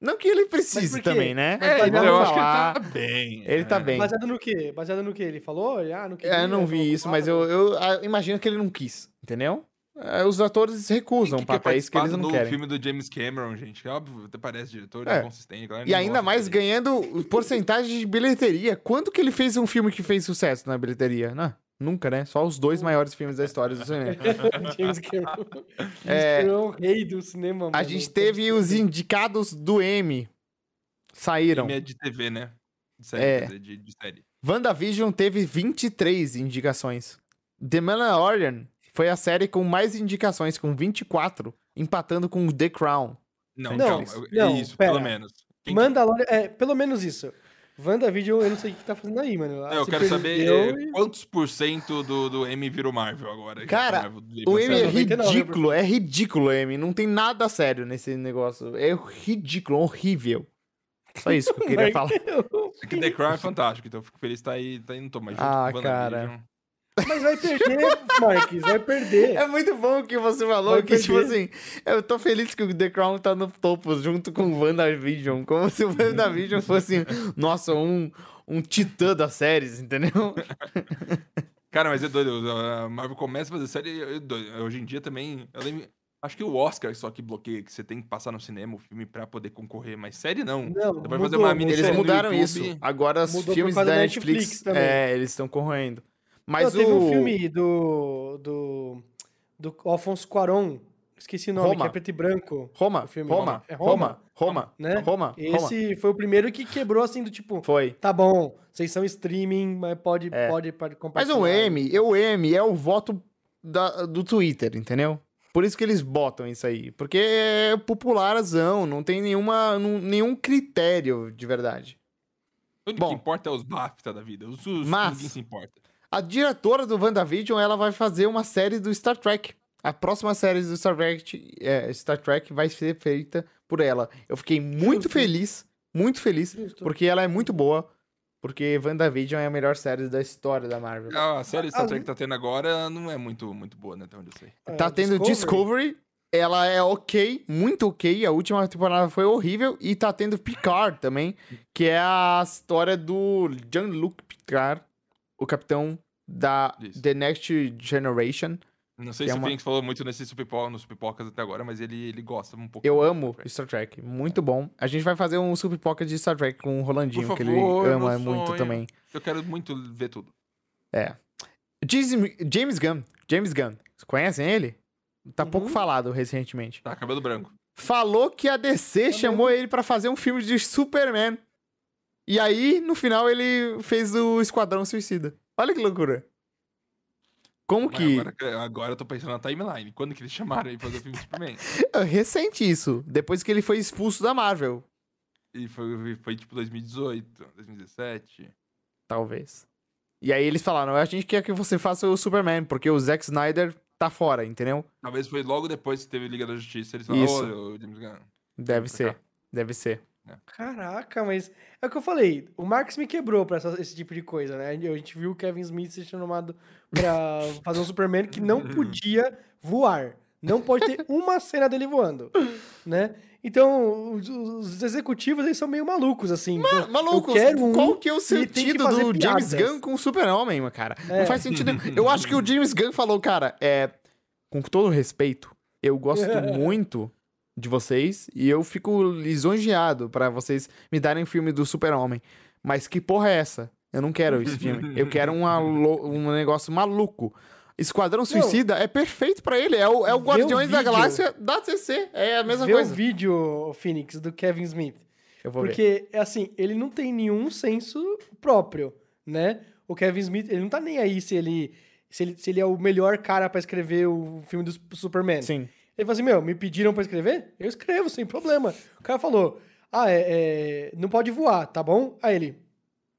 Não que ele precise também, né? Mas é, tá então eu acho que ele tá bem. Ele tá é. bem. Baseado no quê? Baseado no quê? Ele falou? Ah, no que É, eu não vi isso, mas eu, eu ah, imagino que ele não quis, entendeu? É, Os atores recusam Quem que papéis que eles não do querem. filme do James Cameron, gente. É óbvio, até parece diretor, É. é consistente. galera E ainda mais dele. ganhando porcentagem de bilheteria. Quanto que ele fez um filme que fez sucesso na bilheteria? Não, nunca, né? Só os dois maiores filmes da história do cinema. (laughs) James Cameron. É. James Cameron é o rei do cinema, A mano. gente teve os indicados do M. Saíram. Filme é de TV, né? De série, É. dizer, de, de série. WandaVision teve 23 indicações. The Mandalorian foi a série com mais indicações, com 24, empatando com The Crown. Não, Não, não, isso, pera. pelo menos. Quem- Mandalorian, é, pelo menos isso. WandaVision, eu não sei o que tá fazendo aí, mano. Não, eu quero saber e- quantos por cento do, do M virou Marvel agora. Cara, O M é. 99, ridículo, é ridículo, M. Não tem nada sério nesse negócio. É ridículo, horrível. Só isso que eu queria falar. (laughs) É que The Crown é fantástico, então eu fico feliz que tá aí, tá mas junto Ah, com o cara. Mas vai perder, Marques, vai perder. É muito bom o que você falou, Vai que tipo perder. assim, eu tô feliz que o The Crown tá no topo junto com o WandaVision, como se o WandaVision fosse, nossa, um, um titã das séries, entendeu? Cara, mas é doido. A Marvel começa a fazer série. é doido. Hoje em dia também. Eu lembro. Acho que o Oscar só que bloqueia, que você tem que passar no cinema o filme pra poder conconcorrer, mas série não. Não, pra fazer mudou, uma mudou. minissérie Eles mudaram YouTube. isso. Agora os Mudou filmes da Netflix, Netflix também. é, eles estão correndo. Mas Não, teve o um filme do, do, do Alfonso Cuarón, esqueci o nome, Roma. que é preto e branco, Roma, o filme. Roma, É Roma, Roma, né? Roma, Roma. Esse foi o primeiro que quebrou, assim, do tipo, Foi. tá bom, vocês são streaming, mas pode, É. pode, pode Mas compartilhar. o M, o M é o voto da- do Twitter, entendeu? Por isso que eles botam isso aí. Porque é popularzão, não tem nenhuma, nu- nenhum critério de verdade. Bom. que importa é os BAFTA da vida. Os, os Mas- ninguém se importa. A diretora do WandaVision, ela vai fazer uma série do Star Trek. A próxima série do Star Trek, é, Star Trek vai ser feita por ela. Eu fiquei muito Justo. feliz, muito feliz, Justo. porque ela é muito boa. Porque WandaVision é a melhor série da história da Marvel. A série Star as- Trek que tá tendo agora não é muito, muito boa, né? Até onde eu sei. É, Tá tendo Discovery. ela é ok, muito ok. A última temporada foi horrível. E tá tendo Picard também, que é a história do Jean-Luc Picard, o capitão da Isso. The Next Generation. Não sei se é o uma- Phoenix falou muito nesses pipo- nos pipocas até agora, mas ele, ele gosta um pouco. Eu amo Star Trek. Star Trek, muito bom. A gente vai fazer um super pocket de Star Trek com o Rolandinho, Por que ele favor, ama muito sonho. também. Eu quero muito ver tudo. James, James Gunn, James Gunn, vocês conhecem ele? Tá pouco Uhum. falado recentemente. Tá, cabelo branco. Falou que a DC chamou ele pra fazer um filme de Superman. E aí, no final, ele fez o Esquadrão Suicida. Olha que loucura. Como Mas que. Agora, agora eu tô pensando na timeline. Quando que eles chamaram ele pra fazer o filme de Superman? (laughs) É recente isso. Depois que ele foi expulso da Marvel. E foi, foi tipo 2018, 2017. Talvez. E aí eles falaram: a gente quer que você faça o Superman, porque o Zack Snyder tá fora, entendeu? Talvez foi logo depois que teve Liga da Justiça. Eles falaram, Isso. ô, James Gunn. Deve ser. Deve ser. Caraca, mas é o que eu falei. O Marx me quebrou pra essa- esse tipo de coisa, né? A gente viu o Kevin Smith ser chamado pra (laughs) fazer um Superman que não podia voar. Não pode ter uma cena dele voando, né? Então, os, os executivos, eles são meio malucos, assim. Maluco, eu quero um qual que é o sentido do James piadas. Gunn com o Super-Homem, cara? Não É. faz sentido. Eu acho que o James Gunn falou, cara, é. Com todo respeito, eu gosto (laughs) muito de vocês e eu fico lisonjeado pra vocês me darem filme do Super-Homem. Mas que porra é essa? Eu não quero esse filme. Eu (laughs) quero um, alo- um negócio maluco. Esquadrão Suicida é perfeito pra ele. É o, é o Guardiões da. Galáxia da CC. É a mesma Vê coisa. o vídeo, Phoenix, do Kevin Smith. Eu vou ver. Porque, assim, ele não tem nenhum senso próprio, né? O Kevin Smith, ele não tá nem aí se ele, se ele, se ele é o melhor cara pra escrever o filme do Superman. Sim. Ele falou assim, meu, me pediram pra escrever? Eu escrevo, sem problema. O cara falou, ah, é, é, não pode voar, tá bom? Aí ele,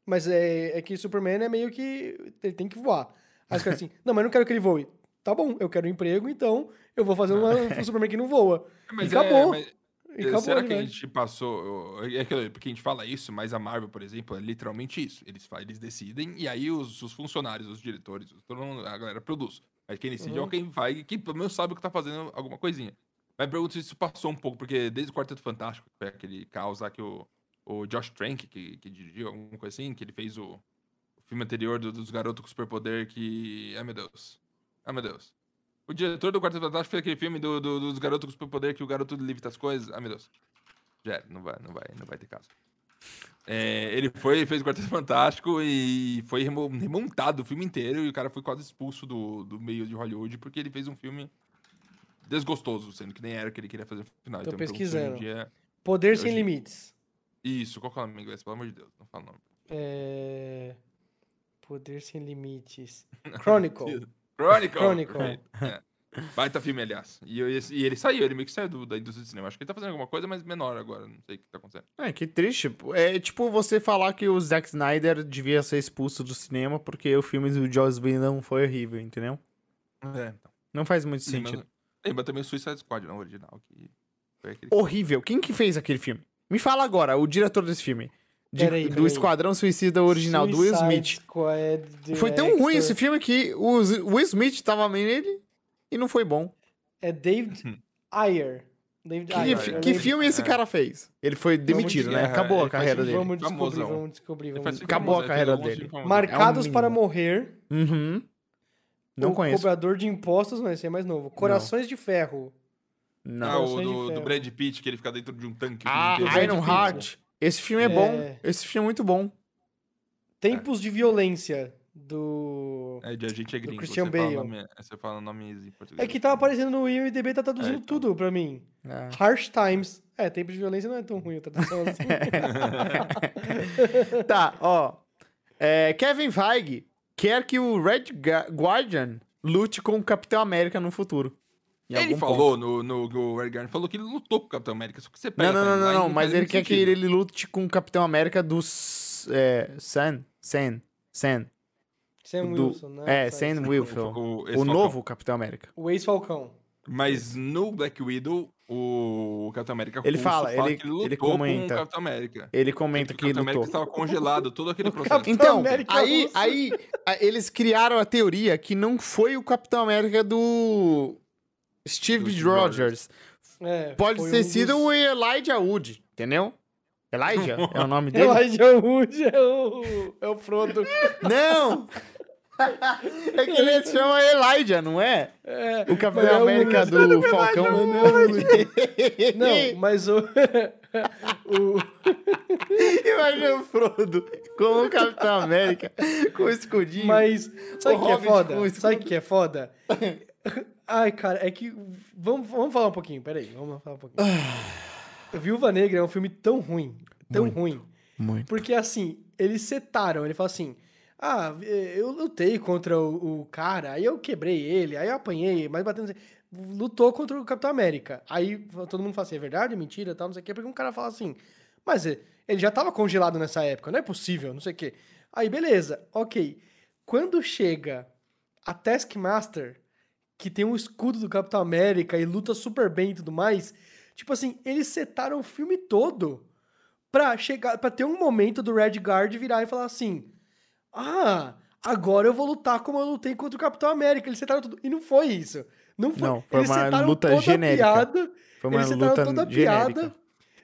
mas é, é que Superman é meio que, ele tem que voar. Aí os caras assim, não, mas eu não quero que ele voe. Tá bom, eu quero um emprego, então eu vou fazer uma- um Superman que não voa. (laughs) Mas E acabou. É, mas- E acabou, Será que a gente passou. É aquilo, porque a gente fala isso, mas a Marvel, por exemplo, é literalmente isso. Eles, eles decidem e aí os, os funcionários, os diretores, a galera produz. Mas quem decide é Uhum. quem vai, quem pelo menos sabe o que tá fazendo alguma coisinha. Mas me pergunto se isso passou um pouco, porque desde o Quarteto Fantástico, que foi aquele caos lá que o, o Josh Trank, que, que dirigiu, alguma coisa assim, que ele fez o, o filme anterior do- dos garotos com superpoder que. Ai meu Deus. Ai meu Deus. O diretor do Quarteto Fantástico fez aquele filme do, do- dos garotos com superpoder que o garoto livre das coisas. Ai meu Deus. Já era, não vai, não vai, não vai ter caso. É, ele foi, fez o Quarteto Fantástico e foi remo- remontado o filme inteiro e o cara foi quase expulso do, do meio de Hollywood porque ele fez um filme desgostoso, sendo que nem era o que ele queria fazer no final. Tô Então, hoje pesquisando. dia- Poder Hoje- sem limites. Isso, qual que é o nome em inglês? Pelo amor de Deus, não fala o nome. É... Poder sem limites. Chronicle. (laughs) Chronicle. Chronicle. É. Baita filme, aliás. E, eu- e ele saiu, ele meio que saiu do- da indústria do cinema. Acho que ele tá fazendo alguma coisa, mas menor agora. Não sei o que tá acontecendo. É, que triste. É tipo você falar que o Zack Snyder devia ser expulso do cinema porque o filme do Joss Whedon foi horrível, entendeu? É, então. Não faz muito sentido. lembra também o Suicide Squad, não, o original. Que. Horrível. Quem que fez aquele filme? Me fala agora, o diretor desse filme. De- Peraí, do peraí. Esquadrão Suicida original, do Will Suicide Smith. Squad Foi tão ruim esse filme que o Will Smith tava nele e não foi bom. É David Ayer. David Que, Ayer. fi- Eu que filme esse É. cara fez? Ele foi demitido, né? é, Acabou a carreira dele. Vamos descobrir, Famosão. vamos descobrir. Vamos descobrir. Acabou a carreira dele. Marcados É um para. Morrer. Uhum. Não o conheço. Cobrador de Impostos, não, esse é mais novo. Corações de Ferro. Não. Ah, o do, do. Brad Pitt, que ele fica dentro de um tanque. Ah, Iron. Heart. Esse filme é, É. bom. Esse filme é muito bom. Tempos de Violência, do... É, de agente é gringo. Christian você Fala Bale. nome, você fala nome em português. É que tava aparecendo no IMDB, tá traduzindo É, então. tudo pra mim. É. Harsh Times. É, Tempos de Violência não é tão ruim a tradução assim. (laughs) tá, ó. É, Kevin Feige quer que o Red Guardian lute com o Capitão América no futuro. Em Ele algum falou no, no, no Red Guardian, falou que ele lutou com o Capitão América, só que você pega Não, não, não, não, não, mas ele quer que sentido. ele lute com o Capitão América do é, Sam, Sam, Sam. Sam do- Wilson, né? É, Sabe? Sam Wilson. O, O Falcão. novo Capitão América. O ex-Falcão. Mas no Black Widow, o Capitão América Ele russo fala, ele- que ele lutou ele com comenta. o Capitão América. Ele comenta o que Capitão América estava congelado, todo aquele processo. Capitão Então, América aí, russo. aí a- eles criaram a teoria que não foi o Capitão América do Steve, Do Steve Rogers. É, Pode ter um sido dos- o Elijah Wood, entendeu? Elijah (laughs) é o nome dele? Elijah Wood é o, é o Frodo. Não! (laughs) é que ele se chama Elijah, não é? É, O Capitão é América do Falcão. (laughs) Não, mas o... (laughs) o... Imagina o Frodo como o Capitão América com o escudinho. Mas sabe O que é Hobbit foda? com o Sabe o que é foda? (laughs) Ai, cara, é que... Vamos, vamos falar um pouquinho, peraí. Vamos falar um pouquinho. Viúva Negra é um filme tão ruim, tão Muito. ruim. Muito. Porque, assim, eles setaram. Ele fala assim... Ah, eu lutei contra o, o cara, aí eu quebrei ele, aí eu apanhei, mas batendo... Lutou contra o Capitão América. Aí todo mundo fala assim, é verdade, mentira, tal, não sei o quê. Porque um cara fala assim, mas ele já tava congelado nessa época, não é possível, não sei o quê. Aí, beleza, ok. Quando chega a Taskmaster, que tem um escudo do Capitão América e luta super bem e tudo mais, tipo assim, eles setaram o filme todo pra chegar, para ter um momento do Red Guard virar e falar assim: "Ah, agora eu vou lutar como eu lutei contra o Capitão América". Eles setaram tudo e não foi isso. Não foi. Não, foi eles uma luta toda genérica. a piada, Foi uma luta toda a genérica. piada,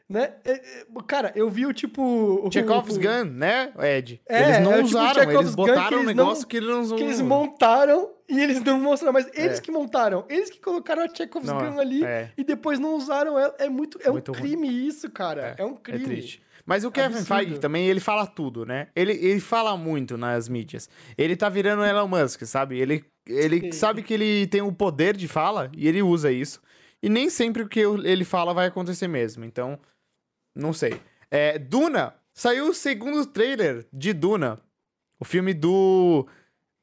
né? É, é, Cara, eu vi o tipo Chekhov's o- Gun, né, Ed? É, eles não é tipo usaram, Chekhov's eles botaram um eles não- negócio que eles não que eles montaram e eles não mostraram, mas eles É. que montaram, eles que colocaram a Chekhov's Não, Gun ali é. e depois não usaram ela. É muito, é Muito um ruim. crime isso, cara. É, um É crime. triste. Mas o Kevin Absurdo. Feige também, ele fala tudo, né? Ele, ele fala muito nas mídias. Ele tá virando Elon Musk, sabe? Ele, ele Sim. sabe que ele tem o poder de fala e ele usa isso. E nem sempre o que ele fala vai acontecer mesmo. Então, não sei. É, Duna. Saiu o segundo trailer de Duna. O filme do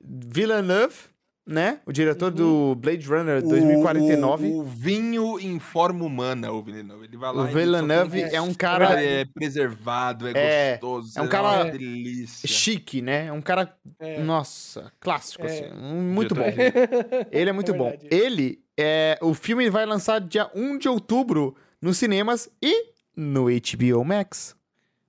Villeneuve, né? O diretor do Blade Runner 2049. O, o vinho em forma humana, o Villeneuve. Ele vai lá O Villeneuve é um cara é preservado, é, É, gostoso. é um uma cara- delícia. chique, né? É um cara, É. nossa, clássico, É. assim. Muito bom. Diretor- (laughs) Ele é muito É bom. Ele, é, o filme vai lançar dia 1 de outubro nos cinemas e no HBO Max.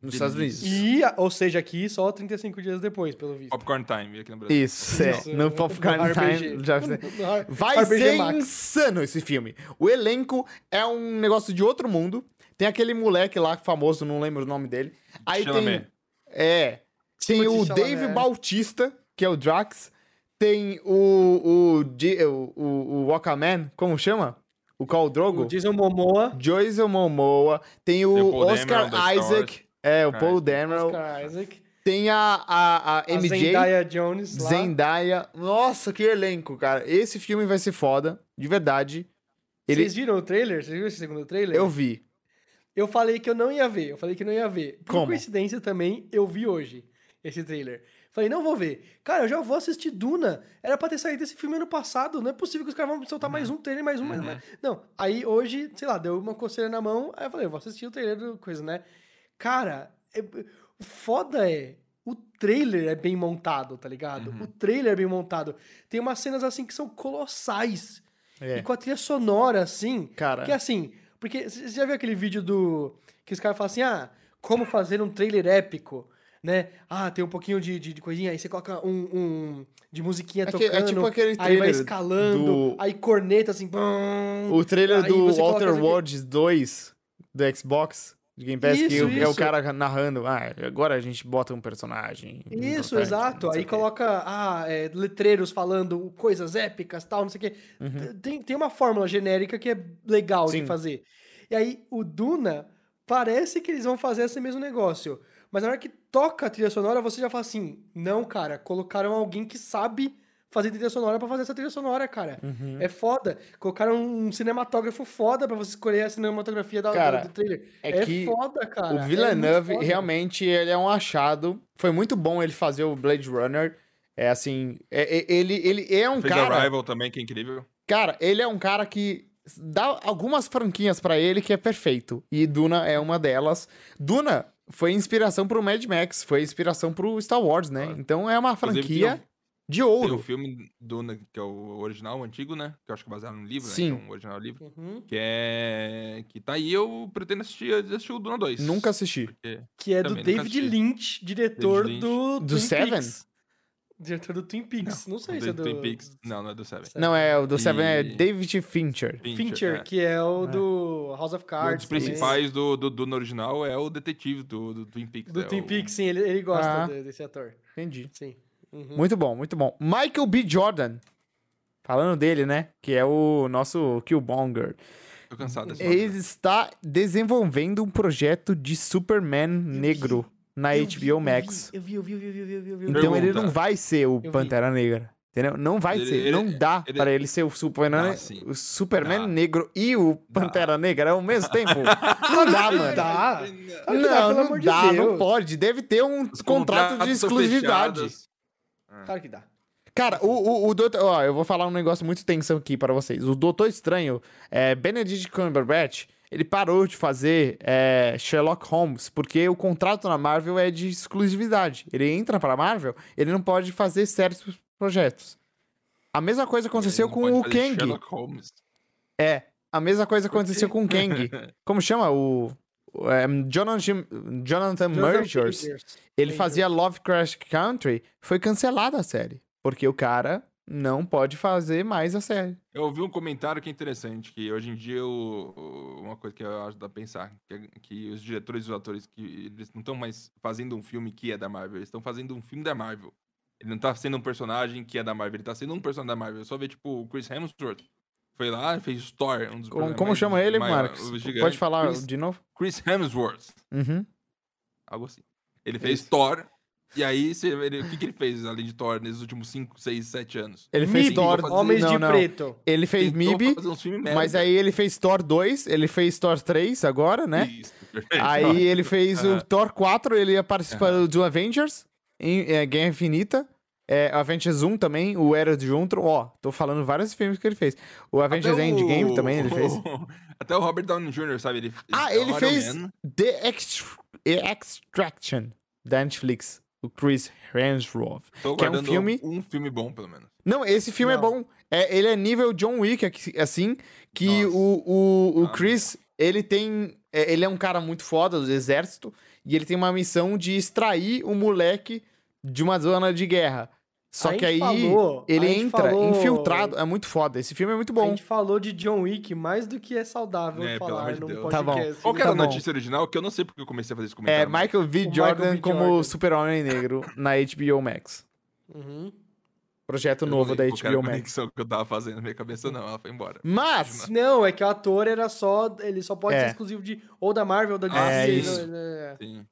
Nos Estados Unidos. E, ou seja, aqui só 35 dias depois, pelo visto. Popcorn Time aqui no Brasil. Isso, é. Isso, No Popcorn RPG. Time. Já... (laughs) No Vai RPG ser Max. insano esse filme. O elenco é um negócio de outro mundo. Tem aquele moleque lá famoso, não lembro o nome dele. Aí Chalamet. tem. É. Tem o Chalamet. Dave Bautista, que é o Drax. Tem o. O, o, o, o Walkaman, como chama? O Khal Drogo. O Jason Momoa, Jason Momoa. Tem o Tem o Paul Oscar Isaac. É, o Cara, Paul Dameron. Oscar Isaac, Tem a, a, a a MJ. Zendaya Jones lá. Zendaya. Nossa, que elenco, cara. Esse filme vai ser foda, de verdade. Ele, Vocês viram o trailer? Vocês viram esse segundo trailer? eu vi. Eu falei que eu não ia ver. Eu falei que não ia ver. Por Como? coincidência também, eu vi hoje. esse trailer. Falei, não vou ver. Cara, eu já vou assistir Duna. Era pra ter saído esse filme ano passado. Não é possível que os caras vão soltar mais um trailer, mais um, mais um. Uhum. Não, aí hoje, sei lá, deu uma coceira na mão. Aí eu falei, eu vou assistir o trailer do coisa, né? Cara, é- o foda é. O trailer é bem montado, tá ligado? Uhum. O trailer é bem montado. Tem umas cenas assim que são colossais. É. E com a trilha sonora, assim. Cara, Que assim, porque você já viu aquele vídeo do. Que os caras falam assim, ah, como fazer um trailer épico, né? Ah, tem um pouquinho de, de, de coisinha, aí você coloca um. um de musiquinha É que- é tocando. tipo aquele aí vai escalando, do- aí corneta assim. bum, o trailer do Walter. Worlds 2 do Xbox de Game Pass, que Isso, é o isso. cara narrando. Ah, agora a gente bota um personagem. Isso, exato. Aí coloca ah, é, letreiros falando coisas épicas, tal, não sei o quê. Uhum. Tem, tem uma fórmula genérica que é legal Sim. de fazer. E aí, o Duna, parece que eles vão fazer esse mesmo negócio. Mas na hora que toca a trilha sonora, você já fala assim: não, cara, colocaram alguém que sabe fazer trilha sonora pra fazer essa trilha sonora, cara. Uhum. É foda. Colocaram um cinematógrafo foda pra você escolher a cinematografia da, Cara, do trailer. é É, que foda, cara. O é Villeneuve, foda. realmente, ele é um achado. Foi muito bom ele fazer o Blade Runner. É assim, é- é- ele, ele é um Fez cara. Arrival também, que é incrível. Cara, ele é um cara que dá algumas franquinhas pra ele que é perfeito. E Duna é uma delas. Duna foi inspiração pro Mad Max, foi inspiração pro Star Wars, né? Então é uma franquia um- de Tem o ouro. filme Duna, que é o original, o antigo, né? Que eu acho que é baseado no livro, Sim. né? Que é um original livro. Uhum. Que é. Que tá aí, eu pretendo assistir, assistir o Duna 2. Nunca assisti. Porque... Que é do Também David assisti. Lynch, diretor David Lynch. do, Do Twin Seven? Peaks. Diretor do Twin Peaks. Não, sei se é do... Twin Peaks. Não, não é do Seven. Não, é o do Seven é E- David Fincher. Fincher, é. que é o É. do House of Um Cards. dos também. principais do, do Duna original é o detetive do, do Twin Peaks. Do é Twin o- Peaks, sim, ele, ele gosta Ah. de- desse ator. Entendi. Sim. Uhum. Muito bom, muito bom. Michael B. Jordan. Falando dele, né? Que é o nosso Killmonger. Tô cansado dessa Ele está desenvolvendo um projeto de Superman negro na Eu HBO vi, eu vi, Max. Eu vi, eu vi, eu vi, eu vi, eu vi, eu vi. Então ele Pergunta. não vai ser o vi. Pantera Negra. Entendeu? Não vai Ele- ser. ele- não dá ele- para ele ser o Superman, Dá, sim. o Superman Dá. negro e o Pantera Negra ao mesmo (laughs) tempo. não dá, mano. Dá. Claro que dá, Não, não amor de dá, não pode. Deve ter um Os contrato de exclusividade. Claro que dá. Cara, o, o, o Doutor... Ó, eu vou falar um negócio muito tenso aqui para vocês. O Doutor Estranho, é, Benedict Cumberbatch, ele parou de fazer é, Sherlock Holmes porque o contrato na Marvel é de exclusividade. Ele entra pra Marvel, ele não pode fazer certos projetos. A mesma coisa aconteceu com o Kang. É, a mesma coisa aconteceu com o Kang. (laughs) Como chama? O... é, Jonathan, Jonathan Majors. Ele fazia Lovecraft Country, foi cancelada a série. Porque o cara não pode fazer mais a série. Eu ouvi um comentário que é interessante, que hoje em dia o- uma coisa que eu acho pra pensar, que, é- que os diretores e os atores, que eles não estão mais fazendo um filme que é da Marvel, eles estão fazendo um filme da Marvel. Ele não tá sendo um personagem que é da Marvel, ele tá sendo um personagem da Marvel. Eu só vê, tipo, o Chris Hemsworth foi lá e fez Thor, um dos Como, como mais- chama ele, Marcos? Pode falar Chris, de novo? Chris Hemsworth, Uhum. algo assim. Ele fez Thor, e aí, você- ele- o que, que ele fez além de Thor nesses últimos 5, 6, 7 anos? Ele fez MIB, Thor. Homens não, de não. Preto. Ele fez Tentou MIB, mas aí ele fez Thor 2, ele fez Thor 3 agora, né? Isso, perfeito. Aí ele (laughs) fez o. Thor 4, ele ia participar do Avengers, em é, Guerra Infinita. É, Avengers 1 também, o Era de Ultron. Ó, tô falando vários filmes que ele fez. O Avengers Até Endgame o- também ele fez. (laughs) Até o Robert Downey Jr., sabe? Ele, Ah, é ele fez Man. The Ext- Extraction da Netflix. O Chris Hemsworth. Tô que é um filme- um filme bom, pelo menos. Não, esse filme é Não. bom. É, ele é nível John Wick, assim, que Nossa. o, o, o Ah, Chris, ele tem... é, Ele é um cara muito foda do exército, e ele tem uma missão de extrair o moleque de uma zona de guerra. Só A que aí falou- ele a entra falou- infiltrado. É muito foda. Esse filme é muito A bom. gente falou de John Wick mais do que é saudável É, falar de num podcast. Tá bom. Qual que Tá era a bom. notícia original? Que eu não sei porque eu comecei a fazer esse É comentário. mas- Michael V. Jordan Michael V. como Jordan. Super-Homem Negro na HBO Max. Uhum. Projeto eu novo da HBO a Max. conexão que eu tava fazendo na minha cabeça, não. Ela foi embora. Mas, Não, é que o ator era só. Ele só pode É. ser exclusivo de. Ou da Marvel ou da DC. É isso. não- é. Sim.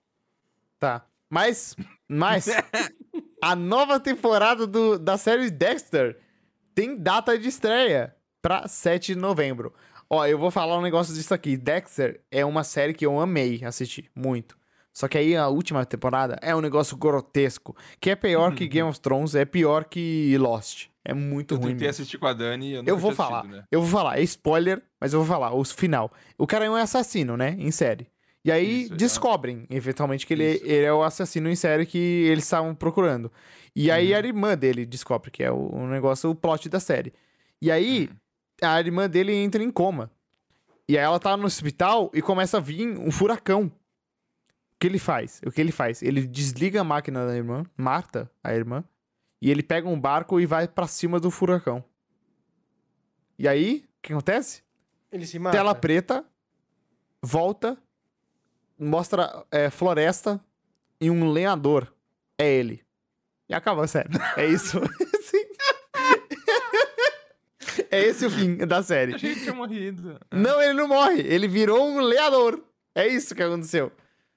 Tá. Mas, mas, (laughs) a nova temporada do, da série Dexter tem data de estreia pra 7 de novembro. Ó, eu vou falar um negócio disso aqui. Dexter é uma série que eu amei assistir, muito. Só que aí a última temporada é um negócio grotesco, que é pior que (laughs) Game of Thrones, é pior que Lost. É muito Eu ruim. tentei mesmo. assistir com a Dani e eu, Eu vou falar, assistido, né? eu vou falar, é spoiler, mas eu vou falar, o final. O cara é um assassino, né, em série. E aí Isso, é. descobrem, eventualmente, que ele, Isso. ele é o assassino em série que eles estavam procurando. E aí Uhum. a irmã dele descobre, que é o, o negócio, o plot da série. E aí Uhum. a irmã dele entra em coma. E aí ela tá no hospital e começa a vir um furacão. O que ele faz? O que ele faz? Ele desliga a máquina da irmã, mata a irmã, e ele pega um barco e vai pra cima do furacão. E aí, o que acontece? Ele se mata. Tela preta, volta, mostra é, floresta e um lenhador. É ele. E acaba a série. (laughs) É isso. (laughs) É esse o fim da série. Achei que tinha morrido. Não, ele não morre. Ele virou um lenhador. É isso que aconteceu.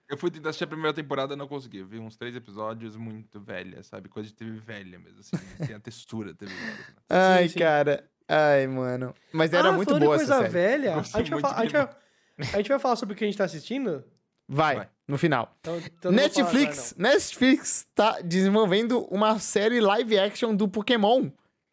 Eu fui tentar assistir a primeira temporada e não consegui. Eu vi uns três episódios muito velha, sabe? Coisa de TV velha mesmo, assim. Tem a textura TV velha. né? Ai, sim. cara. Ai, mano. Mas era ah, muito boa essa coisa série. velha, a gente, vai a, gente vai, a gente vai falar sobre o que a gente tá assistindo? Vai, Vai. no final. Então, então não vou falar Netflix, Netflix tá desenvolvendo uma série live action do Pokémon,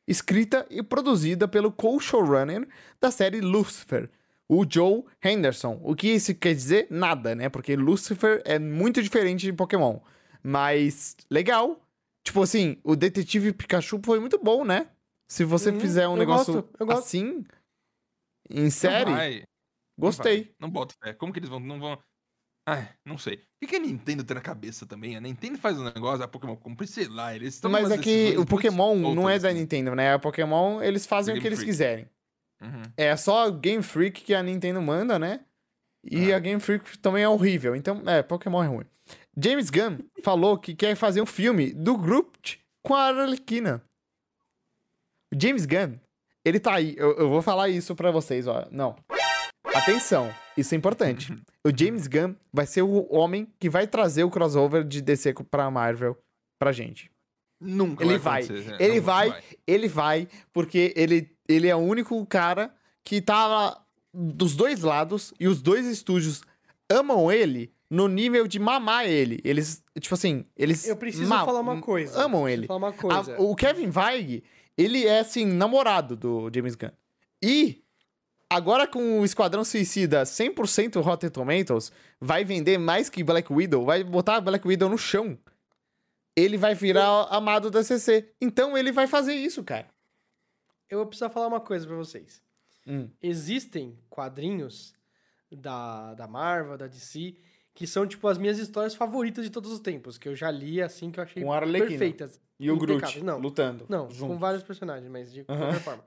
escrita e produzida pelo co-showrunner da série Lucifer, o Joe Henderson. O que isso quer dizer? Nada, né? Porque Lucifer é muito diferente de Pokémon. Mas legal. Tipo assim, o Detetive Pikachu foi muito bom, né? Se você Uhum, fizer um eu negócio gosto, eu gosto. assim, em Não série, não gostei. vai. Não boto fé. Como que eles vão. Não vão. Ai, não sei. O que, a Nintendo tem na cabeça também? A Nintendo faz um negócio, a Pokémon compra, sei lá, eles estão Mas é que o Pokémon não é da assim. Nintendo, né? A Pokémon, eles fazem o que eles Freak. quiserem. Uhum. É só Game Freak que a Nintendo manda, né? E Ah. a Game Freak também é horrível. Então, é, Pokémon é ruim. James Gunn falou que quer fazer um filme do Groot com a Arlequina. James Gunn, ele tá aí. Eu, eu vou falar isso pra vocês, ó. Não. Atenção, isso é importante. O James Gunn vai ser o homem que vai trazer o crossover de DC pra Marvel pra gente. Nunca Ele vai. vai. Ele nunca vai, ele vai, porque ele, ele é o único cara que tá dos dois lados e os dois estúdios amam ele no nível de mamar ele. Eles, tipo assim, eles Eu preciso ma- falar uma coisa. amam Preciso ele. falar uma A- coisa. o Kevin Feige, ele é, assim, namorado do James Gunn. E agora com o Esquadrão Suicida 100% Rotten Tomatoes, vai vender mais que Black Widow, vai botar Black Widow no chão. Ele vai virar amado da CC. Então ele vai fazer isso, cara. Eu vou precisar falar uma coisa pra vocês. Hum. Existem quadrinhos da, da Marvel, da DC, que são, tipo, as minhas histórias favoritas de todos os tempos, que eu já li, assim, que eu achei Com perfeitas. E o Groot. Não, lutando. Não, junto. com vários personagens, mas de Aham. qualquer forma.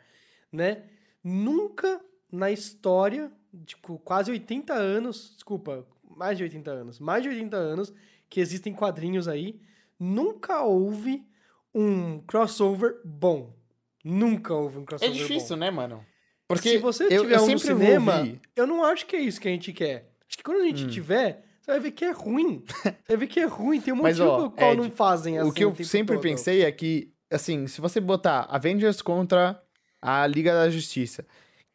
Né? Nunca na história, tipo, quase 80 anos, desculpa, mais de 80 anos, mais de 80 anos que existem quadrinhos aí, nunca houve um crossover bom. Nunca houve um É crossover difícil, bom. né, mano? Porque Se você eu, tiver eu um no cinema, eu não acho que é isso que a gente quer. Acho que quando a gente Hum. tiver, você vai ver que é ruim. Você (laughs) vai ver que é ruim. Tem um Mas, motivo pelo qual Ed, não fazem assim o que eu sempre todo. pensei é que, assim, se você botar Avengers contra a Liga da Justiça,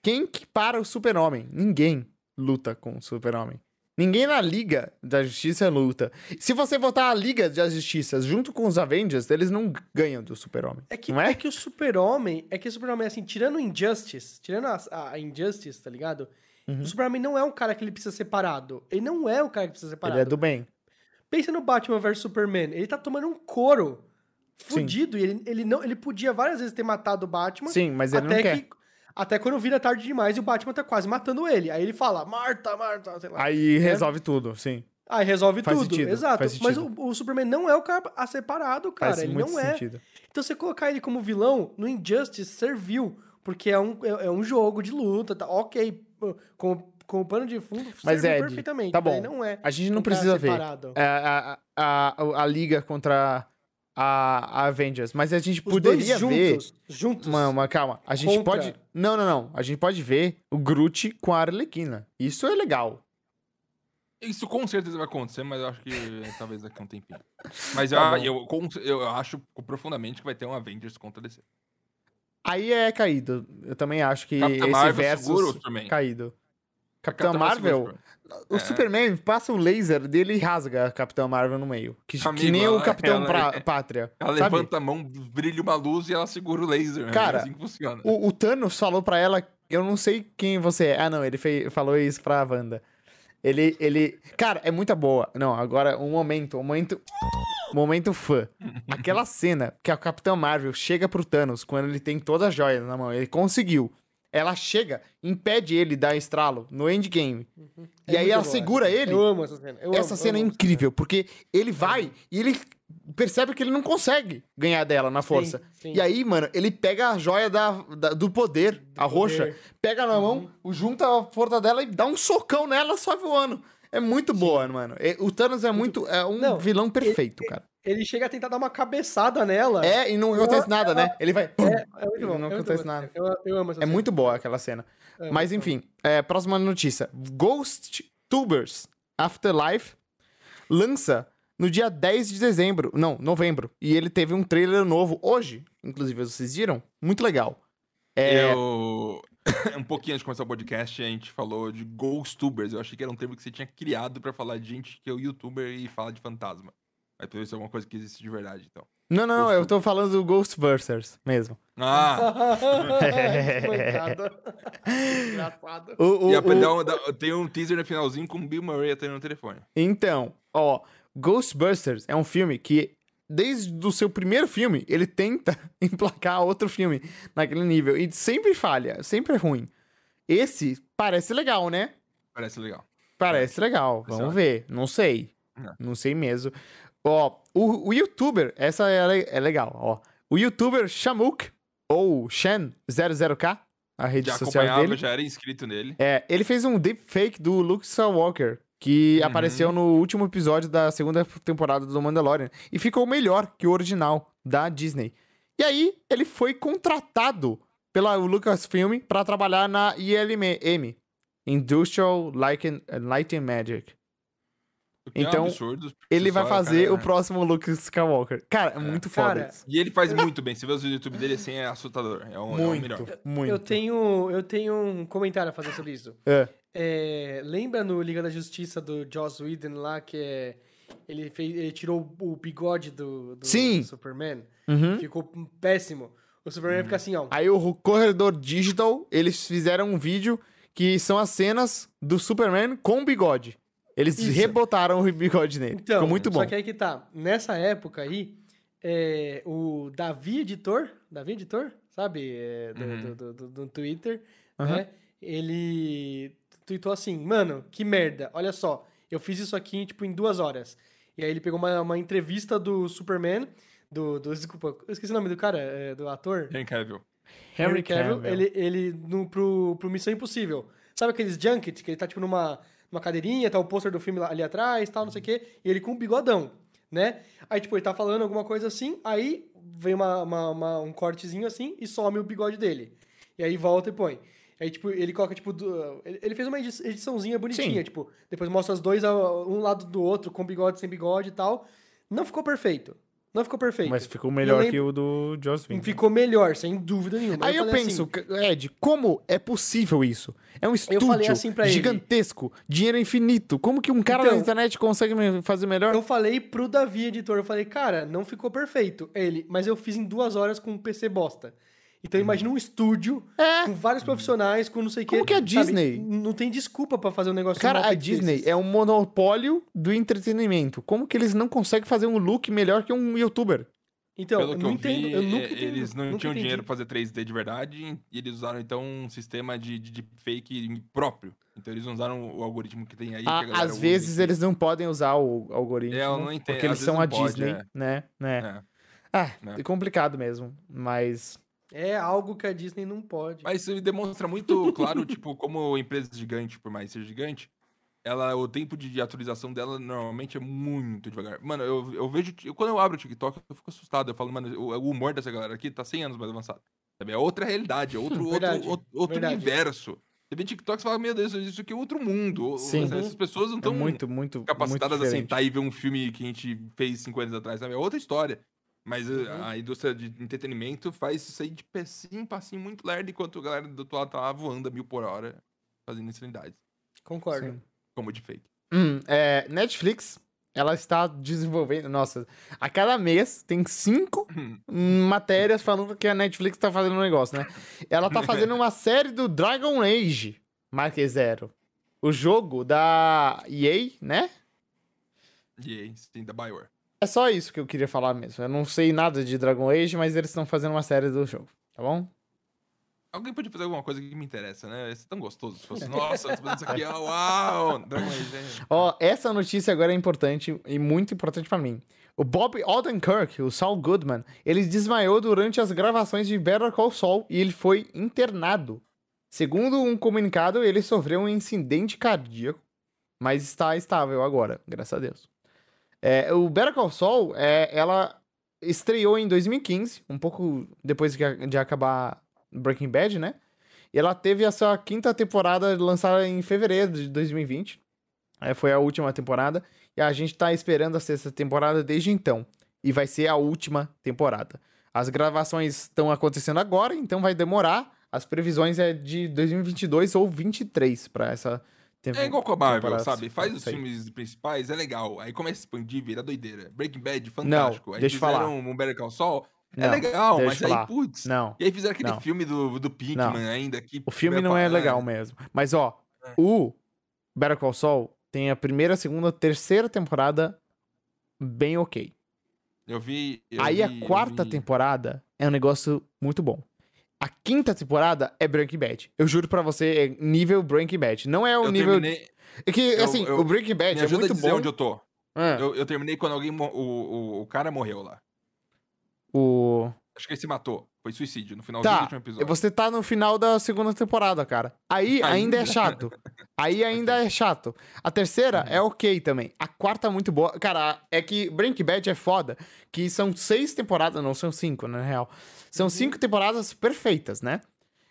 quem que para o Super-Homem? Ninguém luta com o Super-Homem. Ninguém na Liga da Justiça luta. Se você botar a Liga da Justiça junto com os Avengers, eles não ganham do Super-Homem. É que, não é? é? que o Super-Homem, é que o Super-Homem, assim, tirando o Injustice, tirando a, a- Injustice, tá ligado? Uhum. O Super-Homem não é um cara que ele precisa ser separado. Ele não é um cara que precisa ser separado. Ele é do bem. Pensa no Batman vs Superman. Ele tá tomando um couro fudido. E ele, ele, não, ele podia várias vezes ter matado o Batman. Sim, mas ele até não quer. que. Até quando vira tarde demais e o Batman tá quase matando ele. Aí ele fala, Marta, Marta, sei lá. Aí resolve tudo, sim. Aí resolve Faz tudo. sentido, Exato. faz Mas o, o Superman não é o cara a separado, cara. Faz ele não é. sentido. Então você colocar ele como vilão no Injustice serviu. Porque é um, é, é um jogo de luta, tá? Ok. Com, com o pano de fundo, Mas, Ed, perfeitamente. tá bom. não é. A gente não um precisa ver separado. a, a, a, a Liga contra a, a Avengers, mas a gente Os poderia dois ver juntos, juntos. Mama, calma. A gente Contra. pode. Não, não, não. A gente pode ver o Groot com a Arlequina. Isso é legal. Isso com certeza vai acontecer, mas eu acho que é, (laughs) talvez daqui a um tempinho. Mas Tá eu, bom. eu, eu acho profundamente que vai ter um Avengers contra DC. Aí é caído. Eu também acho que Capitã esse Marvel versus segura o Superman. caído. Capitão Capitão Marvel, Marvel. O É. Superman passa o laser dele e rasga a Capitão Marvel no meio. Que, que Amigo, nem o Capitão ela- Pra- Pátria. Ela sabe? levanta a mão, brilha uma luz e ela segura o laser. né? Cara, é assim que funciona. O, o Thanos falou pra ela, eu não sei quem você é. Ah, não, ele fez, falou isso pra Wanda. Ele, ele... Cara, é muita boa. Não, agora, um momento, um momento... Momento fã. (laughs) Aquela cena que a Capitã Marvel chega pro Thanos quando ele tem todas as joias na mão. Ele conseguiu. Ela chega, impede ele dar estralo no endgame. E É aí ela boa segura cena. ele. Eu amo essa cena. eu Essa amo, cena é amo essa incrível, porque ele vai e ele percebe que ele não consegue ganhar dela na força. sim. E aí, mano, ele pega a joia da, da- do poder, a roxa, poder. pega na mão, junta a força dela e dá um socão nela só voando. É muito boa, mano. E O Thanos é muito. É um Não, vilão perfeito, cara. Ele chega a tentar dar uma cabeçada nela. É, e não acontece nada, né? Ele vai. É, é muito bom. Não é acontece nada. Eu, eu amo essa É cena. muito boa aquela cena. Amo, Mas enfim, é, próxima notícia. Ghost Tubers Afterlife lança no dia 10 de dezembro. Não, novembro. E ele teve um trailer novo hoje. Inclusive, vocês viram? Muito legal. É, Eu... (coughs) um pouquinho antes de começar o podcast, a gente falou de ghostubers. Eu achei que era um termo que você tinha criado pra falar de gente que é o youtuber e fala de fantasma. Aí pelo isso é alguma coisa que existe de verdade, então. Não, não, Ghost eu tô falando do Ghostbusters mesmo. Ah! Coitado. (laughs) Engraçado. O, o- e o- dá um- dá- tem um teaser no finalzinho com o Bill Murray atendendo no telefone. Então, ó, Ghostbusters é um filme que, desde o seu primeiro filme, ele tenta (laughs) emplacar outro filme naquele nível. E sempre falha, sempre é ruim. Esse parece legal, né? Parece legal. Parece legal. Vamos ver. Não sei. Não. Não sei mesmo. Ó, o, o youtuber, essa é, é legal, ó. O youtuber Shamuk, ou Shen00k, a rede Já social acompanhava, dele. já era inscrito nele. É, ele fez um deepfake do Luke Skywalker, que Uhum. apareceu no último episódio da segunda temporada do Mandalorian. E ficou melhor que o original da Disney. E aí, ele foi contratado pela Lucasfilm para trabalhar na ILM, Industrial Light and, Light and Magic. O que é um Então, absurdo, Ele vai fazer cara, o próximo Luke Skywalker. Cara, é muito foda Cara. E ele faz muito bem. Se vê os vídeos do YouTube dele assim, é assustador. É um, é o melhor. Muito, muito. Eu tenho, eu tenho um comentário a fazer sobre isso. É. É, lembra no Liga da Justiça do Joss Whedon lá, que é. Ele, fez, ele tirou o bigode do, do Sim. Superman? Uhum. Ficou péssimo. O Superman fica assim, ó. Aí o corredor digital, eles fizeram um vídeo que são as cenas do Superman com bigode. Eles Isso. rebotaram o bigode nele. Então, Ficou muito bom. Só que aí que tá. Nessa época aí, é, o Davi Editor, Davi Editor, sabe? É, do, Uhum. do, do, do- do Twitter, Aham. né? Ele tweetou assim, mano, que merda, olha só, eu fiz isso aqui, tipo, em duas horas. E aí ele pegou uma, uma entrevista do Superman, do, do... Desculpa, eu esqueci o nome do cara, é, do ator. Henry Cavill. Henry Cavill, ele, ele no, pro, pro Missão Impossível. Sabe aqueles junket que ele tá, tipo, numa, numa cadeirinha, tá o pôster do filme ali atrás, tal, não sei o quê, e ele com um bigodão, né? Aí, tipo, ele tá falando alguma coisa assim, aí vem uma, uma- uma- um cortezinho assim e some o bigode dele. E aí volta e põe. Aí, tipo, ele coloca, tipo, do- ele, fez uma edi- ediçãozinha bonitinha, Sim. tipo, depois mostra os dois um lado do outro, com bigode, sem bigode e tal. Não ficou perfeito. Não ficou perfeito. Mas ficou melhor que o do Joss Whedon. Ficou melhor, sem dúvida nenhuma. Aí eu, falei penso, assim, Ed, como é possível isso? É um estúdio assim pra ele. gigantesco, dinheiro infinito. Como que um cara Então, na internet consegue fazer melhor? Eu falei pro Davi, editor, eu falei, cara, não ficou perfeito. Ele, mas eu fiz em duas horas com um PC bosta. Então imagina um estúdio É. com vários profissionais, com não sei o Como quê. que a sabe? Disney? Não tem desculpa pra fazer um negócio Cara, a Disney desses. é um monopólio do entretenimento. Como que eles não conseguem fazer um look melhor que um youtuber? Então, Pelo eu que não eu entendo. vi, eu nunca entendi, eles não nunca tinham entendi. dinheiro pra fazer 3D de verdade e eles usaram então um sistema de, de, de fake próprio. Então eles não usaram o algoritmo que tem aí. que a Ah, galera às vezes e- eles não podem usar o algoritmo. É, eu não entendo, Porque eles são a pode, Disney, é. né? né? É. Ah, né? é complicado mesmo. Mas. É algo que a Disney não pode. Mas isso demonstra muito claro, (laughs) tipo, como empresa gigante, por mais ser gigante, ela, o tempo de, atualização dela normalmente é muito devagar. Mano, eu, eu vejo. eu- quando eu abro o TikTok, eu fico assustado. Eu falo, mano, o, o humor dessa galera aqui tá 100 anos mais avançado. Sabe? É outra realidade, é outro, outro, Verdade, outro, outro verdade. universo. Você vê TikTok e fala, meu Deus, isso aqui é outro mundo. Sim. Essas pessoas não É estão muito, muito. capacitadas muito a sentar e ver um filme que a gente fez 5 anos atrás, sabe? É outra história. Mas uh, Uhum. a indústria de entretenimento faz isso aí de passinho em passinho muito lerdo, enquanto a galera do outro lado tá lá voando a mil por hora, fazendo insanidades. Concordo. Sim. como de fake. Hum, é, Netflix, ela está desenvolvendo. Nossa, a cada mês tem cinco matérias falando que a Netflix tá fazendo um negócio, né? Ela tá fazendo uma (laughs) série do Dragon Age, Mark Zero. O jogo da EA, né? E aí, sim, da Bioware. É só isso que eu queria falar mesmo. Eu não sei nada de Dragon Age, mas eles estão fazendo uma série do jogo, tá bom? Alguém podia fazer alguma coisa que me interessa, né? Isso é tão gostoso. Se fosse, nossa, tô fazendo isso aqui, ó, uau! Dragon Age, é. (laughs) Ó, essa notícia agora é importante e muito importante pra mim. O Bob Odenkirk, o Saul Goodman, ele desmaiou durante as gravações de Better Call Saul e ele foi internado. Segundo um comunicado, ele sofreu um incidente cardíaco, mas está estável agora, graças a Deus. É, o Better Call Saul, é, ela estreou em 2015, um pouco depois de acabar Breaking Bad, né? E ela teve a sua quinta temporada lançada em fevereiro de 2020. É, foi a última temporada. E a gente tá esperando a sexta temporada desde então. E vai ser a última temporada. As gravações estão acontecendo agora, então vai demorar. As previsões é de 2022 ou 23 pra essa temporada. É igual com a Marvel, sabe? Faz os filmes principais, é legal. Aí começa a expandir, vira doideira. Breaking Bad, fantástico. aí deixa eu falar. fizeram um Better Call Saul, é Não, legal, deixa mas aí, putz. Não. E aí fizeram aquele Não. filme do, do Pinkman ainda. Que O filme não é legal mesmo. Mas, ó, É. o Better Call Saul tem a primeira, segunda, terceira temporada bem ok. Eu vi. eu Aí vi- a quarta vi- temporada é um negócio muito bom. A quinta temporada é Breaking Bad. Eu juro pra você, é nível Breaking Bad. Não é o Eu nível. terminei. É que, eu- assim, eu- o Breaking Bad Me é ajuda muito a dizer bom. onde eu tô. Ah, Eu, eu terminei quando alguém. O, o, o cara morreu lá. o... Acho que ele se matou. Foi suicídio no finalzinho do Tá, último episódio. você tá no final da segunda temporada, cara. Aí ainda é Ainda? chato. Aí (laughs) ainda é chato. A terceira é ok também. A quarta é muito boa. Cara, é que Breaking Bad é foda. Que são seis temporadas, não são cinco, na real. São cinco temporadas perfeitas, né?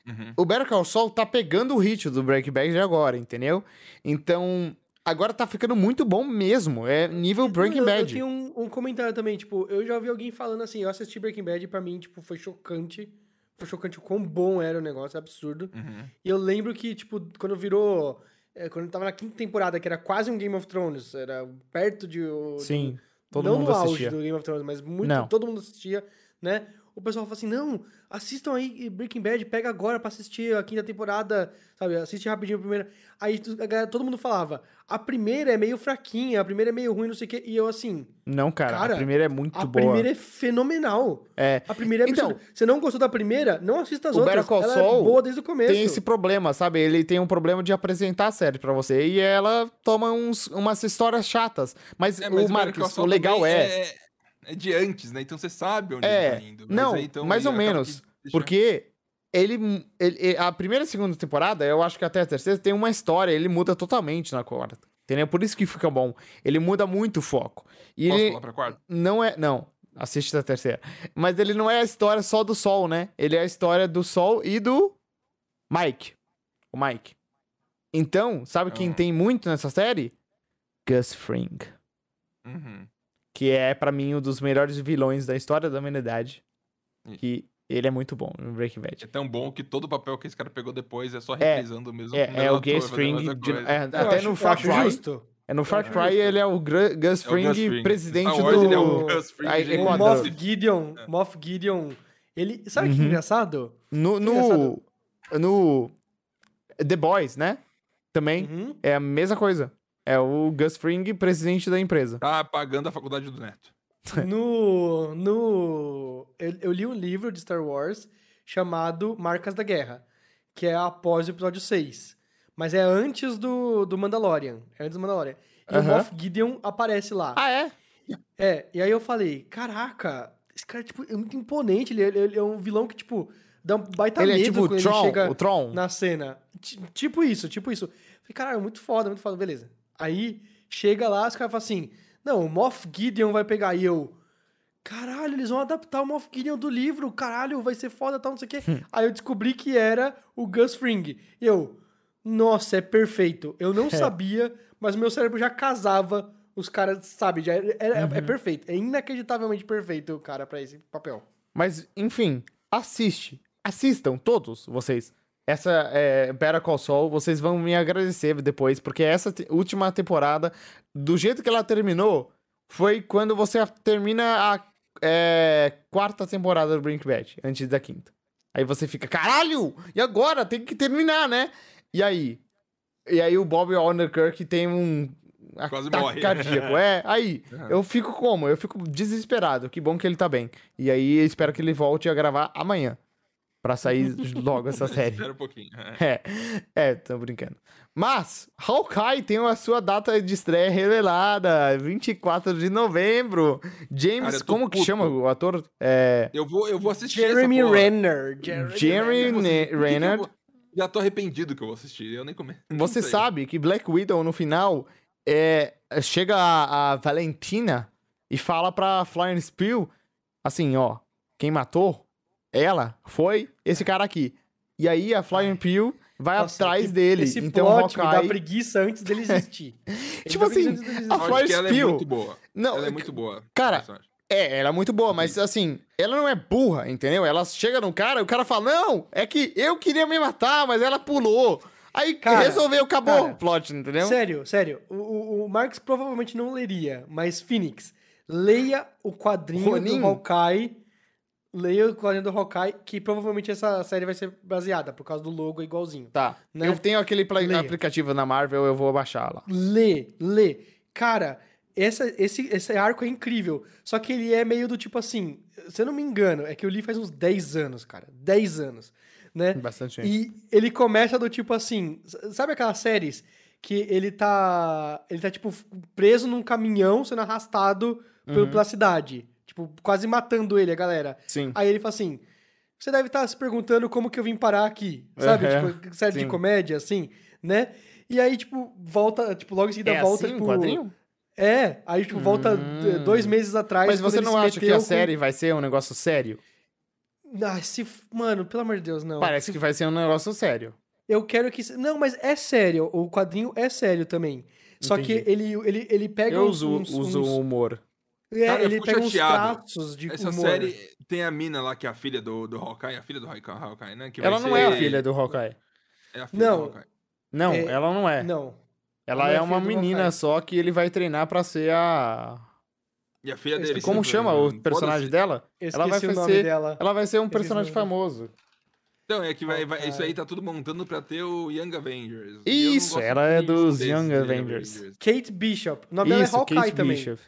Uhum. O Better Call Saul tá pegando o ritmo do Breaking Bad agora, entendeu? Então, agora tá ficando muito bom mesmo. É nível Breaking eu, Eu Bad. tenho um, um comentário também, tipo, eu já ouvi alguém falando assim, eu assisti Breaking Bad e pra mim, tipo, foi chocante. Foi chocante o quão bom era o negócio, absurdo. Uhum. E eu lembro que, tipo, quando virou... é, quando tava na quinta temporada, que era quase um Game of Thrones, era perto de... o- Sim, todo não mundo no auge assistia. do Game of Thrones, mas muito, Não. todo mundo assistia, né? O pessoal fala assim, não, assistam aí Breaking Bad, pega agora pra assistir a quinta temporada, sabe? Assiste rapidinho a primeira. Aí a galera- todo mundo falava, a primeira é meio fraquinha, a primeira é meio ruim, não sei o quê. E eu assim, Não, cara, Cara, a primeira é muito a boa. primeira é fenomenal. É, A primeira é Então, absurda. Você não gostou da primeira? Não assista as o outras. Better Call Ela Saul é boa desde o começo. tem esse problema, sabe? Ele tem um problema de apresentar a série pra você e ela toma uns, umas histórias chatas. Mas, É, o mas Better Call Marcos, o legal é, é. É de antes, né? Então você sabe onde É, ele tá indo. Mas não, aí, então, mais ou menos, porque ele, ele- a primeira e segunda temporada, eu acho que até a terceira tem uma história, ele muda totalmente na quarta. Entendeu? Por isso que fica bom. Ele muda muito o foco. E Posso ele pra quarta? não é, não, assiste a terceira. Mas ele não é a história só do Sol, né? Ele é a história do Sol e do Mike. O Mike. Então, sabe quem Ah. tem muito nessa série? Gus Fring. Uhum. Que é, pra mim, um dos melhores vilões da história da humanidade. Ih. Que ele é muito bom no Breaking Bad. É tão bom que todo o papel que esse cara pegou depois é só É, reprisando o mesmo. É, mesmo é o ator Gus fazendo a Fring. mesma de- é, até acho- no Far Cry. justo. É no Far Cry, ele é o Gr- Gus É o Fring, presidente Wars, do. ele é o Gus Fring Aí, O. Moff Gideon, Moff Gideon, ele... Sabe que Uhum. engraçado? No, no, Engraçado. no The Boys, né? Também Uhum. é a mesma coisa. É o Gus Fring, presidente da empresa. Tá pagando a faculdade do Neto. (laughs) No. no eu, eu li um livro de Star Wars chamado Marcas da Guerra, que é após o episódio 6. Mas é antes do, do Mandalorian. É antes do Mandalorian. E o Aham. Moff Gideon aparece lá. Ah, é? É, e aí eu falei, caraca, esse cara tipo, é muito imponente. Ele, ele- ele é um vilão que, tipo, dá um baita ele é medo tipo o quando Tron. ele chega O Tron. na cena. Ti- Tipo isso, tipo isso. Falei, caralho, muito foda, muito foda, beleza. Aí chega lá, os caras falam assim: não, o Moff Gideon vai pegar. E eu, caralho, eles vão adaptar o Moff Gideon do livro, caralho, vai ser foda, tal, não sei o quê. Aí eu descobri que era o Gus Fring. E eu, nossa, é perfeito. Eu não (laughs) sabia, mas meu cérebro já casava os caras, sabe? Já era- era- Uhum. É perfeito. É inacreditavelmente perfeito o cara pra esse papel. Mas, enfim, assiste. Assistam, todos vocês. Essa é, Better Call Saul, vocês vão me agradecer depois, porque essa te- última temporada, do jeito que ela terminou, foi quando você termina a é, quarta temporada do Breaking Bad, antes da quinta. Aí você fica, caralho! E agora? Tem que terminar, né? E aí? E aí o Bob Odenkirk tem um Quase morre. cardíaco. É, aí (laughs) eu fico como? Eu fico desesperado. Que bom que ele tá bem. E aí espero que ele volte a gravar amanhã. Pra sair (laughs) logo essa série. Espera um pouquinho. é. É, é, tô brincando. Mas, Hawkeye tem a sua data de estreia revelada, 24 de novembro. James, Cara, como que puto. chama o ator? É, Eu vou, eu vou assistir Jeremy. Renner. Jeremy Jeremy Renner. Que que Renner. vou- Já tô arrependido que eu vou assistir. Eu nem comento. Você sabe que Black Widow no final é, chega a, a Valentina e fala pra Florence Pugh assim, ó, quem matou ela foi esse cara aqui. E aí a Florence Pugh vai Nossa, atrás que- dele. Esse então plot me dá Hawkeye preguiça antes dele existir. (laughs) Tipo assim, antes dele a Florence que ela é muito boa. Não, ela é muito boa. cara. É, ela é muito boa, mas assim, ela não é burra, entendeu? Ela chega no cara e o cara fala: Não, é que eu queria me matar, mas ela pulou. Aí Cara, resolveu, acabou cara, o plot, entendeu? Sério, sério. O, o, o Marx provavelmente não leria, mas Phoenix, leia o quadrinho Ronin? do Hawkeye. Leia o quadrinho do Hawkeye, que provavelmente essa série vai ser baseada, por causa do logo igualzinho. Tá. Né? Eu tenho aquele aplicativo na Marvel, eu vou baixar lá. Lê, lê. Cara, essa, esse, esse arco é incrível. Só que ele é meio do tipo assim. Se eu não me engano, é que eu li faz uns 10 anos, cara. 10 anos. Né? Bastante. E ele começa do tipo assim. Sabe aquelas séries que ele tá. Ele tá, tipo, preso num caminhão sendo arrastado Uhum. pela cidade. Tipo, quase matando ele, a galera. Sim. Aí ele fala assim: Você deve estar se perguntando como que eu vim parar aqui. Sabe? Uhum, Tipo, série de sim. comédia, assim, né? E aí, tipo, volta, tipo, logo em seguida É volta, assim tipo. o quadrinho? É, aí, tipo, volta Hum. eh, dois meses atrás. Mas você não acha que a com- série vai ser um negócio sério? Ah, se... Mano, pelo amor de Deus, não. Parece Se que vai ser um negócio sério. Eu quero que. Não, mas é sério. O quadrinho é sério também. Só Entendi. que ele, ele, ele pega Eu uso, uns, uso uns- o humor. É, Cara, ele pega uns chateado. traços de Essa humor. série tem a mina lá que é a filha do, do Hawkeye, a filha do Hawkeye, Hawkeye, né? Que vai Ela não é a ser- filha do Hawkeye. É a filha Não. do Hawkeye. Não, É, ela não é. Não. Ela não é é uma menina Hawkeye. só que ele vai treinar pra ser a. E a filha dele. esqueci Como chama o personagem dela? Ela vai esqueci o nome ser- dela. Ela vai ser um personagem famoso. Então, é que vai, vai- isso aí tá tudo montando pra ter o Young Avengers. Isso, ela é dos Young Avengers. Kate Bishop. O nome dela Isso, é Hawkeye Kate também. Bishop.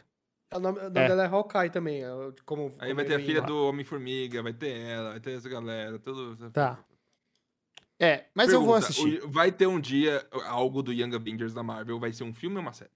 O nome, o nome É. dela é Hawkeye também. é, Como, Aí como vai ter a filha do Homem-Formiga, vai ter ela, vai ter essa galera, tudo. Tá. É, mas eu vou Pergunta, assistir. vai ter um dia algo do Young Avengers da Marvel? Vai ser um filme ou uma série?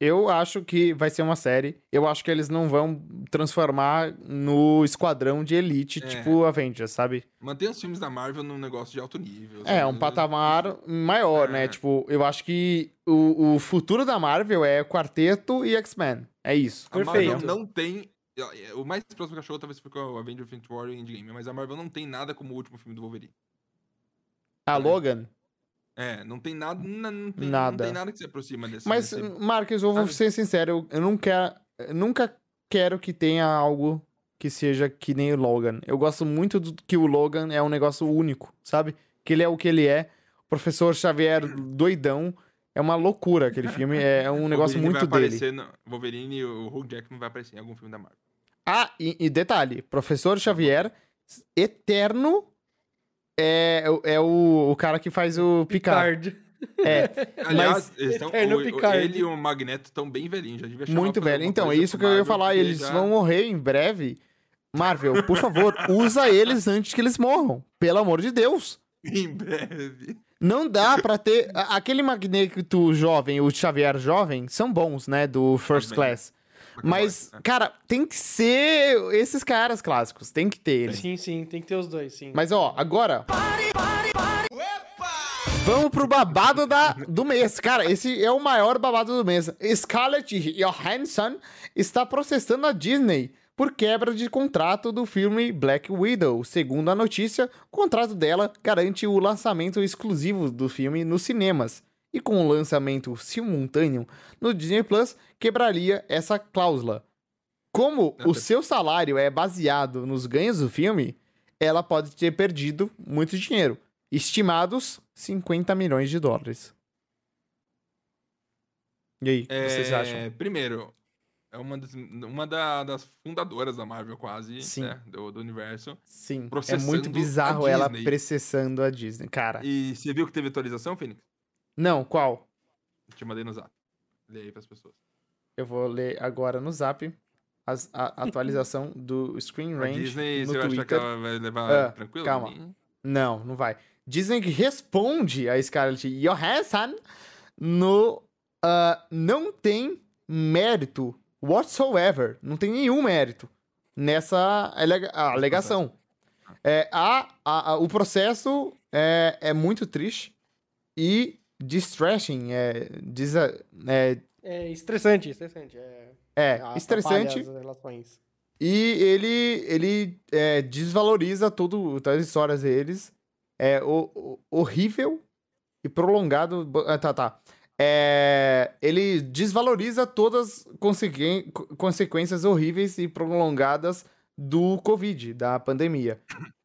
Eu acho que vai ser uma série. Eu acho que eles não vão transformar no esquadrão de elite, É. tipo Avengers, sabe? Mantém os filmes da Marvel num negócio de alto nível. É, um patamar maior, né? É. Tipo, eu acho que o, o futuro da Marvel é Quarteto e X-Men. É isso. A Marvel Perfeito. não tem. O mais próximo que achou talvez foi o Avengers Infinity War e Endgame, mas a Marvel não tem nada como o último filme do Wolverine. A Logan. É, não tem nada. Não, tem, Nada. Não tem nada que se aproxima desse. Mas, desse- Marcos, eu vou sabe? ser sincero, eu, eu não quero, eu nunca quero que tenha algo que seja que nem o Logan. Eu gosto muito do que o Logan é um negócio único, sabe? Que ele é o que ele é. O professor Xavier doidão. É uma loucura aquele filme. É um (laughs) negócio muito vai dele. aparecer no- Wolverine e o Hugh Jackman vai aparecer em algum filme da Marvel. Ah, e, e detalhe: Professor Xavier, eterno, é, é o, o cara que faz o Picard. Picard. É, (laughs) Aliás, eles tão- Eterno o- ele e o Magneto estão bem velhinhos, já devia chamar muito velho. Então, é isso que eu ia falar. Eles já- vão morrer em breve. Marvel, por favor, (laughs) usa eles antes que eles morram. Pelo amor de Deus. Em breve. Não dá pra ter. Aquele Magneto jovem, o Xavier jovem, são bons, né? Do First bem. Class. Mas, É. cara, tem que ser esses caras clássicos. Tem que ter eles. Sim, sim, tem que ter os dois, sim. Mas, ó, agora. Vamos pro babado da, do mês. Cara, esse é o maior babado do mês. Scarlett Johansson está processando a Disney por quebra de contrato do filme Black Widow. Segundo a notícia, o contrato dela garante o lançamento exclusivo do filme nos cinemas. E com o lançamento simultâneo no Disney Plus, quebraria essa cláusula. Como o seu salário é baseado nos ganhos do filme, ela pode ter perdido muito dinheiro. Estimados 50 milhões de dólares. E aí, o que vocês É, acham? Primeiro, é uma, das, uma da- das fundadoras da Marvel, quase, Sim. né, do, do universo. Sim, é muito a bizarro ela processando a Disney. Cara, E você viu que teve atualização, Fênix? não, qual? Te mandei no zap. Lê aí pras pessoas. Eu vou ler agora no zap as- a (laughs) atualização do Screen A Range Disney, no você acha que Twitter. ela vai levar Ah, tranquilo? calma. Não, não vai. Disney responde a Scarlett Johansson no ah, não tem mérito whatsoever, não tem nenhum mérito nessa alega- alegação. É, a, a- a- o processo é, é muito triste e distressing, é, desa- é, É estressante, estressante. É, é estressante. E ele, ele é, desvaloriza tudo, todas as histórias deles. É o, o- horrível e prolongado. ah, tá, tá. É, ele desvaloriza todas as consequências horríveis e prolongadas do Covid, da pandemia.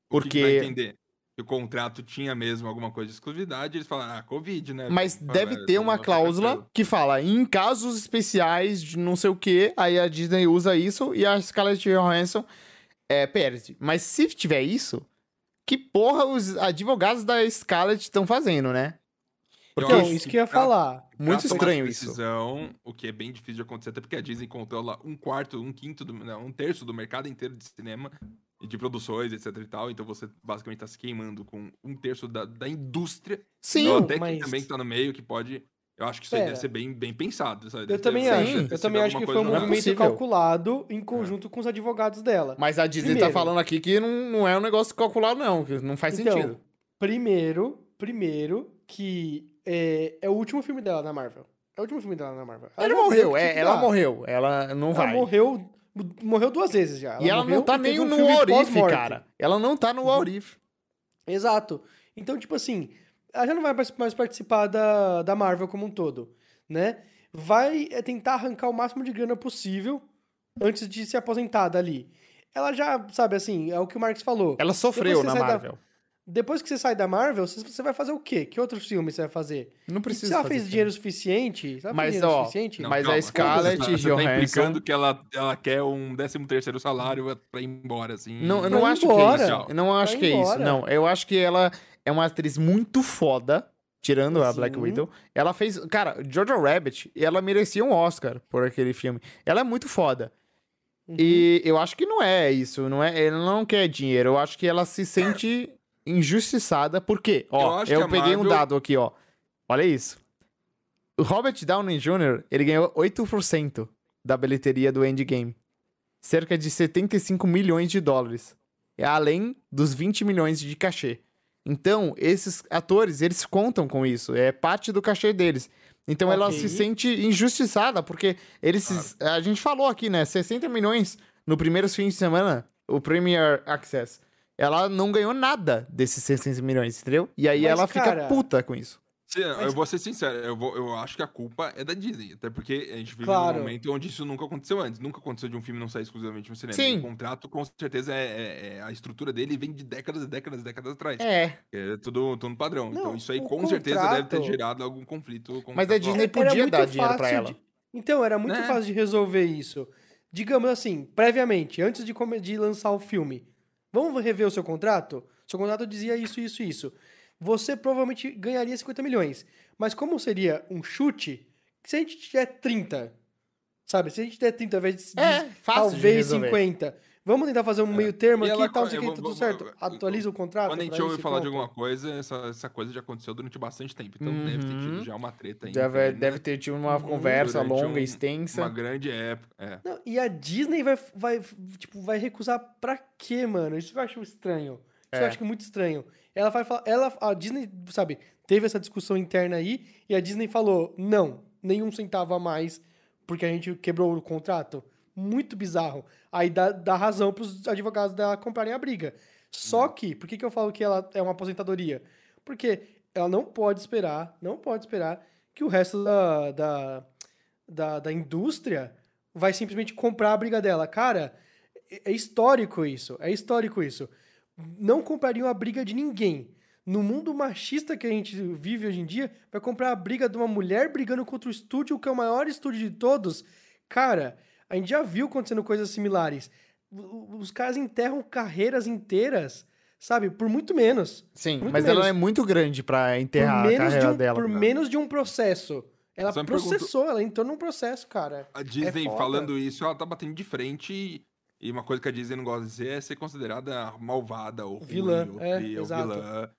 O que vai Porque. entender? Que o contrato tinha mesmo alguma coisa de exclusividade, eles falaram, ah, Covid, né? Mas Fala, deve "É, ter uma cláusula carteira." que fala em casos especiais de não sei o que, aí a Disney usa isso e a Scarlett Johansson é, perde. Mas se tiver isso, que porra os advogados da Scarlett estão fazendo, né? Eu Então, acho isso que eu ia pra- falar. Muito estranho essa isso. decisão, o que é bem difícil de acontecer, até porque a Disney controla um quarto, um quinto, do, não, um terço do mercado inteiro de cinema e de produções, etc e tal. Então você basicamente tá se queimando com um terço da, da indústria. Sim, Não, até mas- que também tá no meio, que pode. Eu acho que isso aí deve ser bem, bem pensado. sabe? Eu Deve também acho. Eu também acho que foi um é movimento calculado em conjunto com os advogados dela. mas a Disney tá Primeiro. falando aqui que não, não é um negócio calculado, não, que não faz Então, sentido. Primeiro, primeiro que é, é o último filme dela na Marvel. É o último filme dela na Marvel. Ela deu morreu, é, ela morreu, ela não Ela vai. morreu, morreu duas vezes já. e ela não tá nem um no pós-morte. cara. Ela não tá no What If. Exato. Então, tipo assim, ela já não vai mais- participar da, da Marvel como um todo, né? Vai é, tentar arrancar o máximo de grana possível antes de se aposentar dali. Ela já, sabe assim, é o que o Marx falou. Ela sofreu na sai da- Marvel. Depois que você sai da Marvel, você, você vai fazer o quê? Que outros filmes você vai fazer? Não Se precisa ela fazer fez filme. dinheiro suficiente, se ela Mas, fez dinheiro ó, suficiente, Não, Mas a calma, Scarlett calma. Você tá Johansson- implicando que ela, ela quer um 13 terceiro salário pra ir embora, assim. Não, eu não acho que é embora. isso. Eu não acho Pra que é isso. Não, eu acho que ela é uma atriz muito foda, tirando a Black. Widow. Ela fez. Cara, Jojo Rabbit, ela merecia um Oscar por aquele filme. Ela é muito foda. Uhum. E eu acho que não é isso. Não é, ela não quer dinheiro. Eu acho que ela se sente injustiçada. Por quê? Eu Ó, eu, a peguei um Marvel- dado aqui, ó. Olha isso. O Robert Downey Jr., ele ganhou 8% da bilheteria do Endgame. Cerca de 75 milhões de dólares. É além dos 20 milhões de cachê. Então, esses atores, eles contam com isso. É parte do cachê deles. Então, ela Ok. se sente injustiçada, porque eles... se- A gente falou aqui, né? 60 milhões no primeiro fim de semana, o Premier Access. Ela não ganhou nada desses 60 milhões, entendeu? E aí Mas, ela fica cara, puta com isso. Se- Eu vou ser sincero, eu, vou- eu acho que a culpa é da Disney. Até porque a gente vive Claro. num momento onde isso nunca aconteceu antes. Nunca aconteceu de um filme não sair exclusivamente no cinema. Sim. O contrato, com certeza, é, é- é- a estrutura dele vem de décadas e décadas e décadas atrás. É, É tudo, tudo padrão. Não, então isso aí com certeza deve ter contrato- gerado algum conflito. Mas a. Disney podia dar dinheiro pra ela. de- Então, era muito Né? fácil de resolver isso. Digamos assim, previamente, antes de, come- de lançar o filme. Vamos rever o seu contrato? Seu contrato dizia isso, isso, isso. Você provavelmente ganharia 50 milhões. Mas como seria um chute, se a gente tiver 30, sabe? Se a gente der 30 vezes É, talvez resolver. 50. Vamos tentar fazer um meio termo E aqui ela- e tal, não sei que, tudo certo. Atualiza o contrato. Quando a gente ouve falar de alguma coisa, essa, essa coisa já aconteceu durante bastante tempo. Então deve ter Uhum. tido já uma treta aí. Deve, deve ter tido uma Uhum. conversa longa, um- extensa. Uma grande época. É. Não, e a Disney vai, vai, tipo, vai recusar pra quê, mano? Isso eu acho estranho. Isso É. eu acho que é muito estranho. Ela vai falar. Ela, a Disney, sabe, teve essa discussão interna aí e a Disney falou: não, nenhum centavo a mais, porque a gente quebrou o contrato. Muito bizarro. Aí dá, dá razão pros advogados dela comprarem a briga. Só que, por que, que eu falo que ela é uma aposentadoria? Porque ela não pode esperar, não pode esperar que o resto da, da, da, da indústria vai simplesmente comprar a briga dela. Cara, é é histórico isso. É histórico isso. Não comprariam a briga de ninguém. no mundo machista que a gente vive hoje em dia, vai comprar a briga de uma mulher brigando contra o estúdio, que é o maior estúdio de todos. Cara, a gente já viu acontecendo coisas similares. Os caras enterram carreiras inteiras, sabe? Por muito menos. Sim, Muito mas menos. ela é muito grande pra enterrar por a menos, de carreira um, dela. por né? menos de um processo. Ela Só me pergunto- processou, ela entrou num processo, cara. A Disney foda. falando isso, ela tá batendo de frente. e- E uma coisa que a Disney não gosta de dizer é ser considerada malvada ou ruim, Vilã, ou, é, ou exato. vilã.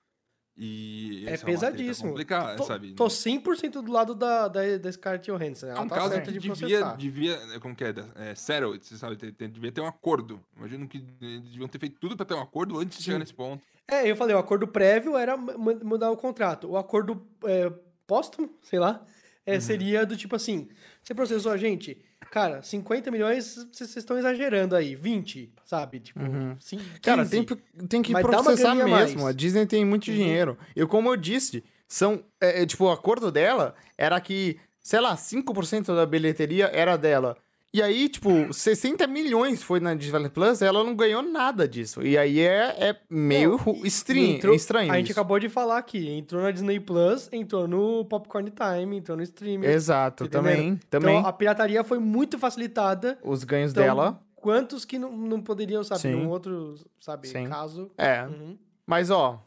E É treta pesadíssimo. complicada, Tô, sabe? tô 100% do lado da, da, da Scarlett Johansson. É Ela um tá caso que de devia, devia, como que é, é settle, você sabe, devia ter um acordo. Imagino que eles deviam ter feito tudo pra ter um acordo antes de chegar Sim. nesse ponto. É, eu falei, o acordo prévio era mu- mudar o contrato. O acordo é, póstumo, sei lá, é, Uhum. seria do tipo assim: você processou a gente, cara, 50 milhões, vocês estão exagerando aí, 20, sabe? Tipo, sim, 15. Cara, tem, tem que processar mesmo. mais. A Disney tem muito Uhum. dinheiro. E como eu disse, são. É, é, tipo, o acordo dela era que, sei lá, 5% da bilheteria era dela. E aí, tipo, 60 milhões foi na Disney Plus, ela não ganhou nada disso. E aí é, é meio Não, estranho, entrou- estranho A gente acabou de falar aqui, entrou na Disney Plus, entrou no Popcorn Time, entrou no streaming. Exato, também. também. Então a pirataria foi muito facilitada. Os ganhos Então, dela. Quantos que não, não poderiam, sabe, Sim. num outro, sabe, Sim. caso. É. Uhum. Mas, ó,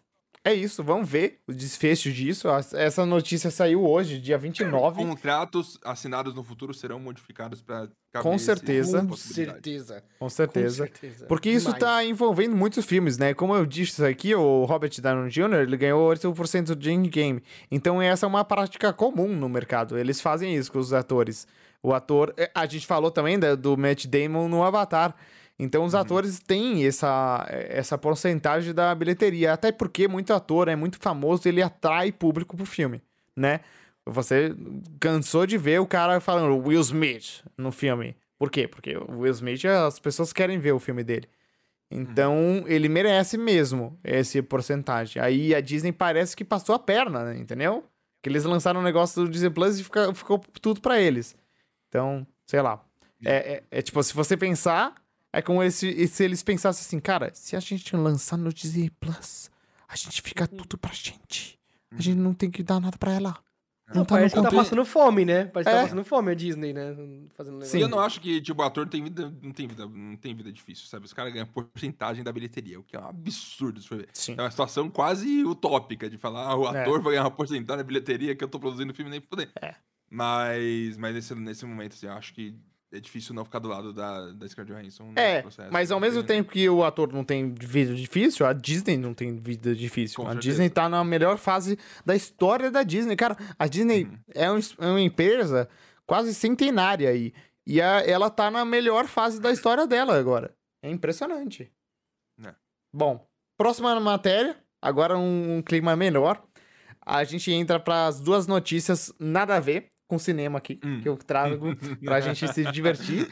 é isso. Vamos ver o desfecho disso. Essa notícia saiu hoje, dia 29. Contratos assinados no futuro serão modificados caber Com certeza. essa Com certeza. Com Com certeza. certeza. Porque isso Demais. tá envolvendo muitos filmes, né? Como eu disse aqui, o Robert Downey Jr., ele ganhou 8% de Endgame. Então essa é uma prática comum no mercado. Eles fazem isso com os atores. O ator... eh, A gente falou também da- do Matt Damon no Avatar. Então os atores têm essa, essa porcentagem da bilheteria. Até porque muito ator é muito famoso, ele atrai público pro filme, né? Você cansou de ver o cara falando Will Smith no filme. Por quê? Porque o Will Smith, as pessoas querem ver o filme dele. Então, ele merece mesmo esse porcentagem. Aí a Disney parece que passou a perna, né? entendeu? Que eles lançaram um negócio do Disney Plus e fica- ficou tudo pra eles. Então, sei lá. É, é- é tipo, se você pensar, é como esse- se eles pensassem assim, cara, se a gente lançar no Disney Plus, a gente fica tudo pra gente. A gente não tem que dar nada pra ela. Não, Não, tá parece que tá passando fome, né? Parece que É. tá passando fome a Disney, né? Fazendo. Sim, eu não acho que, tipo, o ator tem vida, não tem vida, não tem vida difícil, sabe? Os caras ganham porcentagem da bilheteria, o que é um absurdo. Se. Sim. É uma situação quase utópica de falar, ah, o É. ator vai ganhar uma porcentagem da bilheteria que eu tô produzindo o filme nem pra poder. É. Mas, mas nesse, nesse momento, assim, eu acho que é difícil não ficar do lado da, da Scarlett Johansson É, processo. mas ao mesmo tempo que o ator não tem vida difícil, a Disney não tem vida difícil. Com a certeza. Disney tá na melhor fase da história da Disney. Cara, a Disney Uhum. é, um- é uma empresa quase centenária aí. E a- ela tá na melhor fase da história dela agora. É impressionante. É. Bom, próxima matéria, agora um, um clima menor. A gente entra para as duas notícias nada a ver com cinema aqui, Hum. que eu trago (laughs) pra gente se divertir.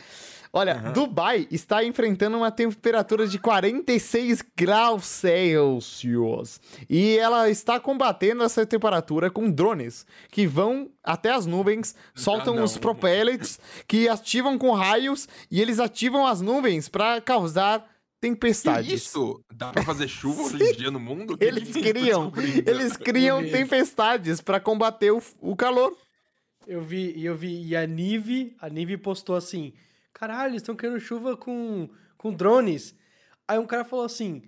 Olha, Aham. Dubai está enfrentando uma temperatura de 46 graus Celsius. E ela está combatendo essa temperatura com drones que vão até as nuvens, soltam não. os propellets que ativam com raios e eles ativam as nuvens para causar Que tempestades. isso? Dá pra fazer chuva hoje em dia no mundo? Que Eles que criam, eles criam tempestades para combater o, o calor. Eu vi, e eu vi, e a Nive, a Nive postou assim: caralho, eles estão querendo chuva com, com drones. Aí um cara falou assim: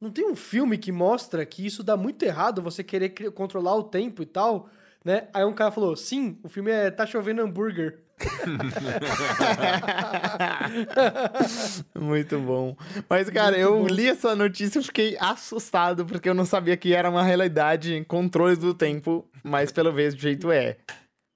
não tem um filme que mostra que isso dá muito errado, você querer controlar o tempo e tal, né? Aí um cara falou: sim, o filme é Tá Chovendo Hambúrguer. (laughs) Muito bom. Mas, cara, eu li essa notícia e fiquei assustado, porque eu não sabia que era uma realidade em controle do tempo, mas pelo jeito é.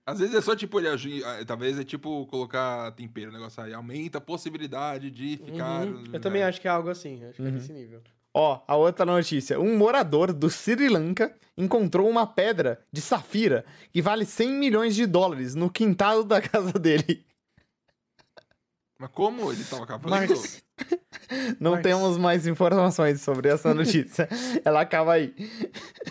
Às vezes é só tipo, ele agi- ah, talvez é tipo colocar tempero, o negócio aí, aumenta a possibilidade de ficar. Uhum. Eu também né? acho que é algo assim, acho que é Uhum. nesse nível. Ó, a outra notícia. Um morador do Sri Lanka encontrou uma pedra de safira que vale 100 milhões de dólares no quintal da (laughs) casa dele. Mas como ele tava cavando? Marx, Não Mas- temos mais informações sobre essa notícia. Ela acaba aí.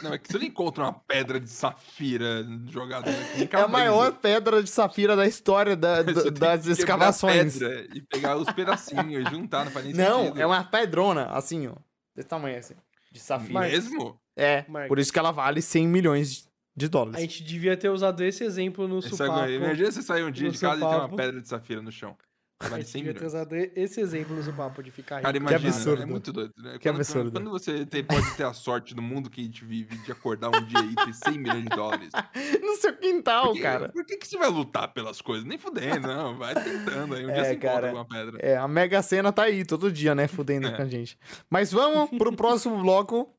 Não, é que você não encontra uma pedra de safira jogada. nem É a maior pedra de safira da história da- (laughs) das a escavações. pedra E pegar os pedacinhos e juntar, não faz nem Não, sentido. é uma pedrona, assim, ó. Desse tamanho, assim. De safira. Mesmo? É, Marcos. por isso que ela vale 100 milhões de A dólares. gente devia ter usado esse exemplo no Essa supapo. Imagina você sair um dia no de casa e tem uma supapo. pedra de safira no chão. Vale gente 100 devia ter milhões. usado e- esse exemplo no supapo de ficar Cara, rico. imagina, absurdo. é muito doido, né? Que quando, absurdo. Quando você tem- pode ter a sorte do mundo que a gente vive de acordar um dia e ter 100 milhões de dólares. (laughs) No seu quintal, Por que, cara. por que, que você vai lutar pelas coisas? Nem fudendo, não. Vai tentando aí. Um dia É, você encontra cara. alguma pedra. É, a Mega Sena tá aí todo dia, né? Fudendo É. com a gente. Mas vamos pro próximo bloco.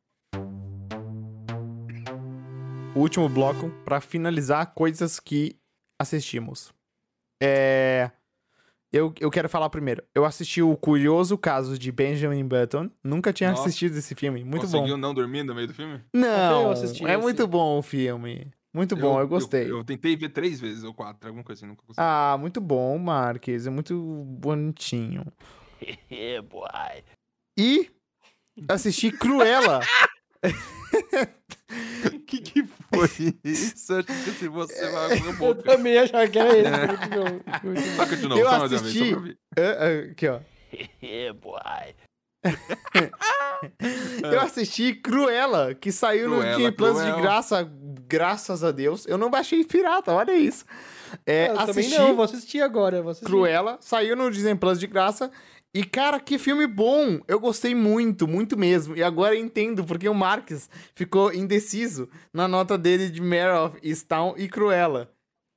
O último bloco pra finalizar coisas que assistimos. É. Eu, eu quero falar primeiro. Eu assisti o curioso caso de Benjamin Button. Nunca tinha Nossa. assistido esse filme. Muito Conseguiu bom. não dormir no meio do filme? Não, eu assisti é esse. muito bom o filme. Muito bom, eu, gostei. Eu, tentei ver três vezes ou quatro, alguma coisa assim, nunca consegui. Ah, muito bom, Marques. É muito bonitinho. (laughs) E assisti Cruella. (laughs) O (laughs) que, que foi isso? Acho que se você vai abrir a Eu boca. também achava que era esse. É. Toca de novo, Eu só mais uma vez, assisti- Aqui, ó. (laughs) (laughs) Eu assisti Cruella, que saiu no Cruella, Disney Plus de graça, graças a Deus. Eu não baixei pirata, olha isso. É, eu também assisti não, vou assistir agora. Vou assistir. Cruella, saiu no Disney Plus de graça. E, cara, que filme bom! Eu gostei muito, muito mesmo. E agora eu entendo porque o Marques ficou indeciso na nota dele de Mare of Easttown e Cruella.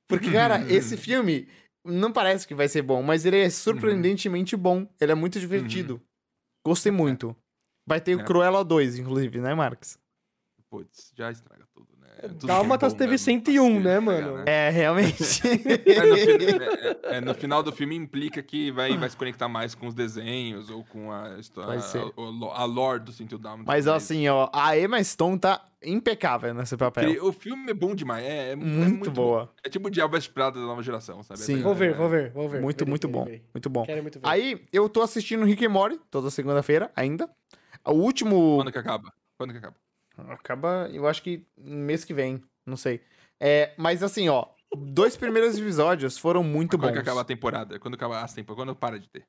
Porque, cara, (laughs) esse filme não parece que vai ser bom, mas ele é surpreendentemente bom. Ele é muito divertido. Gostei muito. Vai ter o É. Cruella 2, inclusive, né, Marques? Putz, já estraga né? É que tá, bom teve mesmo, 101, pra né, mano? É, realmente. (laughs) É, no, é- é- no final do filme implica que vai, vai se conectar mais com os desenhos ou com a, histó- Vai ser. a, a lore do Cinto Down. mas, assim, ó, a Emma Stone tá impecável nesse papel. O filme é bom demais. É, é- é Muito, boa. É tipo o Diabo Prada da nova geração, sabe? Sim. É- Vou ver, é- vou ver, vou ver. Muito, Verei, muito verei, bom. verei. Muito bom. Quero muito ver. Aí, eu tô assistindo Rick and Morty toda segunda-feira ainda. O último. Quando que acaba? Quando que acaba? Acaba, eu acho que mês que vem, não sei. É, mas assim, ó, dois primeiros episódios foram muito Quando bons. que acaba a temporada? Quando acaba as temporadas? Quando para de ter?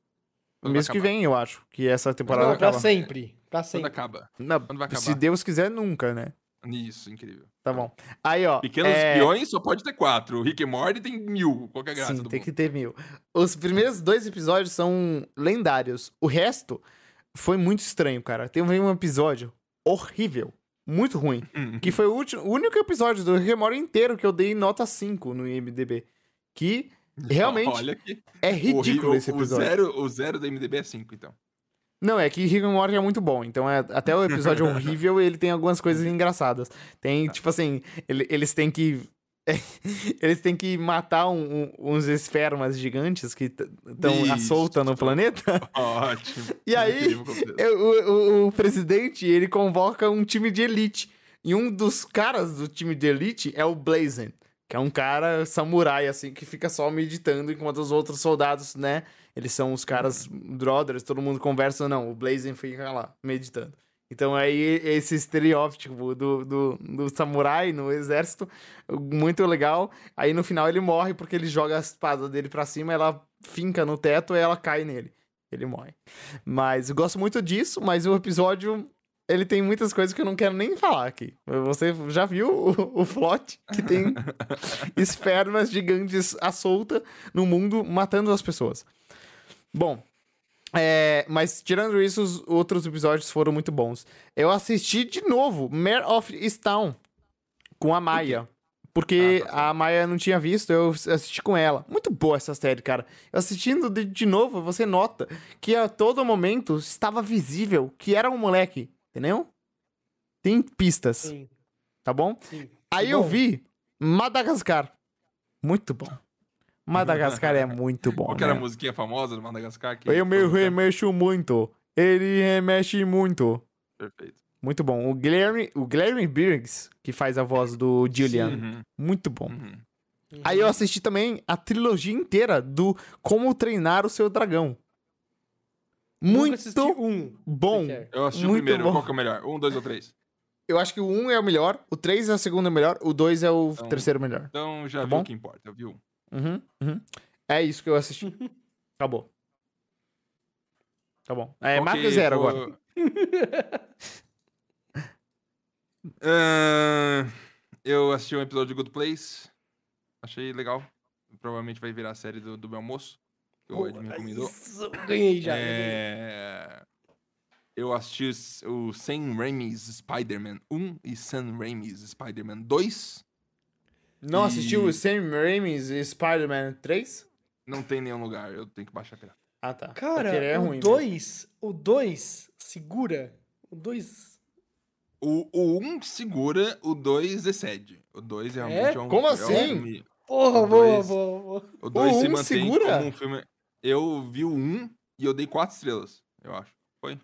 Quando mês que vem, eu acho, que essa temporada Não, pra acaba. sempre. Pra Quando sempre. acaba? Não, Quando vai acabar? se Deus quiser, nunca, né? Isso, incrível. Tá bom. Aí, ó. Pequenos é... espiões só pode ter quatro. O Rick and Morty tem mil. Qual que é a graça Sim, do tem mundo? que ter mil. Os primeiros dois episódios são lendários. O resto foi muito estranho, cara. Tem um episódio horrível, muito ruim. Hum. Que foi o, último, o único episódio do Rick and inteiro que eu dei nota 5 no IMDB. Que realmente Olha que é ridículo esse O episódio. zero, o zero do MDB é 5, então. Não, é que Rick and Morty é muito bom. Então, é, até o episódio (laughs) horrível, ele tem algumas coisas engraçadas. Tem, tipo assim, ele- eles têm que... (laughs) eles têm que matar um- um- uns espermas gigantes que estão à solta no planeta. (laughs) Ótimo. E aí, o, o- o presidente, ele convoca um time de elite. E um dos caras do time de elite é o Blazen, que é um cara samurai, assim, que fica só meditando, enquanto os outros soldados, né? Eles são os caras brothers, todo mundo conversa, não. O Blazen fica lá, meditando. Então aí, esse estereótipo do, do, do samurai no exército, muito legal. Aí no final ele morre porque ele joga a espada dele pra cima, ela finca no teto e ela cai nele. Ele morre. Mas eu gosto muito disso, mas o episódio ele tem muitas coisas que eu não quero nem falar aqui. Você já viu o, o Flot, que tem (laughs) espermas gigantes à solta no mundo matando as pessoas. Bom, é, mas tirando isso, os outros episódios foram muito bons. Eu assisti de novo Mare of Easttown com a Maia. Porque Ah, tá a Maia não tinha visto, eu assisti com ela. Muito boa essa série, cara. Assistindo de, de novo, você nota que a todo momento estava visível que era um moleque, entendeu? Tem pistas, Sim, tá bom? sim. Aí Que eu bom. vi Madagascar. Muito bom. Madagascar é muito bom. Qual que era a né? musiquinha famosa do Madagascar? Que Eu me remexo muito. Ele remexe muito. Perfeito. Muito bom. O Guilherme, o Guilherme Briggs, que faz a voz do Julian. Uhum, Muito bom. uhum. Aí eu assisti também a trilogia inteira do Como Treinar o Seu Dragão. Muito um. bom. Eu assisti Muito o primeiro. bom. Qual que é o melhor? Um, dois ou três? Eu acho que o 1 é o melhor, o 3 é o segundo melhor, o 2 é o Então- terceiro melhor. Então já Tá bom? o que importa, viu? Uhum, uhum. É isso que eu assisti. (laughs) Acabou. Tá bom. É, Ok, marca zero vou- agora. (laughs) Ah, eu assisti um episódio de Good Place. Achei legal. Provavelmente vai virar a série do, do meu almoço. Que o Ed me recomendou. Isso, ganhei já. É... Eu assisti o Sam Raimi's Spider-Man 1 e Sam Raimi's Spider-Man 2. Não assistiu E- o Sam Raimi's Spider-Man 3? Não tem nenhum lugar, eu tenho que baixar pirata. Ah, tá. Cara, é o ruim mesmo. 2, o 2 segura. O 2 O, o 1 segura, o 2 excede. O 2 realmente é, um Como é um assim? filme- Porra, O boa, dois- boa, boa. O 2 O se um mantém segura? como um filme. Eu vi o 1 e eu dei 4 estrelas, eu acho. Foi?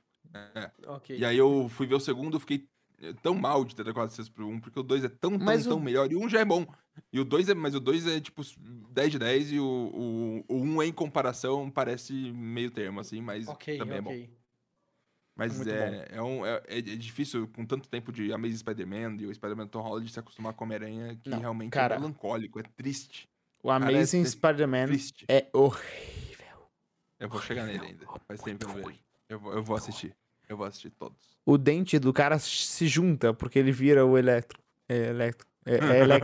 É. Ok. E aí eu fui ver o segundo, fiquei eh, tão mal de ter 4 estrelas pro 1, porque o 2 é tão, tão, Mas o- tão melhor. E o 1 já é bom. E o 2 é, mas o 2 é tipo 10 de 10 e o, o, o 1 em comparação parece meio termo, assim, mas Ok, também é bom. Mas Muito é, é, um, é, é difícil, com tanto tempo de Amazing Spider-Man e o Spider-Man Tom Holland, se acostumar com Homem-Aranha, que Não, realmente cara. é melancólico, é triste. O Amazing é Spider-Man Triste. é horrível. Eu vou chegar nele ainda. Faz tempo que eu não vejo. Eu vou, eu vou assistir. Eu vou assistir todos. O dente do cara se junta porque ele vira o Electro. É Electro. É, é, elec-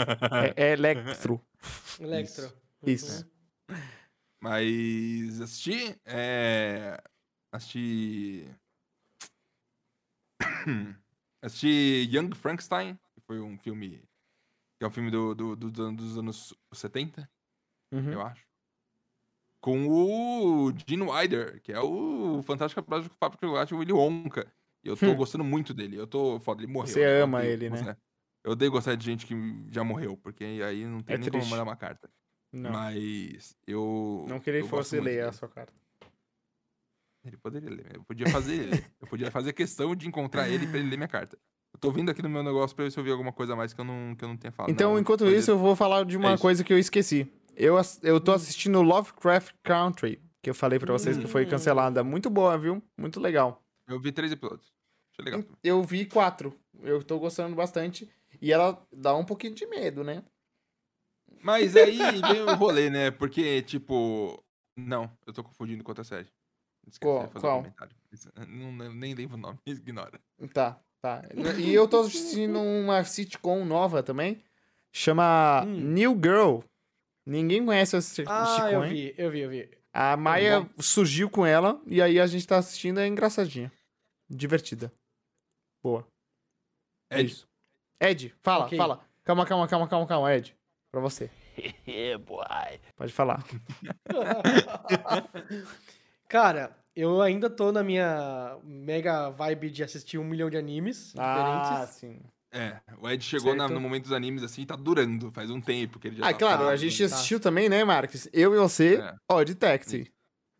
é- é Electro. (laughs) Electro. Isso. Uhum. Mas assisti. É... Assisti. (coughs) assisti Young Frankenstein, que foi um filme. Que é um filme do, do- do- do- dos anos 70, Uhum. eu acho. Com o Gene Wilder, que é o Fantástico Fábrica de Chocolate, Willy Wonka. E eu tô Hum. gostando muito dele. Eu tô foda, ele morreu. Você né? Ama odeio ele, né? gostar- Eu odeio gostar de gente que já morreu, porque aí não tem É nem triste. como mandar uma carta. Não. Mas eu. Não que eu gosto fosse ler a sua carta. Ele poderia ler. Eu podia fazer ele. Eu podia fazer questão de encontrar ele pra ele ler minha carta. Eu tô vindo aqui no meu negócio pra ver se eu vi alguma coisa a mais que eu não, que eu não tenha falado. Então, Não, enquanto isso, eu vou falar de uma isso. coisa que eu esqueci. Eu, eu tô assistindo Lovecraft Country, que eu falei pra vocês que foi Hum. cancelada. Muito boa, viu? Muito legal. Eu vi três episódios. Achei legal. Eu vi quatro. Eu tô gostando bastante. E ela dá um pouquinho de medo, né? Mas aí vem o rolê, né? Porque, tipo. Não, eu tô confundindo com outra série. Esqueci Qual- de fazer qual? um comentário. Não, não- nem lembro o nome, (laughs) ignora. Tá, tá. E eu tô assistindo uma sitcom nova também. Chama Hum. New Girl. Ninguém conhece essa sit- Ah, eu vi, eu vi, eu vi. A Maia surgiu com ela e aí a gente tá assistindo, é engraçadinha. Divertida. Boa. É Ed, isso. Ed, fala, Ok. fala. Calma, calma, calma, calma, calma, Ed. Pra você. (laughs) Pode falar. (laughs) Cara, eu ainda tô na minha mega vibe de assistir um milhão de animes Ah, diferentes. sim. É, o Ed chegou na- no momento dos animes assim, tá durando, faz um tempo que ele já Ah, tá claro, a gente né? assistiu também, né, Marcos? Eu e você, É. ó, de táxi.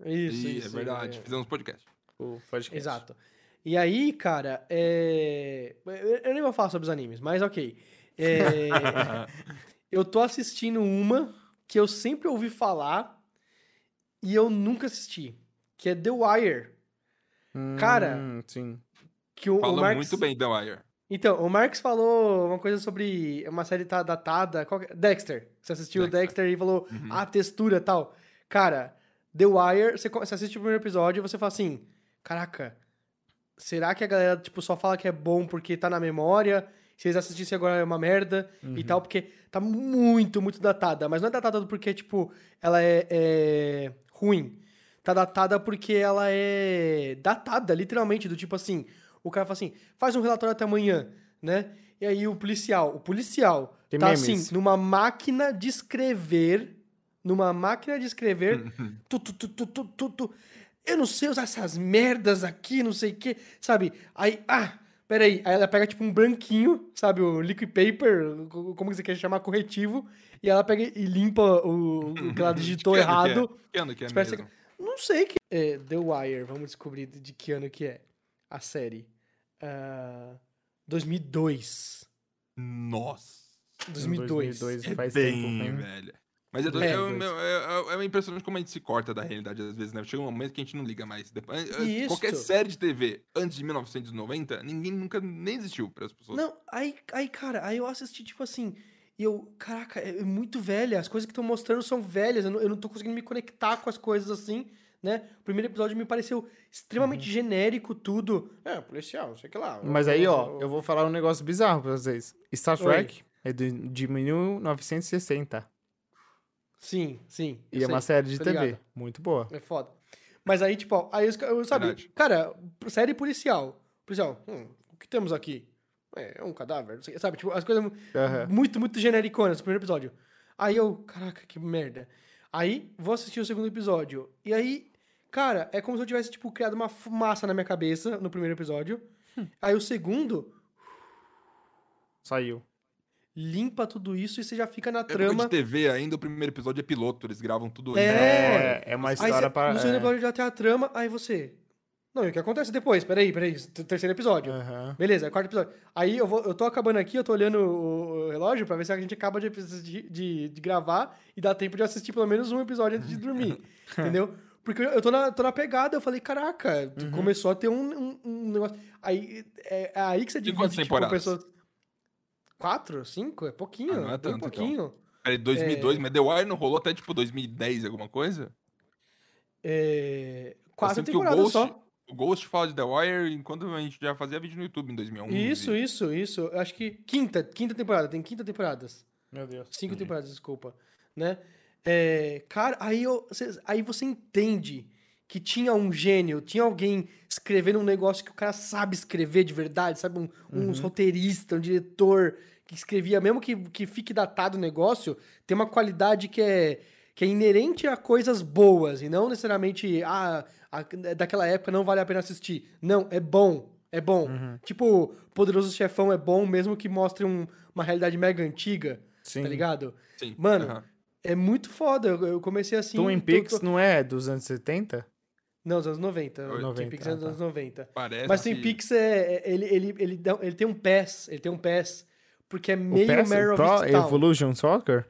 Isso, Ih, isso. é verdade, é. fizemos podcast. O podcast. Exato. E aí, cara, é... eu- nem vou falar sobre os animes, mas ok. É, (laughs) Eu tô assistindo uma que eu sempre ouvi falar e eu nunca assisti, que é The Wire. Cara, Hum, sim. Que o, o Falou Marx... muito bem, The Wire. Então, o Marx falou uma coisa sobre uma série tá datada. é? Dexter. Você assistiu Dexter. Dexter e falou Uhum. a textura e tal. Cara, The Wire, você, você assiste o primeiro episódio e você fala assim: caraca, será que a galera tipo, só fala que é bom porque tá na memória? Se eles assistissem agora é uma merda e tal, porque tá muito, muito datada. Mas não é datada porque, tipo, ela é, é ruim. Tá datada porque ela é datada, literalmente, do tipo assim, o cara fala assim, faz um relatório até amanhã, né? E aí o policial, o policial Tem tá memes. assim, numa máquina de escrever, numa máquina de escrever, (laughs) tu, tu, tu, tu, tu, tu, tu. eu não sei usar essas merdas aqui, não sei o que, sabe? Aí, ah, peraí, aí ela pega tipo um branquinho, sabe, o liquid paper, co- como que você quer chamar, corretivo, e ela pega e limpa o, o que ela (laughs) digitou Que ano que é? errado. Que ano que é Espera mesmo? Não sei que. É, The Wire, vamos descobrir de de que ano que é a série. Ah, 2002. Nossa. 2002. 2002 É faz bem, tempo. hein? velho. Mas é, É, é, é, é impressionante como a gente se corta da realidade às vezes, né? Chega um momento que a gente não liga mais. Depois, Isso. Qualquer série de TV antes de 1990, ninguém nunca nem existiu para as pessoas. Não, aí, aí, cara, aí eu assisti, tipo assim, e eu, caraca, é é muito velha, as coisas que estão mostrando são velhas, eu não, eu não tô conseguindo me conectar com as coisas assim, né? O primeiro episódio me pareceu extremamente genérico, tudo. É, policial, sei que lá. Mas aí, ó, eu vou falar um negócio bizarro pra vocês. Star Oi. Trek é de, de 1960. Sim, sim. E é uma série de tô TV. ligado. Muito boa. É foda. Mas aí, tipo, ó, aí eu, eu sabe, Verdade. cara, série policial. Policial, hum, o que temos aqui? É, é um cadáver, não sei, sabe? Tipo, as coisas Aham. muito, muito genericonas no primeiro episódio. Aí eu, caraca, que merda. Aí, vou assistir o segundo episódio. E aí, cara, é como se eu tivesse, tipo, criado uma fumaça na minha cabeça no primeiro episódio. Hum. Aí o segundo Saiu. limpa tudo isso e você já fica na Época trama. de TV ainda, o primeiro episódio é piloto, eles gravam tudo É. É, é uma Aí história você, para. no segundo é. episódio já tem a trama, aí você. Não, e o que acontece depois? Peraí, peraí. Terceiro episódio. Aham. Beleza, quarto episódio. Aí eu, vou, eu tô acabando aqui, eu tô olhando o, o relógio pra ver se a gente acaba de, de, de, gravar e dá tempo de assistir pelo menos um episódio antes de (laughs) dormir. entendeu? Porque eu tô na, tô na pegada, eu falei, caraca, Uhum. começou a ter um, um, um negócio. Aí é, é aí que você divide, quantas tipo, temporadas? pessoas. Quatro? Cinco? É pouquinho. Ah, não é bem tanto, então. pouquinho. Peraí, 2002, É. mas The Wire não rolou até tipo 2010, alguma coisa? É, quatro temporadas Ghost- só. O Ghost fala de The Wire enquanto a gente já fazia vídeo no YouTube em 2011. Isso, isso, isso. Eu acho que quinta, quinta temporada, tem quinta temporadas. Meu Deus. Cinco Entendi. temporadas, desculpa. Né? É, cara, aí, eu, aí você entende que tinha um gênio, tinha alguém escrevendo um negócio que o cara sabe escrever de verdade, sabe? Um, Uhum. uns roteirista, um diretor que escrevia, mesmo que, que fique datado o negócio, tem uma qualidade que é, que é inerente a coisas boas e não necessariamente, ah, a- daquela época não vale a pena assistir. Não, é bom. É bom. Uhum. Tipo, Poderoso Chefão é bom, mesmo que mostre um- uma realidade mega antiga, Sim. tá ligado? Sim. Mano, aham. É muito foda. Eu, eu comecei assim. Twin Peaks tô- não é dos anos 70? Não, dos anos 90. Oi, Twin 90, Peaks é dos ah, tá. anos 90. Parece. Mas Twin Peaks é. é- Ele, ele, ele, dá- ele tem um pass. Ele tem um pass. Porque é meio? Mare of Pro Easttown. Evolution Soccer?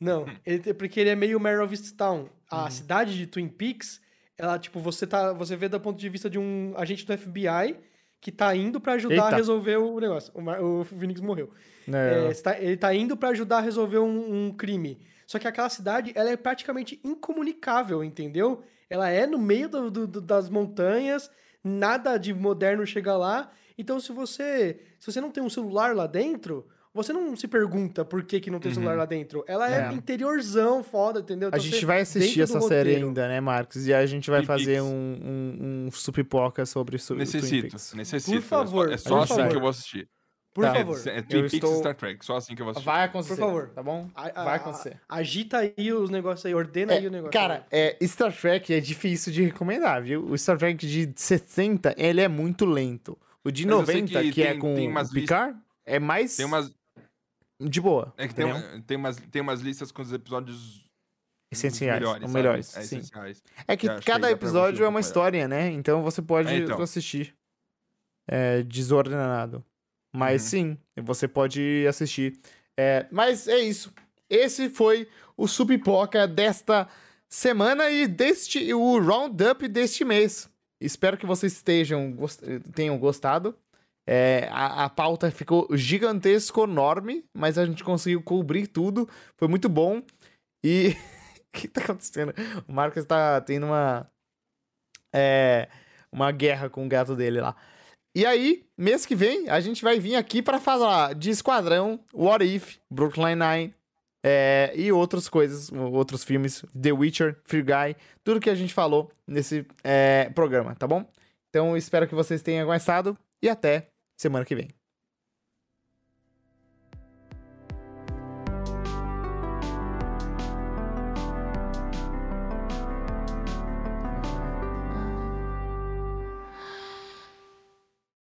Não, ele tem- porque ele é meio Mare of Easttown. A Uhum. cidade de Twin Peaks, ela, tipo, você tá. Você vê do ponto de vista de um agente do FBI que tá indo pra ajudar Eita. a resolver o negócio. O, Mar- o Phoenix morreu. É, É, tá- ele tá indo pra ajudar a resolver um, um crime. Só que aquela cidade, ela é praticamente incomunicável, entendeu? Ela é no meio do- do- das montanhas, nada de moderno chega lá. Então, se você, se você não tem um celular lá dentro, você não se pergunta por que, que não tem celular lá dentro. Ela é, É. interiorzão, foda, entendeu? A Então, gente você- vai assistir essa série roteiro. ainda, né, Marcos? E a gente vai Twin fazer um, um, um supipoca sobre Twin Necessito, Peaks. necessito. Por favor, É só, é assim favor. que eu vou assistir. Por Tá. favor. É, é Twin Peaks estou- e Star Trek, só assim que eu vou assistir. Vai acontecer. Por favor. Tá bom? A- a- Vai a- acontecer. agita aí os negócios aí, ordena aí o negócio. Cara, é, Star Trek é difícil de recomendar, viu? O Star Trek de 60, ele é muito lento. O de Mas eu sei 90, que, que é tem- com tem umas o Picard, é mais Tem umas, de boa. é que tem, uma- tem, umas, tem umas listas com os episódios Essenciais, melhores. melhores, É, sim. essenciais. É que que cada pra episódio é uma história, né? Então você pode É, então. assistir é, desordenado. Mas Uhum. sim, você pode assistir. É, mas é isso. Esse foi o Supipoca desta semana e deste o roundup deste mês. Espero que vocês estejam tenham gostado. É, a, a pauta ficou gigantesco, enorme, mas a gente conseguiu cobrir tudo. Foi muito bom. E o (laughs) que tá acontecendo? O Marcos tá tendo uma é, uma guerra com o gato dele lá. E aí, mês que vem, a gente vai vir aqui pra falar de Esquadrão, What If, Brooklyn Nine é, e outras coisas, outros filmes, The Witcher, Free Guy, tudo que a gente falou nesse é, programa, tá bom? Então, espero que vocês tenham gostado e até semana que vem.